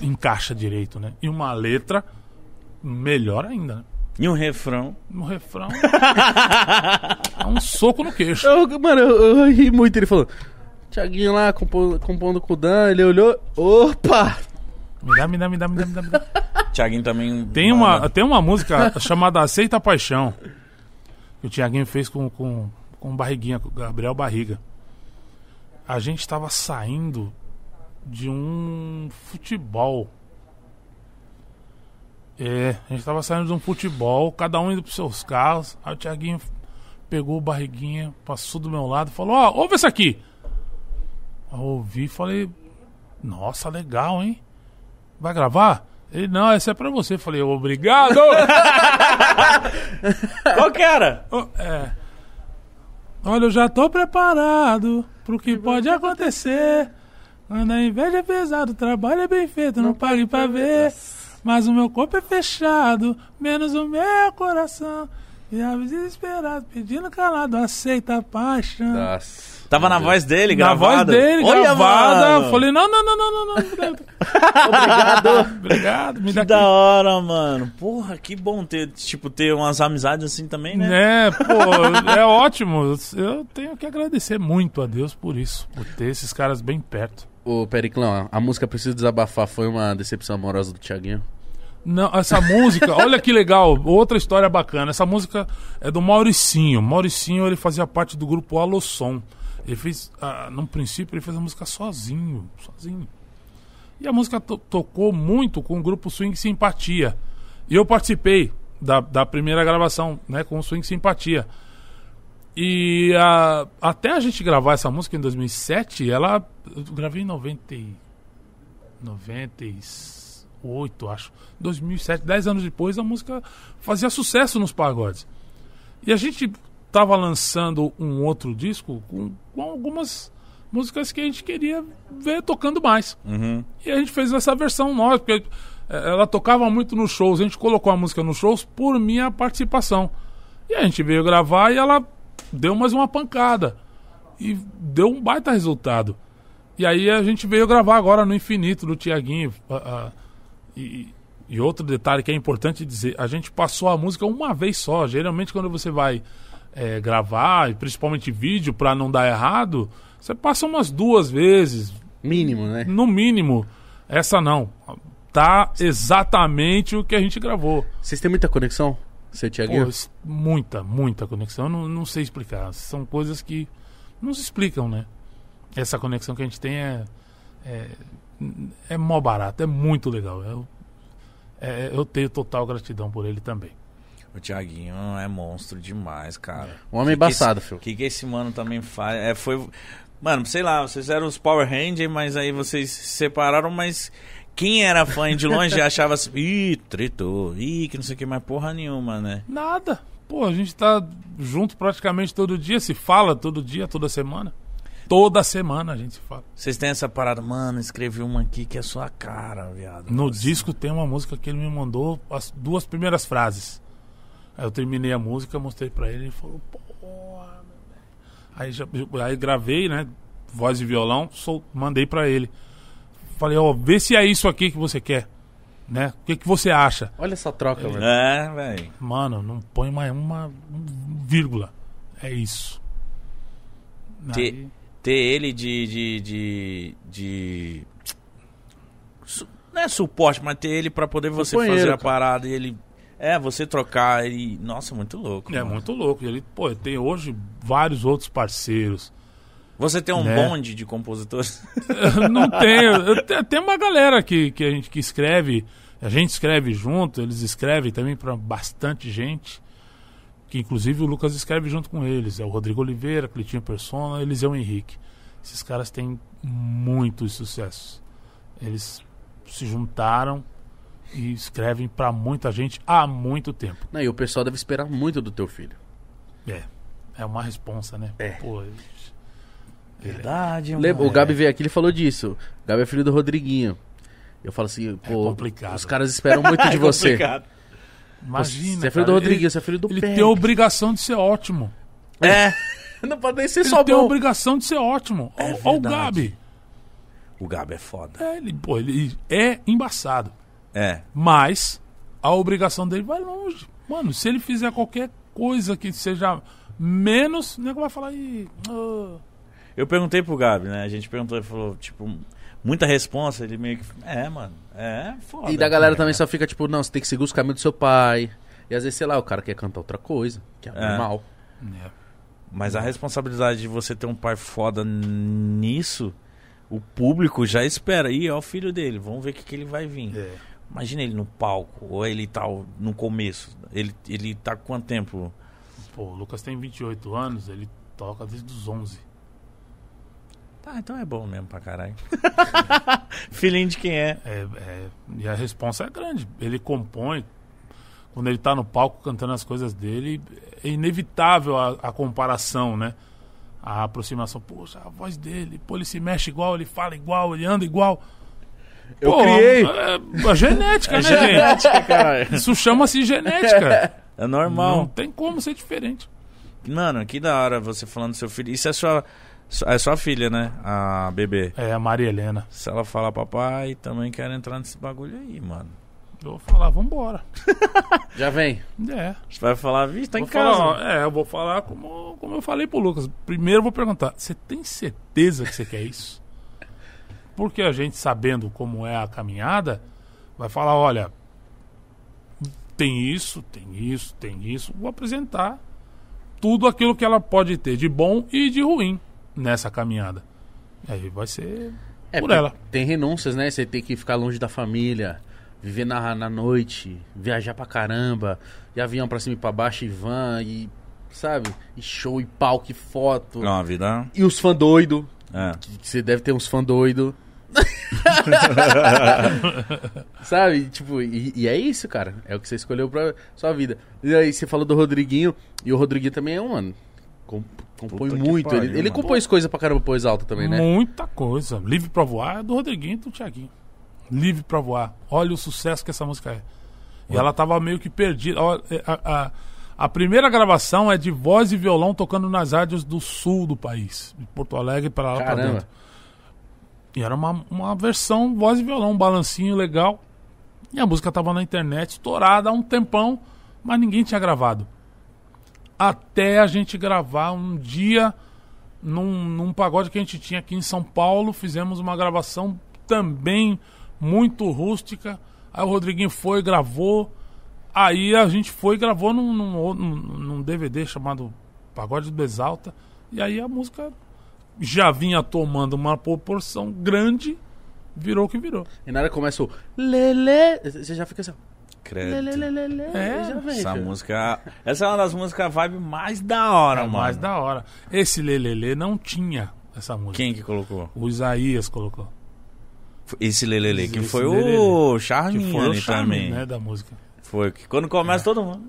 C: encaixa direito, né? E uma letra, melhor ainda, né?
B: E um refrão.
C: No refrão. é um soco no queixo.
A: Eu, mano, eu, eu ri muito. Ele falou: Thiaguinho lá compondo, compondo com o Dan. Ele olhou: opa!
C: Me dá, me dá, me dá, me dá, me dá. Me dá.
B: Thiaguinho também.
C: Tem uma, tem uma música chamada Aceita a Paixão. Que o Tiaguinho fez com, com, com Barriguinha, com o Gabriel Barriga. A gente tava saindo de um futebol. É, a gente tava saindo de um futebol, cada um indo pros seus carros. Aí o Tiaguinho pegou o Barriguinha, passou do meu lado e falou: Ó, ouve essa aqui. Eu ouvi e falei: Nossa, legal, hein? Vai gravar? Ele, não, essa é pra você. Eu falei, obrigado!
B: Qual que era?
C: Oh, é. Olha, eu já tô preparado pro que pode acontecer. Quando a inveja é pesada, o trabalho é bem feito, não pague pra ver. Mas o meu corpo é fechado, menos o meu coração. E a desesperado, pedindo calado, aceita a paixão.
A: Nossa.
B: Tava na voz dele,
C: Na
B: gravada.
C: voz dele,
B: Olha,
C: gravada.
B: mano.
C: Eu falei, não, não, não, não, não, não. Obrigado. Obrigado, me dá
B: Que da hora, mano. Porra, que bom ter, tipo, ter umas amizades assim também, né?
C: É, pô, é ótimo. Eu tenho que agradecer muito a Deus por isso, por ter esses caras bem perto.
A: Ô, Periclão, a música Preciso Desabafar foi uma decepção amorosa do Thiaguinho?
C: Não, essa música, olha que legal, outra história bacana. Essa música é do Mauricinho. Mauricinho, ele fazia parte do grupo Alossom. Ele fez, ah, princípio, ele fez a música sozinho, sozinho. E a música to- tocou muito com o grupo Swing Simpatia. E eu participei da, da primeira gravação, né, com o Swing Simpatia. E ah, até a gente gravar essa música em 2007, ela. Eu gravei em 90. e- 90. e- 2008, acho. 2007, 10 anos depois, a música fazia sucesso nos pagodes. E a gente tava lançando um outro disco com, com algumas músicas que a gente queria ver tocando mais.
B: Uhum.
C: E a gente fez essa versão nova, porque eh, ela tocava muito nos shows. A gente colocou a música nos shows por minha participação. E a gente veio gravar e ela deu mais uma pancada. E deu um baita resultado. E aí a gente veio gravar agora no Infinito, do Tiaguinho. E, e outro detalhe que é importante dizer: a gente passou a música uma vez só. Geralmente, quando você vai eh, gravar, principalmente vídeo, pra não dar errado, você passa umas duas vezes,
A: Mínimo, né?
C: no mínimo. Essa não. Tá exatamente o que a gente gravou.
A: Vocês têm muita conexão? Você, Tiaguinho?
C: muita, muita conexão. Eu não, não sei explicar. São coisas que não se explicam, né? Essa conexão que a gente tem é. É, é mó barato, é muito legal. Eu, é, eu tenho total gratidão por ele também.
B: O Thiaguinho é monstro demais, cara.
A: Um homem
B: Que que
A: embaçado,
B: esse-
A: filho.
B: O que, que esse mano também faz? É, foi. Mano, sei lá, vocês eram os Power Rangers, mas aí vocês se separaram, mas quem era fã de longe achava assim, ih, tretou, ih, que não sei o que, mais porra nenhuma, né?
C: Nada. Pô, a gente tá junto praticamente todo dia, se fala todo dia, toda semana. Toda semana a gente se fala.
B: Vocês têm essa parada, mano, escrevi uma aqui que é sua cara, viado.
C: No disco tem uma música que ele me mandou as duas primeiras frases. Aí eu terminei a música, mostrei pra ele e ele falou, porra, meu velho." Aí, já, aí gravei, né? Voz e violão, sol, mandei pra ele. Falei, ó, vê se é isso aqui que você quer. Né? O que, que você acha?
A: Olha essa troca, velho.
B: É, velho.
C: Mano, não põe mais uma vírgula. É isso.
B: Te-
C: Aí-
B: Ter ele de. de. de. de- Su- Não é suporte, mas ter ele pra poder você
A: Companheiro,
B: fazer a
A: cara.
B: parada e ele. É, você trocar e. Nossa, muito louco.
C: É
B: mano.
C: muito louco. E Ele, pô, tem hoje vários outros parceiros.
B: Você tem um
C: Né?
B: bonde de compositores?
C: não tenho. Eu Tem uma galera que, que a gente que escreve, a gente escreve junto, eles escrevem também para bastante gente. Que inclusive o Lucas escreve junto com eles. É o Rodrigo Oliveira, Clitinho Persona, Eliseu Henrique. Esses caras têm muitos sucessos. Eles se juntaram e escrevem para muita gente há muito tempo.
A: Não, e o pessoal deve esperar muito do teu filho.
C: É. É uma responsa, né?
A: É.
C: Pô,
B: Verdade,
A: Lembra, o Gabi veio aqui, ele falou disso. O Gabi é filho do Rodriguinho. Eu falo assim, pô,
C: complicado.
A: os caras esperam muito de você.
C: imagina.
A: Você é filho do
C: cara,
A: Rodriguinho,
C: ele-
A: você é filho do
C: Ele
A: Peck.
C: tem a obrigação de ser ótimo.
B: É.
A: Não pode nem ser
C: Ele
A: só
C: tem a
A: bom.
C: obrigação de ser ótimo.
B: É
C: Olha o. Gabi.
B: O Gabi é foda.
C: É, ele, pô, ele é embaçado.
B: É.
C: Mas a obrigação dele vai longe. Mano, se ele fizer qualquer coisa que seja menos, o nego vai falar aí.
B: Eu perguntei pro Gabi, né? A gente perguntou, ele falou, tipo, muita responsa. Ele meio que. É, mano. É foda.
A: E da galera
B: É.
A: também só fica tipo, não, você tem que seguir os caminhos do seu pai. E às vezes, sei lá, o cara quer cantar outra coisa, que é,
B: É.
A: normal.
B: Mas a responsabilidade de você ter um pai foda nisso, o público já espera. Ih, é o filho dele, vamos ver o que, que ele vai vir.
C: É.
B: Imagina ele no palco, ou ele tá no começo. Ele, ele tá com quanto tempo?
C: Pô, o Lucas tem 28 anos, ele toca desde os 11.
B: Tá, então é bom mesmo pra caralho. Filhinho de quem é.
C: É, é, e a responsa é grande. Ele compõe, quando ele tá no palco cantando as coisas dele, é inevitável a, a comparação, né? A aproximação. Poxa, a voz dele, pô, ele se mexe igual, ele fala igual, ele anda igual.
A: Eu
C: Pô,
A: criei.
C: É, a genética, né, gente?
A: caralho.
C: Isso chama-se genética.
B: É
C: Não
B: normal.
C: tem como ser diferente.
B: Mano, que da hora você falando do seu filho. Isso é sua, é sua filha, né? A bebê.
C: É a Maria Helena.
B: Se ela falar papai, também quero entrar nesse bagulho aí, mano.
C: Eu vou falar, vambora.
A: Já vem.
C: É.
B: Você vai falar, vixe, tá em
C: Vou
B: casa.
C: falar, é, eu vou falar como, como eu falei pro Lucas. Primeiro eu vou perguntar: você tem certeza que você quer isso? Porque a gente, sabendo como é a caminhada, vai falar: olha, tem isso, tem isso, tem isso. Vou apresentar tudo aquilo que ela pode ter de bom e de ruim nessa caminhada. E aí vai ser
A: É,
C: por ela.
A: Tem renúncias, né? Você tem que ficar longe da família, viver na, na noite, viajar pra caramba, de avião pra cima e pra baixo, e van, e. Sabe? E show, e palco, e foto.
B: Não, a vida.
A: E os fã doido.
B: É.
A: que Você deve ter uns fã doido. Sabe? Tipo, e, e é isso, cara. É o que você escolheu pra sua vida. E aí você falou do Rodriguinho, e o Rodriguinho também é um, mano. com- compõe
B: Puta
A: muito.
B: pariu,
A: ele ele compôs coisa pra caramba pro Exalta também, né?
C: Muita coisa. Livre pra voar é do Rodriguinho e do Thiaguinho. Livre pra voar. Olha o sucesso que essa música é. E ela tava meio que perdida. É, A, a- a primeira gravação é de voz e violão tocando nas rádios do sul do país. De Porto Alegre para lá pra dentro. E era uma, uma versão voz e violão, um balancinho legal. E a música tava na internet, estourada há um tempão, mas ninguém tinha gravado. Até a gente gravar um dia num, num pagode que a gente tinha aqui em São Paulo, fizemos uma gravação também muito rústica. Aí o Rodriguinho foi, gravou. Aí a gente foi e gravou num, num- num DVD chamado Pagode do Exalta. E aí a música já vinha tomando uma proporção grande, virou o que virou.
A: E na hora que começa o Lele, você já fica assim. ó,
B: Credo.
A: Lele, lele, lele,
C: É,
A: já vem.
B: Essa música. Essa é uma das músicas vibe mais da hora,
C: É
B: mano.
C: mais da hora. Esse Lelele não tinha essa música.
B: Quem que colocou?
C: O Isaías colocou.
B: Esse Lelele, que foi o
C: Que
B: Charminho
C: foi o charme,
B: também.
C: né, da música.
B: Foi que quando começa todo mundo.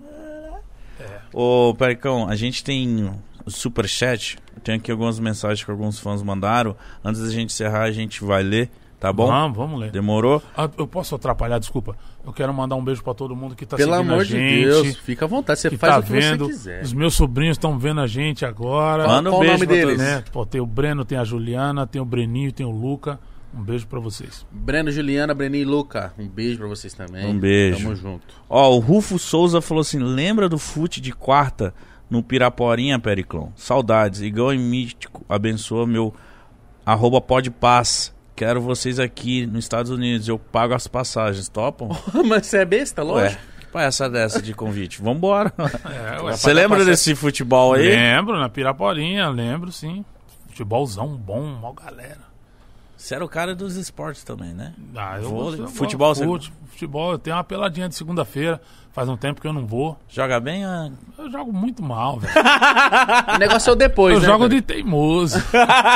B: Ô, Pericão, a gente tem superchat. Tenho aqui algumas mensagens que alguns fãs mandaram. Antes da gente encerrar, a gente vai ler, tá bom?
C: Vamos, vamos ler.
B: Demorou?
C: Ah, eu posso atrapalhar, desculpa. Eu quero mandar um beijo pra todo mundo que tá
A: Pelo
C: seguindo
A: amor
C: a
A: de
C: gente.
A: Deus, fica à vontade. Você
C: que
A: faz
C: tá
A: o que
C: vendo.
A: você quiser.
C: Os meus sobrinhos estão vendo a gente agora.
B: Manda um
A: Qual o
B: beijo
A: nome
B: pra
A: deles?
C: né? Pô, tem o Breno, tem a Juliana, tem o Breninho, tem o Luca. Um beijo pra vocês.
A: Breno, Juliana, Breninho e Luca. Um beijo pra vocês também.
B: Um beijo.
A: Tamo junto.
B: Ó, o Rufo Souza falou assim: lembra do fute de quarta no Piraporinha, Periclão? Saudades. Igual em mítico, abençoa meu arroba pode paz. Quero vocês aqui nos Estados Unidos. Eu pago as passagens. Topam?
A: Mas você é besta,
B: Ué,
A: lógico.
B: que palhaça dessa de convite? Vambora.
C: É, ué,
B: Você lembra desse futebol aí?
C: Lembro, na Piraporinha, lembro sim. Futebolzão bom, mó galera.
B: Você era o cara dos esportes também, né?
C: Ah, eu
B: Vôlei,
C: eu
B: futebol,
C: de
B: você-
C: fute- futebol, eu tenho uma peladinha de segunda-feira. Faz um tempo que eu não vou.
B: Joga bem? ah?
C: Eu jogo muito mal, velho.
A: O negócio é o depois,
C: Eu
A: né?
C: jogo
A: velho?
C: de teimoso.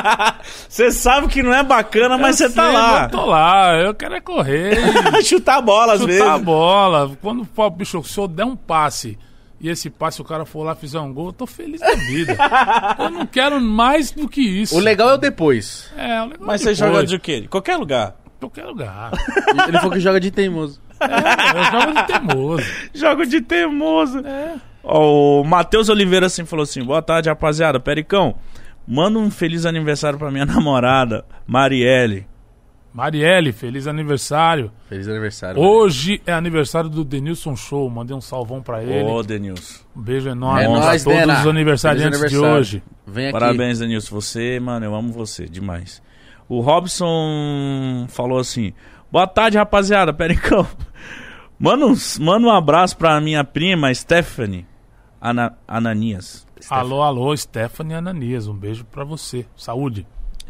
B: Você sabe que não é bacana, mas
C: Eu
B: você tá lá.
C: Eu tô lá, eu quero é correr.
B: Chutar a bola às
C: chutar
B: vezes.
C: a bola. Quando for, bicho, se eu der um passe e esse passe o cara for lá e fizer um gol, eu tô feliz da vida. eu não quero mais do que isso.
A: O legal é o depois.
C: É, o legal
B: Mas
C: é
B: você joga de quê? De qualquer lugar.
C: qualquer lugar.
A: Ele falou que joga de teimoso.
C: É, eu jogo de teimoso.
B: Jogo de teimoso.
C: É.
B: Ó, o Matheus Oliveira assim falou assim: Boa tarde, rapaziada. Pericão, manda um feliz aniversário pra minha namorada, Marielle.
C: Marielle, feliz aniversário.
A: Feliz aniversário.
C: Hoje é aniversário do Denilson Show. Mandei um salvão pra ele.
B: Ô, Denilson.
C: Um beijo enorme
A: É
C: pra
A: nóis,
C: todos
A: Dena.
C: os aniversariantes de
A: aniversário.
C: hoje.
A: Vem aqui.
B: Parabéns, Denilson. Você, mano, eu amo você demais. O Robson falou assim: Boa tarde, rapaziada. Pericão. Manda um, manda um abraço pra minha prima, Stephanie Ana- Ananias.
C: Alô, alô, Stephanie Ananias. Um beijo pra você. Saúde.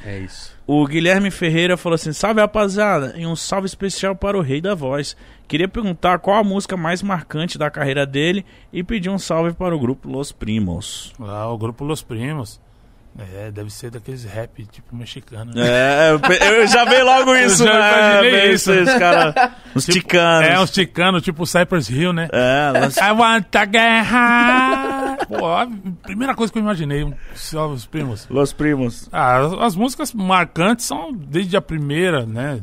A: É isso.
B: O Guilherme Ferreira falou assim: Salve rapaziada, e um salve especial para o Rei da Voz. Queria perguntar qual a música mais marcante da carreira dele e pedir um salve para o grupo Los Primos.
C: Ah, o grupo Los Primos. É, deve ser daqueles rap tipo mexicano. né?
B: É, eu, eu já vi logo isso,
C: já
B: né?
C: imaginei isso.
B: Esses cara, os ticanos.
C: É, uns ticanos, tipo Cypress Hill, né?
B: É, Los-
C: I want a guerra. Pô, a primeira coisa que eu imaginei, salve os primos.
B: Los Primos.
C: Ah, as, as músicas marcantes são desde a primeira, né?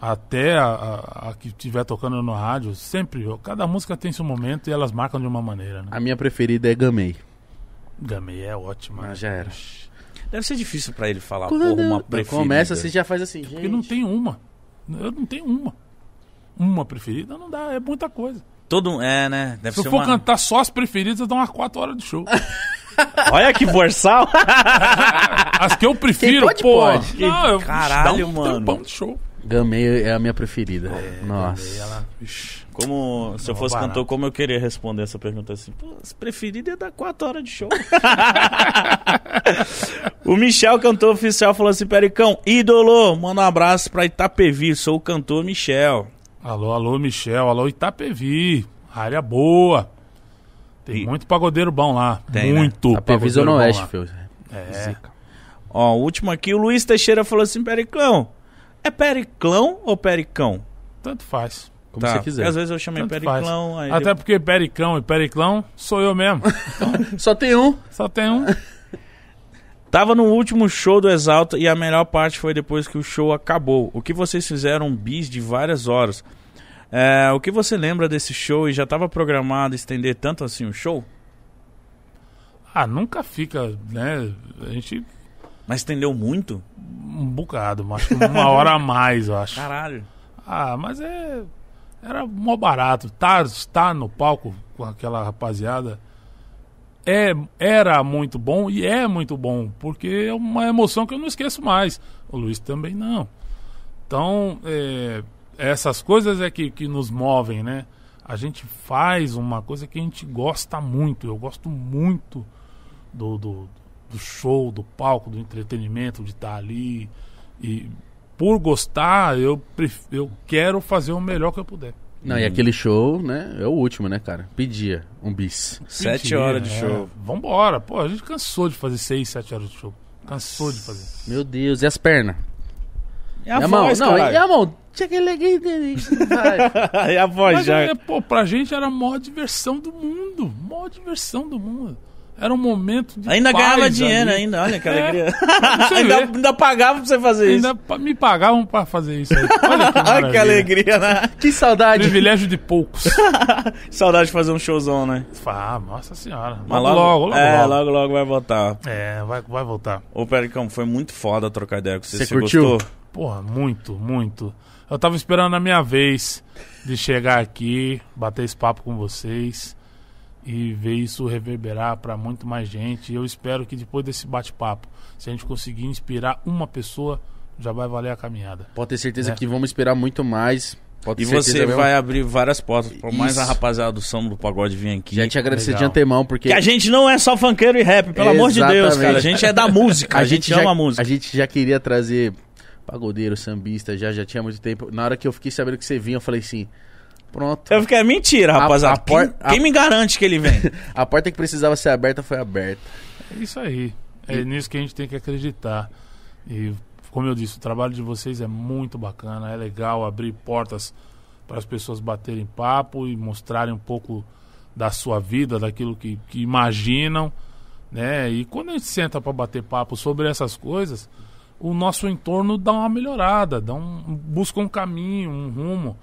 C: Até a, a- a que estiver tocando no rádio. Sempre. Cada música tem seu momento e elas marcam de uma maneira, né?
A: A minha preferida é Gamei.
C: Gamei é ótima.
A: Ah, já era.
B: Deve ser difícil pra ele falar, porra, uma preferida.
A: Começa, você já faz assim, gente.
C: Porque não tem uma. Eu não tenho uma. Uma preferida não dá, é muita coisa.
B: Todo, é, né? Deve
C: Se eu
B: ser
C: for
B: uma...
C: cantar só as preferidas, dá umas 4 horas de show.
B: Olha que borsal.
C: As que eu prefiro,
A: pode,
C: pô.
A: pode.
C: Não, eu
B: Caralho,
C: dá um
B: mano.
C: tempão de show.
A: Gamei é a minha preferida.
C: Gamei,
A: Nossa.
C: ela- Ixi.
B: Como se eu fosse
C: barato.
B: cantor, como eu queria responder essa pergunta assim? Pô, as preferidas é dar 4 horas de show. o Michel, cantor oficial, falou assim: Pericão, ídolo, manda um abraço pra Itapevi, sou o cantor Michel.
C: Alô, alô, Michel. Alô, Itapevi. Área boa. Tem
B: E-
C: muito pagodeiro bom lá.
B: Tem, né?
C: muito
A: A Previsão
C: pagodeiro
A: no
C: bom
A: Oeste, filho.
C: É.
A: Zica.
B: Ó, o último aqui, o Luiz Teixeira falou assim: Pericão, É Periclão ou Pericão?
C: Tanto faz.
A: Como
B: Tá,
A: você quiser.
B: Às vezes eu chamei
C: Tanto
B: Periclão.
C: faz.
B: Aí
C: Até porque Pericão e Periclão sou eu mesmo.
A: Só tem um.
C: Só tem um.
B: Tava no último show do Exalta e a melhor parte foi depois que o show acabou. O que vocês fizeram um bis de várias horas. É, o que você lembra desse show e já estava programado estender tanto assim o show?
C: Ah, nunca fica, né? A gente.
B: Mas estendeu muito?
C: Um bocado, acho que uma hora a mais, eu acho.
B: Caralho.
C: Ah, mas é. Era mó barato. Tá, estar no palco com aquela rapaziada é, era muito bom e é muito bom, porque é uma emoção que eu não esqueço mais. O Luiz também não. Então, é, essas coisas é que, que nos movem, né? A gente faz uma coisa que a gente gosta muito. Eu gosto muito do, do, do show, do palco, do entretenimento, de estar ali. E por gostar, eu, pref... eu quero fazer o melhor que eu puder.
A: Não, e aquele show, né? É o último, né, cara? Pedia um bis.
B: Sete horas de
C: é.
B: show.
C: Vambora. Pô, a gente cansou de fazer seis, sete horas de show. Cansou de fazer.
A: Meu Deus, e as pernas?
B: E a
A: e a mão?
B: voz,
A: Não,
B: caralho?
A: e a mão? Tinha que Vai.
B: e a voz
C: Mas,
B: já.
C: é, pô, pra gente era a maior diversão do mundo. Maior diversão do mundo. Era um momento de
B: Ainda
C: paz
B: ganhava dinheiro
C: ali.
B: ainda, olha que
C: É.
B: alegria.
C: Você
B: ainda, ainda pagava pra você fazer
C: Ainda pa- me pagavam pra fazer isso aí. Olha que,
B: isso. Olha que alegria, né?
A: que saudade.
C: Privilégio de poucos.
B: Saudade de fazer um showzão, né?
C: ah, nossa senhora.
B: Mas
C: Logo, logo, logo.
B: é,
C: logo.
B: logo, logo vai voltar.
C: É, vai, vai voltar.
B: Ô, Pericão, foi muito foda trocar ideia com você.
A: Você
B: Você
A: curtiu?
B: gostou?
C: Porra, muito, muito. Eu tava esperando a minha vez de chegar aqui, bater esse papo com vocês e ver isso reverberar pra muito mais gente. E eu espero que depois desse bate-papo, se a gente conseguir inspirar uma pessoa, já vai valer a caminhada.
A: Pode ter certeza
C: É.
A: que vamos esperar muito mais. Pode
B: E
A: ter certeza
B: você
A: mesmo.
B: vai abrir várias portas. Por mais
A: Isso.
B: a rapaziada do Samba do Pagode vir aqui.
A: Já te agradecer de
C: Legal.
A: antemão, porque
B: Que a gente não é só funkeiro e rap, pelo amor de Deus,
A: Exatamente.
B: cara. A gente é da música, a, gente,
A: já,
B: ama a música.
A: A gente já queria trazer pagodeiro, sambista, já, já tinha muito tempo. Na hora que eu fiquei sabendo que você vinha, eu falei assim: pronto.
B: Eu fiquei, é mentira,
A: A-
B: rapaziada.
A: a por-
B: quem,
A: a-
B: quem me garante que ele vem?
A: A porta que precisava ser aberta foi aberta.
C: É isso aí. É nisso que a gente tem que acreditar. E, como eu disse, o trabalho de vocês é muito bacana. É legal abrir portas para as pessoas baterem papo e mostrarem um pouco da sua vida, daquilo que, que imaginam. Né? E quando a gente senta para bater papo sobre essas coisas, o nosso entorno dá uma melhorada, dá um, busca um caminho, um rumo.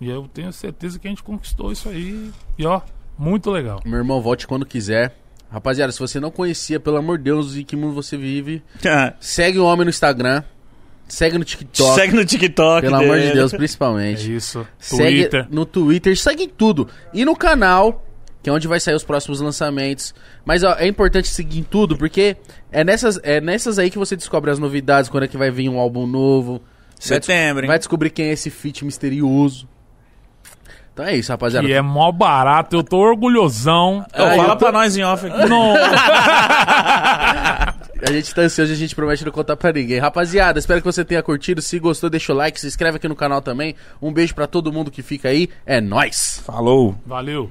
C: E eu tenho certeza que a gente conquistou isso aí. E ó, muito legal.
A: Meu irmão, volte quando quiser. Rapaziada, se você não conhecia, pelo amor de Deus, em que mundo você vive, segue o homem no Instagram. Segue no TikTok.
B: Segue no TikTok.
A: pelo amor de
B: dele.
A: Deus,
C: É
A: principalmente.
C: isso.
A: Segue
C: Twitter.
A: no Twitter, segue em tudo. E no canal, que é onde vai sair os próximos lançamentos. Mas ó, é importante seguir em tudo, porque é nessas, é nessas aí que você descobre as novidades, quando é que vai vir um álbum novo. Vai des-
B: Setembro, hein?
A: Vai descobrir quem é esse feat misterioso. Então é isso, rapaziada.
C: Que é mó barato, eu tô orgulhosão.
B: Ô,
A: Ah,
B: fala
A: eu tô-
B: pra nós em off aqui.
C: Não,
A: A gente tá ansioso, a gente promete não contar pra ninguém. Rapaziada, espero que você tenha curtido. Se gostou, deixa o like, se inscreve aqui no canal também. Um beijo pra todo mundo que fica aí. É nóis!
B: Falou.
C: valeu.